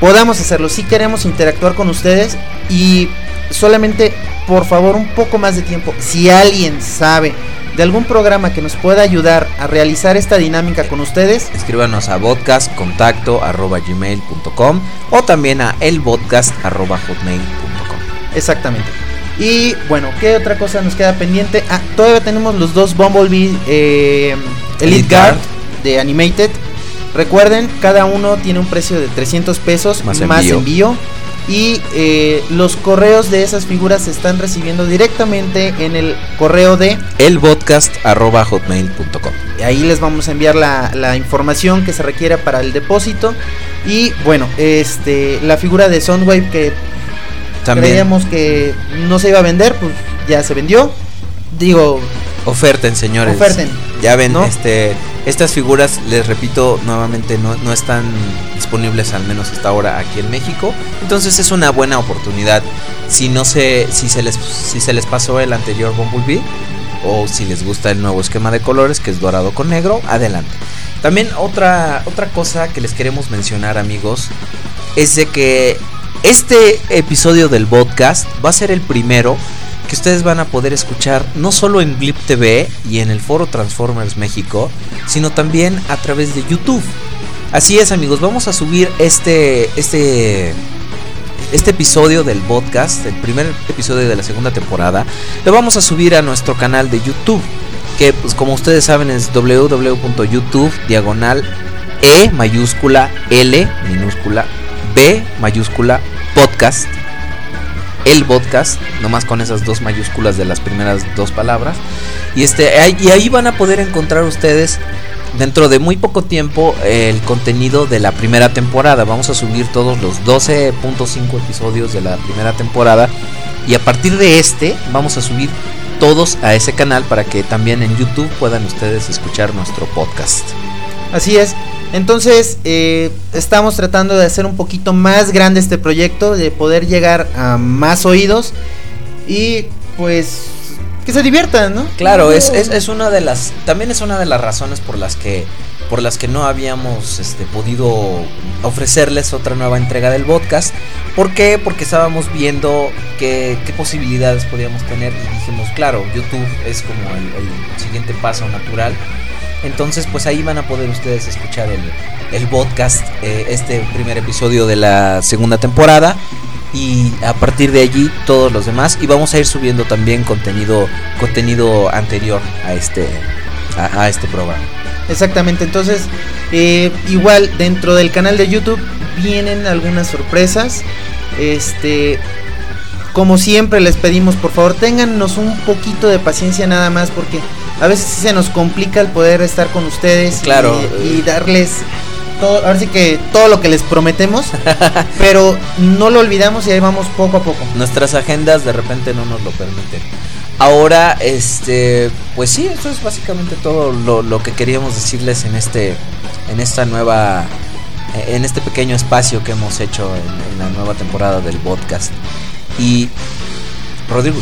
podamos hacerlo. Si queremos interactuar con ustedes y solamente, por favor, un poco más de tiempo. Si alguien sabe de algún programa que nos pueda ayudar a realizar esta dinámica con ustedes, Escríbanos a podcastcontacto@gmail.com o también a elpodcast@hotmail.com. Exactamente. Y bueno, ¿qué otra cosa nos queda pendiente? Ah, todavía tenemos los dos Bumblebee eh, Elite Elite Guard Guard. de Animated. Recuerden, cada uno tiene un precio de 300 pesos Más más, envío. envío. Y eh, los correos de esas figuras se están recibiendo directamente en el correo de... elpodcast@hotmail.com. Ahí les vamos a enviar la, la información que se requiera para el depósito. Y bueno, este la figura de Soundwave que También creíamos que no se iba a vender, pues ya se vendió. Digo, Oferten, señores. Oferten. Ya ven, ¿No? este, estas figuras, les repito nuevamente, no, no están disponibles al menos hasta ahora aquí en México. Entonces es una buena oportunidad. Si no se, si se les, si se les pasó el anterior Bumblebee o si les gusta el nuevo esquema de colores que es dorado con negro, adelante. También otra, otra cosa que les queremos mencionar, amigos, es de que este episodio del podcast va a ser el primero que ustedes van a poder escuchar no solo en Blip TV y en el foro Transformers México, sino también a través de YouTube. Así es, amigos, vamos a subir este este este episodio del podcast, el primer episodio de la segunda temporada, lo vamos a subir a nuestro canal de YouTube, que pues como ustedes saben es www.youtube diagonal E mayúscula L minúscula B mayúscula podcast el podcast, nomás con esas dos mayúsculas de las primeras dos palabras. Y este y ahí van a poder encontrar ustedes dentro de muy poco tiempo el contenido de la primera temporada. Vamos a subir todos los 12.5 episodios de la primera temporada y a partir de este vamos a subir todos a ese canal para que también en YouTube puedan ustedes escuchar nuestro podcast. Así es. Entonces, eh, estamos tratando de hacer un poquito más grande este proyecto, de poder llegar a más oídos y pues que se diviertan, ¿no? Claro, es, es, es una de las. También es una de las razones por las que. Por las que no habíamos este, podido ofrecerles otra nueva entrega del podcast. ¿Por qué? Porque estábamos viendo qué, posibilidades podíamos tener y dijimos, claro, YouTube es como el siguiente paso natural. Entonces, pues ahí van a poder ustedes escuchar el, el podcast, eh, este primer episodio de la segunda temporada. y a partir de allí todos los demás y vamos a ir subiendo también contenido contenido anterior a este a, este programa. Exactamente, entonces eh, igual dentro del canal de YouTube vienen algunas sorpresas. Este, como siempre les pedimos por favor téngannos un poquito de paciencia nada más porque a veces se nos complica el poder estar con ustedes y- Claro. y, darles todo, ahora sí que todo lo que les prometemos, pero no lo olvidamos y ahí vamos poco a poco. Nuestras agendas de repente no nos lo permiten. Ahora, este, pues sí, eso es básicamente todo lo, lo que queríamos decirles en este, en esta nueva, en este pequeño espacio que hemos hecho en, en la nueva temporada del podcast. Y, Rodrigo,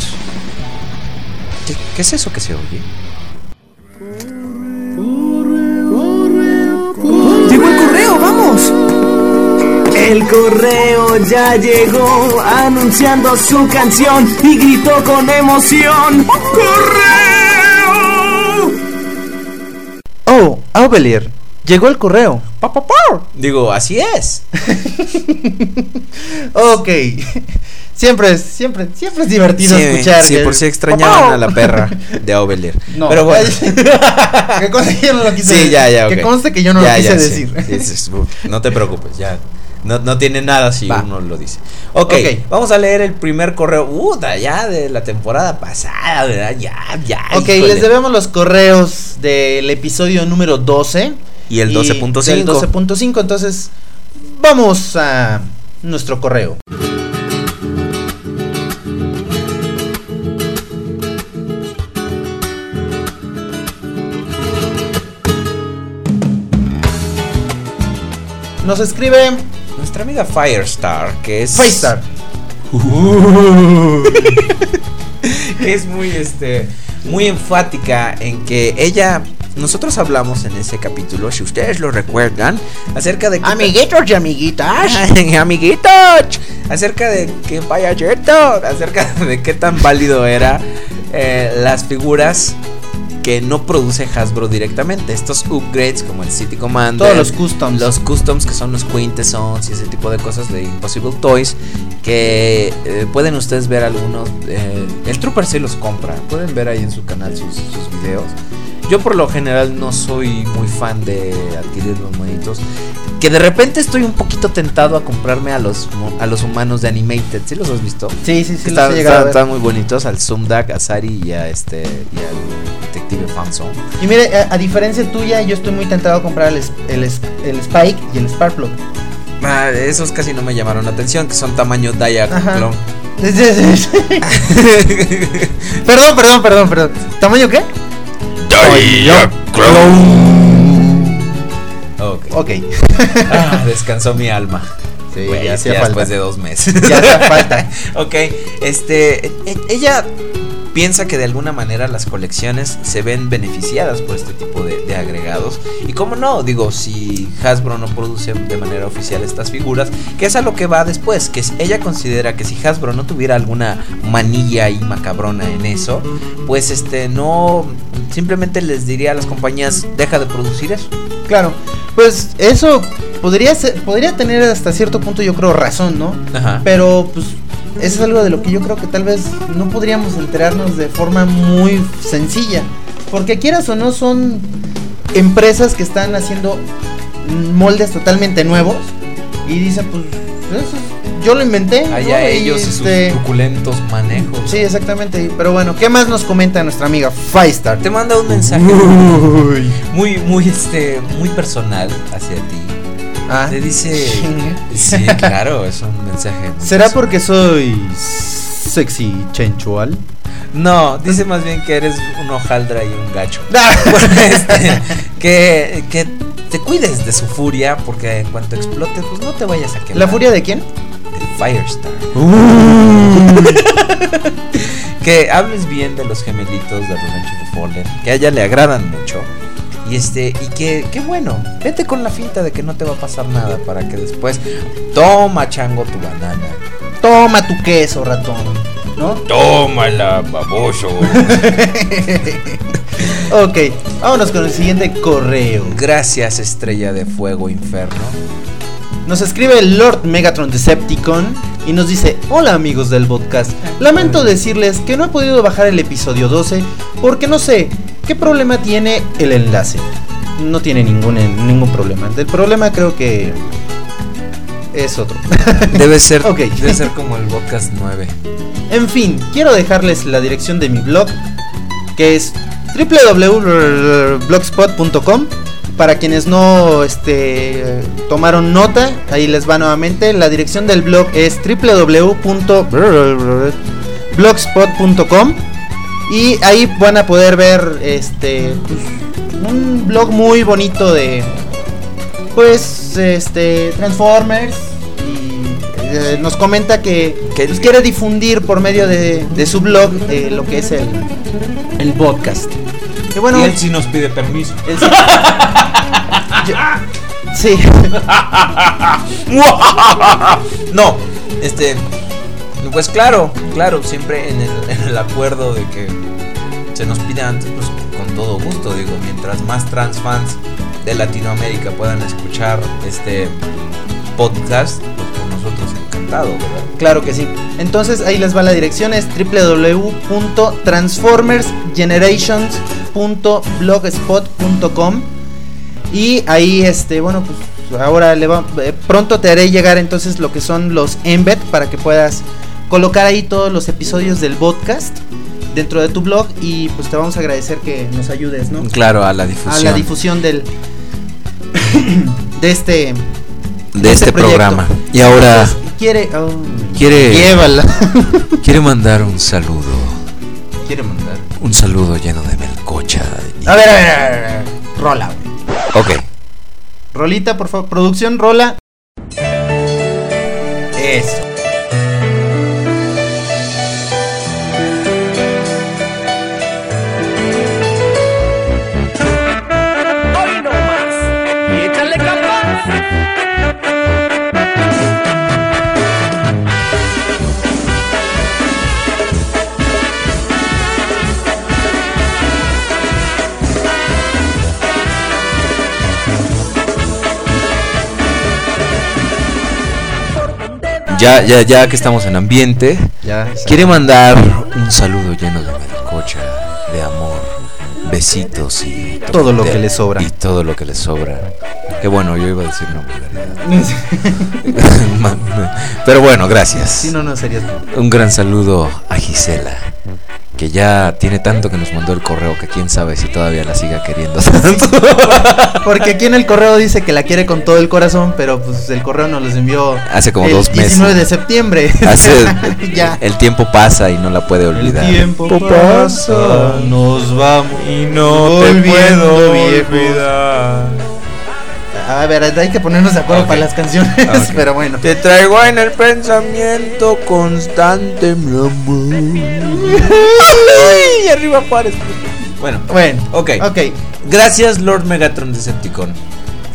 ¿qué, qué es eso que se oye? Llegó el correo, vamos. El correo ya llegó anunciando su canción y gritó con emoción. ¡Correo! Oh, Aubelier, llegó el correo. Digo, así es. Ok. Siempre es, siempre, siempre es divertido Sí, escuchar. sí, que- por si extrañaban a la perra de Aubelier. No. Pero bueno. que conste que yo no lo quise Sí, decir. ya, ya. Que conste que yo no Ya, lo quise decir. No te preocupes, ya. No, no tiene nada si Va. uno lo dice. ok, Ok. vamos a leer el primer correo. Puta, ya de la temporada pasada, ¿verdad? Ya, ya. Ok, híjole. les debemos los correos del episodio número 12. Y el 12.5. del 12.5, entonces vamos a nuestro correo. Nos escribe Nuestra amiga Firestar, que es. Firestar. que es muy este muy enfática en que ella nosotros hablamos en ese capítulo si ustedes lo recuerdan acerca de que- Amiguitos y amiguitas. Amiguitos acerca de que vaya Jeto acerca de qué tan válido era eh, las figuras que no produce Hasbro directamente. Estos upgrades como el City Commander Todos los customs. los customs que son los Quintessons y ese tipo de cosas de Impossible Toys que eh, pueden ustedes ver algunos eh, el Trooper sí los compra. Pueden ver ahí en su canal sus, sus videos. Yo por lo general no soy muy fan de adquirir los monitos que de repente estoy un poquito tentado a comprarme a los a los humanos de Animated ¿sí los has visto? Sí, sí, sí, los están, están muy bonitos al Zumdak, a Sari y a este y al detective Fanzone Y mire, a, a diferencia tuya, yo estoy muy tentado a comprar el, el, el Spike y el Sparkplug. Ah, esos casi no me llamaron la atención, que son tamaño Diaclone. perdón, perdón, perdón, perdón. ¿Tamaño qué? Ok. Ok. Ah, descansó mi alma. Sí, ya ya, hacía ya falta. después de dos meses. Ya hacía falta. ok, este, e- ella piensa que de alguna manera las colecciones se ven beneficiadas por este tipo de, de agregados. Y cómo no, digo, si Hasbro no produce de manera oficial estas figuras, que es a lo que va después, que ella considera que si Hasbro no tuviera alguna manilla y macabrona en eso, pues este no, simplemente les diría a las compañías, deja de producir eso. Claro. Pues eso podría ser, podría tener hasta cierto punto, yo creo, razón, ¿no? Ajá. Pero pues eso es algo de lo que yo creo que tal vez no podríamos enterarnos de forma muy sencilla. Porque quieras o no, son empresas que están haciendo moldes totalmente nuevos. Y dicen, pues, eso es- yo lo inventé. Allá ellos y este, sus truculentos manejos. Sí, exactamente. Pero bueno, ¿qué más nos comenta nuestra amiga Firestar? Te manda un mensaje muy, muy, este, muy personal hacia ti. Ah, Te dice, sí, claro, es un mensaje. ¿Será personal. porque soy sexy chenchual? No, dice más bien que eres un hojaldra y un gacho. Este, que, que te cuides de su furia porque en cuanto explote, pues no te vayas a quemar. ¿La furia de quién? del Firestar. que hables bien de los gemelitos de Revenge of the Fallen, que a ella le agradan mucho. Y este, y que, qué bueno, vete con la finta de que no te va a pasar nada para que después toma chango tu banana. Toma tu queso, ratón. ¿No? Tómala, baboso. Ok, vámonos con el siguiente correo. Gracias, estrella de fuego inferno. Nos escribe el Lord Megatron Decepticon y nos dice, hola amigos del podcast, lamento decirles que no he podido bajar el episodio 12 porque no sé qué problema tiene el enlace. No tiene ningún, ningún problema. El problema creo que es otro. Debe ser, Ok. debe ser como el podcast 9. En fin, quiero dejarles la dirección de mi blog, que es www.blogspot.com. Para quienes no este, tomaron nota, ahí les va nuevamente. La dirección del blog es www.blogspot.com y ahí van a poder ver este pues, un blog muy bonito de pues este Transformers y eh, nos comenta que pues, quiere difundir por medio de, de su blog eh, lo que es el, el podcast. Y bueno, y él sí nos pide permiso. él sí- Yo- sí. no, este. Pues claro, claro, siempre en el, el acuerdo de que se nos pide antes, pues con todo gusto, digo, mientras más trans fans de Latinoamérica puedan escuchar este podcast, pues con nosotros encantado, ¿verdad? Claro que sí. Entonces ahí les va la dirección, es www.transformersgenerations.blogspot.com y ahí este, bueno, pues ahora le va, eh, pronto te haré llegar entonces lo que son los embed para que puedas colocar ahí todos los episodios del podcast dentro de tu blog y pues te vamos a agradecer que nos ayudes, ¿no? Claro, a la difusión. A la difusión del de este de este proyecto. programa. Y ahora Entonces, quiere oh, quiere llévala. quiere mandar un saludo, quiere mandar. un saludo lleno de melcocha. A ver, a ver, a ver, a ver. Rola, güey. Ok. Rolita, por favor. Producción, rola. Eso. Ya, ya, ya que estamos en ambiente, Ya, quiere mandar un saludo lleno de melcocha, de amor, besitos y Todo lo de- que le sobra. Y todo lo que le sobra. Que bueno, yo iba a decir una vulgaridad. Pero bueno, gracias. Si no, no serías. Un gran saludo a Gisela, que ya tiene tanto que nos mandó el correo que quién sabe si todavía la siga queriendo tanto. Porque aquí en el correo dice que la quiere con todo el corazón, pero pues el correo nos los envió Hace como el dos meses. 19 de septiembre. Hace, ya. El tiempo pasa y no la puede olvidar. tiempo pasa, nos vamos y no volviendo viejos. A ver, hay que ponernos de acuerdo para las canciones, Ok. pero bueno. Te traigo en el pensamiento constante, mi amor. y arriba Juárez. Bueno, Bueno, ok. ok. Gracias, Lord Megatron Decepticon.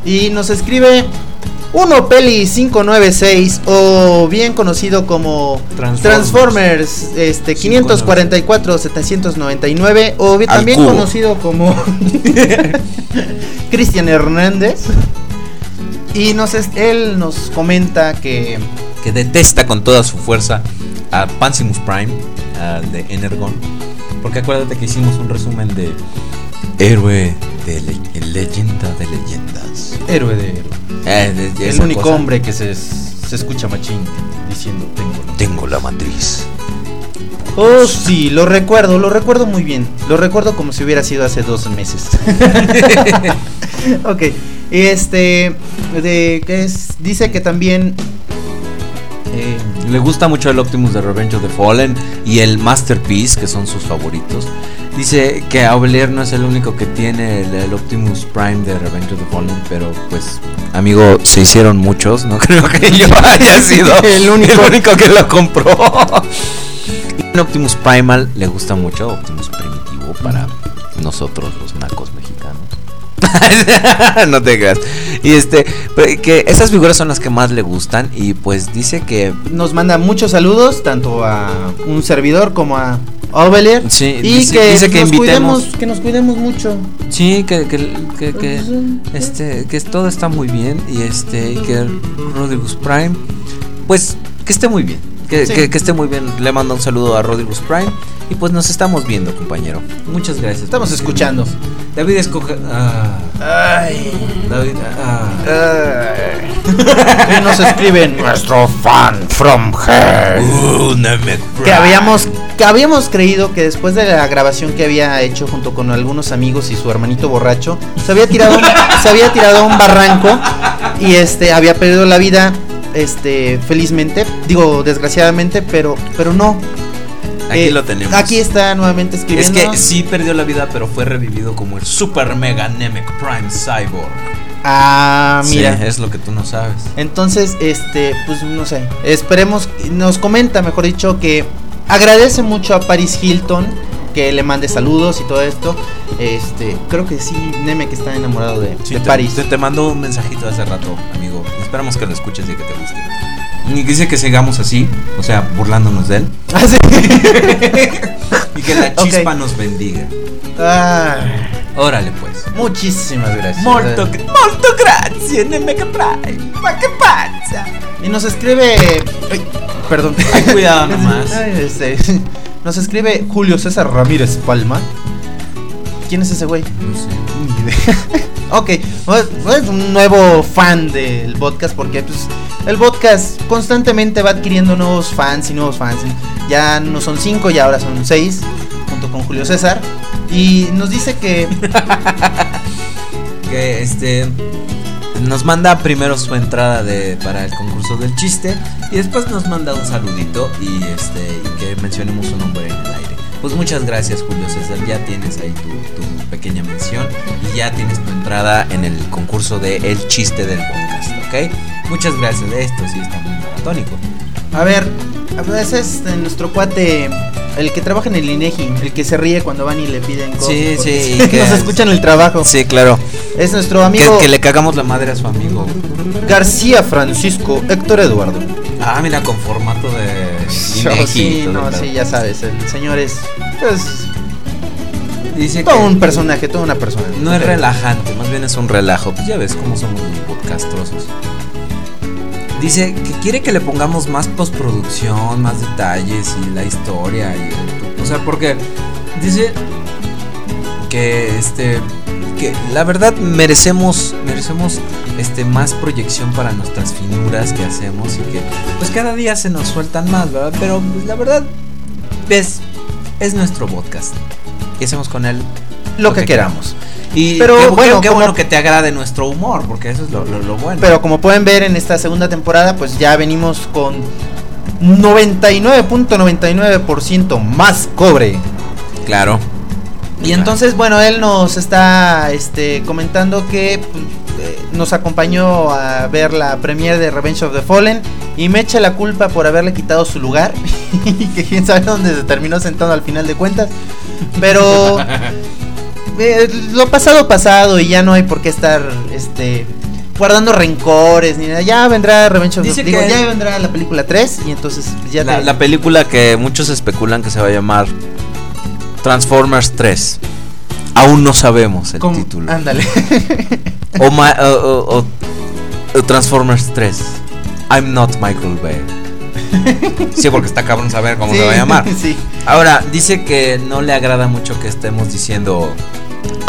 Y nos escribe Uno Peli 596 o bien conocido como Transformers. Transformers, este 544 799 o bien también cubo. conocido como Cristian Hernández. Y nos es- él nos comenta que Que detesta con toda su fuerza a Pansimus Prime, de Energon. Porque acuérdate que hicimos un resumen de Héroe de le- leyenda de leyendas. héroe de héroe. Eh, de- de el único cosa. hombre que se, se escucha machín diciendo tengo la-". Tengo la matriz. Oh, sí, lo recuerdo, lo recuerdo muy bien. Lo recuerdo como si hubiera sido hace dos meses. ok, este, de, ¿qué es? Dice que también... eh, Le gusta mucho el Optimus de Revenge of the Fallen y el Masterpiece, que son sus favoritos. Dice que Aubelier no es el único que tiene el, el Optimus Prime de Revenge of the Fallen, pero pues, amigo, se hicieron muchos, no creo que yo haya sido El único. que lo compró. El Optimus Primal le gusta mucho, Optimus Primitivo para nosotros los nacos. no te creas. Y este, pero que esas figuras son las que más le gustan y pues dice que Nos manda muchos saludos, tanto a un servidor como a Ovelier. Sí, y dice- que, dice que nos invitemos. cuidemos, que nos cuidemos mucho. sí, que que, que, que, este que todo está muy bien y este y que Rodriguez Prime pues que esté muy bien. Que, Sí. que- que esté muy bien. Le mando un saludo a Rodriguez Prime y pues nos estamos viendo, compañero. Muchas gracias. Estamos escuchando. David escoge ah, Ay. David ah, Y nos escriben. Nuestro fan from hell. Uh, que habíamos que habíamos creído que después de la grabación que había hecho junto con algunos amigos y su hermanito borracho se había tirado un- se había tirado a un barranco y este había perdido la vida este felizmente. Digo desgraciadamente pero pero no Aquí Eh, lo tenemos. aquí está nuevamente Es escribiendo que sí perdió la vida, pero fue revivido como el Super Mega Namek Prime Cyborg. ah mira Sí, es lo que tú no sabes. Entonces, este, pues no sé, esperemos, nos comenta, mejor dicho, que agradece mucho a Paris Hilton que le mande saludos y todo esto. Este, creo que sí, Neme que está enamorado de, Sí, de te, Paris. Te, te mandó un mensajito hace rato, amigo. Esperamos que lo escuches y que te guste. Y dice que sigamos así, o sea, burlándonos de él. Ah, sí. Y que la chispa nos bendiga. Ah, Órale, pues. muchísimas gracias. Molto, molto grazie, Namek Prime. Ma che pazza. Y nos escribe. ay, perdón. Ay, cuidado nomás. Ay, este, nos escribe Julio César Ramírez Palma. ¿Quién es ese güey? No sé. Ni idea. ok, pues, pues, un nuevo fan del podcast porque pues, el podcast constantemente va adquiriendo nuevos fans y nuevos fans. Ya no son cinco y ahora son seis, junto con Julio César. Y nos dice que que este nos manda primero su entrada de para el concurso del chiste y después nos manda un saludito y este y que mencionemos su nombre en el aire. Pues muchas gracias Julio César, ya tienes ahí tu, tu pequeña mención y ya tienes tu entrada en el concurso de El chiste del podcast, ¿ok? Muchas gracias, esto sí está muy maratónico. A ver, a veces este, nuestro cuate, el que trabaja en el INEGI, el que se ríe cuando van y le piden cosas. Sí, sí, nos que- escuchan el trabajo. Sí, claro. Es nuestro Que, amigo que le cagamos la madre a su amigo. García Francisco Héctor Eduardo. Ah, mira, con formato de Inegi sí, no, sí, ya sabes, el señor es, es Dice todo que- un personaje, toda una persona. No es relajante, más bien es un relajo. Pues ya ves cómo somos los podcastrosos. Dice que quiere que le pongamos más postproducción, más detalles y la historia. Y, o sea, porque dice que este que la verdad merecemos merecemos este más proyección para nuestras finuras que hacemos y que pues cada día se nos sueltan más, ¿verdad? Pero pues, la verdad es es nuestro podcast y hacemos con él Lo que queramos. y Pero, qué, bueno, qué- bueno que te agrade nuestro humor, porque eso es lo, lo- lo bueno. Pero como pueden ver en esta segunda temporada, pues ya venimos con 99.99% más cobre. claro. Y entonces, bueno, él nos está este, comentando que eh, nos acompañó a ver la premiere de Revenge of the Fallen y me echa la culpa por haberle quitado su lugar y que quién sabe dónde se terminó sentado al final de cuentas. Pero eh, lo pasado pasado y ya no hay por qué estar este guardando rencores ni nada. Ya vendrá Revenge of the Dice digo, que- ya vendrá la película 3 y entonces ya la, te- la película que muchos especulan que se va a llamar Transformers 3. Aún no sabemos el ¿Cómo? título. Ándale. O, ma- o- o- o- o Transformers 3. I'm not Michael Bay. Sí, porque está cabrón saber cómo Sí, se va a llamar. sí. Ahora, dice que no le agrada mucho que estemos diciendo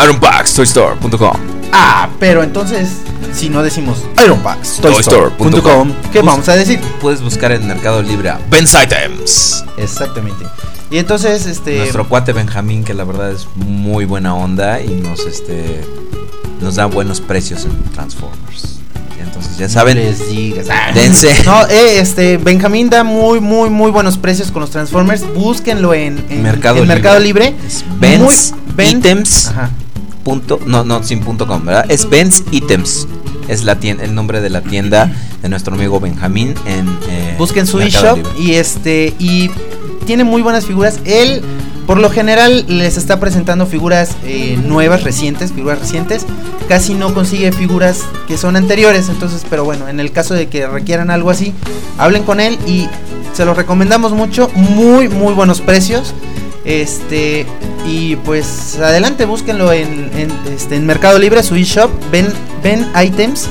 IronPacksToystore.com. Ah, pero entonces, si no decimos Ironbox, Toystore.com. Toystore.com, ¿qué vamos a decir? Puedes buscar en Mercado Libre a Ben's Items. Exactamente. Y entonces, este. Nuestro cuate Benjamín, que la verdad es muy buena onda y nos este nos da buenos precios en Transformers. Entonces ya saben, les digas. Dense. No, eh, este, Benjamín da muy, muy, muy buenos precios con los Transformers. Búsquenlo en, en- Mercado en Libre. Mercado Libre. Es Ben's Muy- Ben- Items. Ajá. Punto, no, no, sin punto com, ¿verdad? Es Ben's Items. Es la tienda, el nombre de la tienda de nuestro amigo Benjamín en eh, Busquen su eShop y este y tiene muy buenas figuras. Él por lo general les está presentando figuras eh, nuevas, recientes, figuras recientes. Casi no consigue figuras que son anteriores. Entonces, pero bueno, en el caso de que requieran algo así, hablen con él y se lo recomendamos mucho. Muy, muy buenos precios. Este, y pues adelante, búsquenlo en, en, este, en Mercado Libre, su eShop, ven, ven items.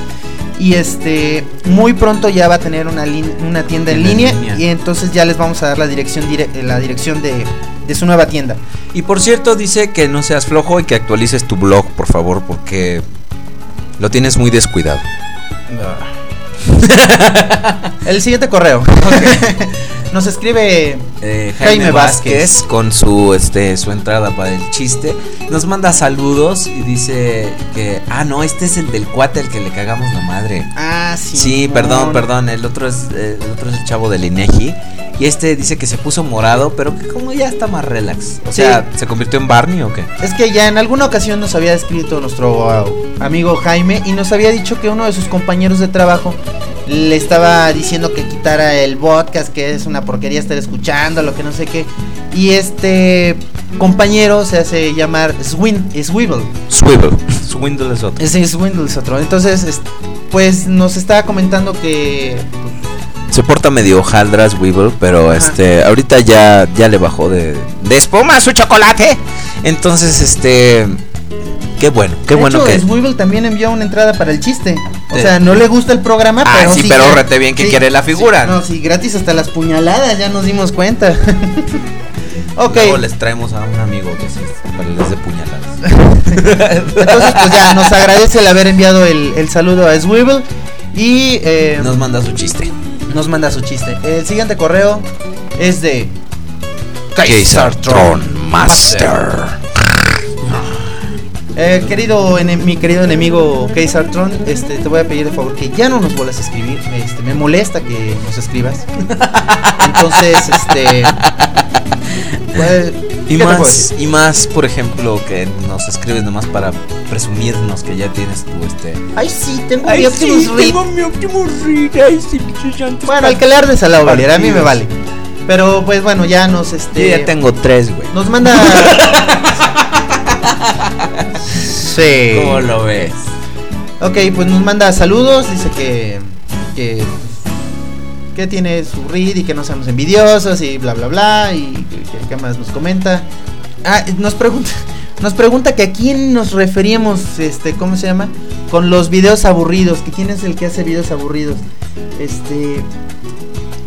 Y este, muy pronto ya va a tener una, una tienda en línea, línea. Y entonces ya les vamos a dar la dirección, dire- la dirección de, de su nueva tienda. Y por cierto, dice que no seas flojo y que actualices tu blog, por favor, porque lo tienes muy descuidado. El siguiente correo. Nos escribe Eh, Jaime Jaime Vázquez. Vázquez con su este su entrada para el chiste nos manda saludos y dice que ah no este es el del cuate al que le cagamos la madre Ah, sí. sí perdón perdón el otro es eh, el otro es el chavo del Inegi y este dice que se puso morado pero que como ya está más relax o Sí. sea se convirtió en Barney o qué Es que ya en alguna ocasión nos había escrito nuestro uh, amigo Jaime y nos había dicho que uno de sus compañeros de trabajo le estaba diciendo que quitara el podcast, que es una porquería estar escuchando, lo que no sé qué. Y este compañero se hace llamar Swin Swivel. Swivel Swindle es otro Swindle es otro. Entonces, es- pues nos estaba comentando que se porta medio hojaldras Weevil, pero este ahorita ya ya le bajó de, de espuma su chocolate. Entonces, este qué bueno, qué de bueno hecho, que Swivel también envió una entrada para el chiste. O Sí. sea, no le gusta el programa, Ah, pero sí, pero ya- rete bien que quiere la figura. sí, no, sí, gratis hasta las puñaladas, ya nos dimos cuenta. ok. Luego les traemos a un amigo que sí, para les de puñaladas. Entonces, pues ya nos agradece el haber enviado el, el saludo a Swivel y eh, Nos manda su chiste. nos manda su chiste. El siguiente correo es de Kaiser Tron Master. Eh, querido mi querido enemigo Kaiser Tron, este te voy a pedir de favor que ya no nos vuelvas a escribir. Este me molesta que nos escribas. Entonces, este pues, Y ¿qué te puedo más, y más, por ejemplo, que nos escribes nomás para presumirnos que ya tienes tu este. Ay, sí, tengo Ay, mi sí, Optimus Reed. tengo mi Optimus Reed, ay, sí, Bueno, el que le ardes a la a mí me vale. Pero pues bueno, ya nos Yo este ya tengo tres, güey. nos manda Sí. ¿Cómo lo ves? Ok, pues nos manda saludos, dice que que que tiene su read y que no seamos envidiosos y bla bla bla y que, más nos comenta. Ah, nos pregunta nos pregunta que a quién nos referíamos este ¿cómo se llama? Con los videos aburridos, que quién es el que hace videos aburridos. Este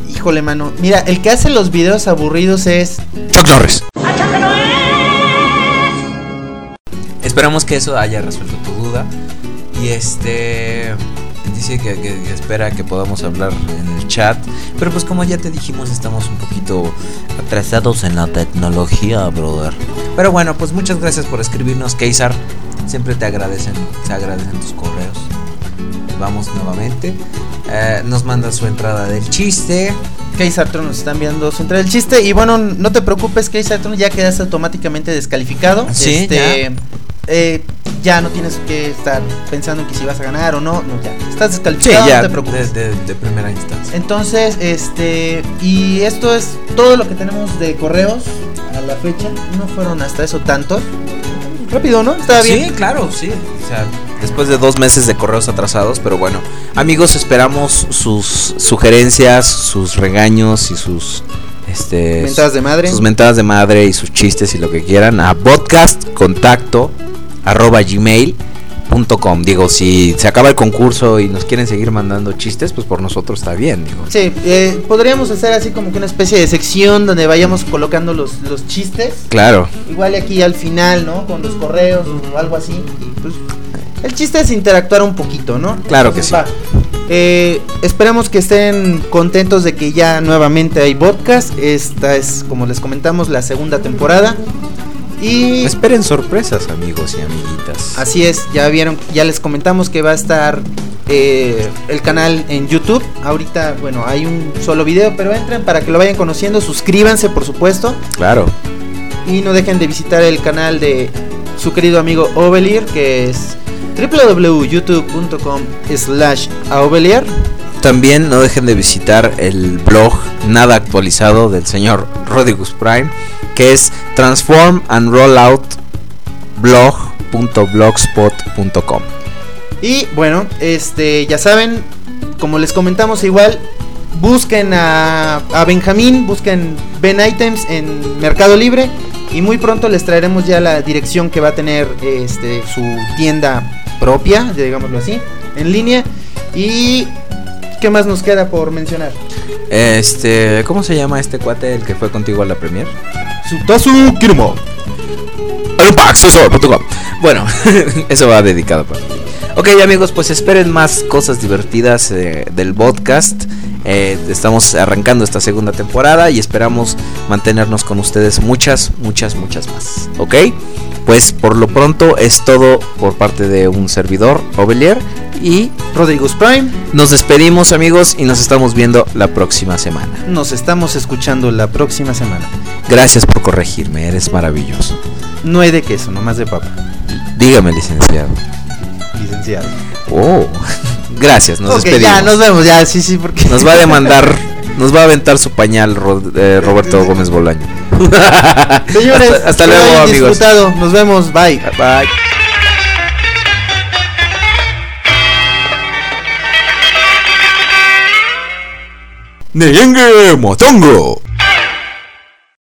Híjole, mano. Mira, el que hace los videos aburridos es Chuck Norris. Esperamos que eso haya resuelto tu duda. Y este dice que, espera que podamos hablar en el chat. Pero pues como ya te dijimos, estamos un poquito atrasados en la tecnología, brother. Pero bueno, pues muchas gracias por escribirnos, Keisar. Siempre te agradecen, se agradecen tus correos. Vamos nuevamente. Eh, nos manda su entrada del chiste. Kaiser Tron nos está enviando su entrada del chiste. Y bueno, no te preocupes, Kaiser Tron, ya quedaste automáticamente descalificado. Sí, Este, eh, ya no tienes que estar pensando en que si vas a ganar o no. No, ya. Estás Sí, descalificado, ya, no te preocupes. de, de- de primera instancia. Entonces, este, y esto es todo lo que tenemos de correos a la fecha. No fueron hasta eso tantos. Rápido, ¿no? Estaba bien. Sí, claro, sí. O sea, después de dos meses de correos atrasados, pero bueno. Amigos, esperamos sus sugerencias, sus regaños y sus este Mentadas de madre. sus mentadas de madre y sus chistes y lo que quieran a podcast contacto arroba gmail.com. Digo, si se acaba el concurso y nos quieren seguir mandando chistes, pues por nosotros está bien, digo. Sí, eh, podríamos hacer así como que una especie de sección donde vayamos colocando los, los chistes. Claro. Igual aquí al final, ¿no? Con los correos o algo así. Y pues el chiste es interactuar un poquito, ¿no? Claro que Entonces, va. Eh, esperemos que estén contentos de que ya nuevamente hay podcast. Esta es, como les comentamos, la segunda temporada. Y Esperen sorpresas, amigos y amiguitas. así es, ya vieron, ya les comentamos que va a estar eh, el canal en YouTube. Ahorita, bueno, hay un solo video, pero entren para que lo vayan conociendo. Suscríbanse, por supuesto. Claro. Y no dejen de visitar el canal de su querido amigo Ovelier, que es www.youtube.com slash. También no dejen de visitar el blog nada actualizado del señor Rodigus Prime, que es transform and blog.blogspot.com. Y bueno, este, ya saben, como les comentamos igual, busquen a, a Benjamín, busquen Ben Items en Mercado Libre y muy pronto les traeremos ya la dirección que va a tener este su tienda propia, digámoslo así, en línea. Y ¿qué más nos queda por mencionar? Este, ¿cómo se llama este cuate el que fue contigo a la premier? Sutasu Kirimo. Bueno, eso va dedicado para ti. Ok amigos, pues esperen más cosas divertidas eh, del podcast. Eh, estamos arrancando esta segunda temporada y esperamos mantenernos con ustedes muchas, muchas, muchas más. Ok, pues por lo pronto es todo por parte de un servidor, Ovelier. Y Rodrigo Prime. nos despedimos amigos y nos estamos viendo la próxima semana. Nos estamos escuchando la próxima semana. Gracias por corregirme, eres maravilloso. No hay de queso, nomás de papa. Dígame licenciado. Licenciado. Oh, gracias, nos despedimos. ya, nos vemos, ya, sí, sí, porque... Nos va a demandar, nos va a aventar su pañal Ro- eh, Roberto Gómez Bolaño. Señores, hasta, hasta luego hayan amigos. disfrutado. Nos vemos, bye. Bye. Neyenge Motongo.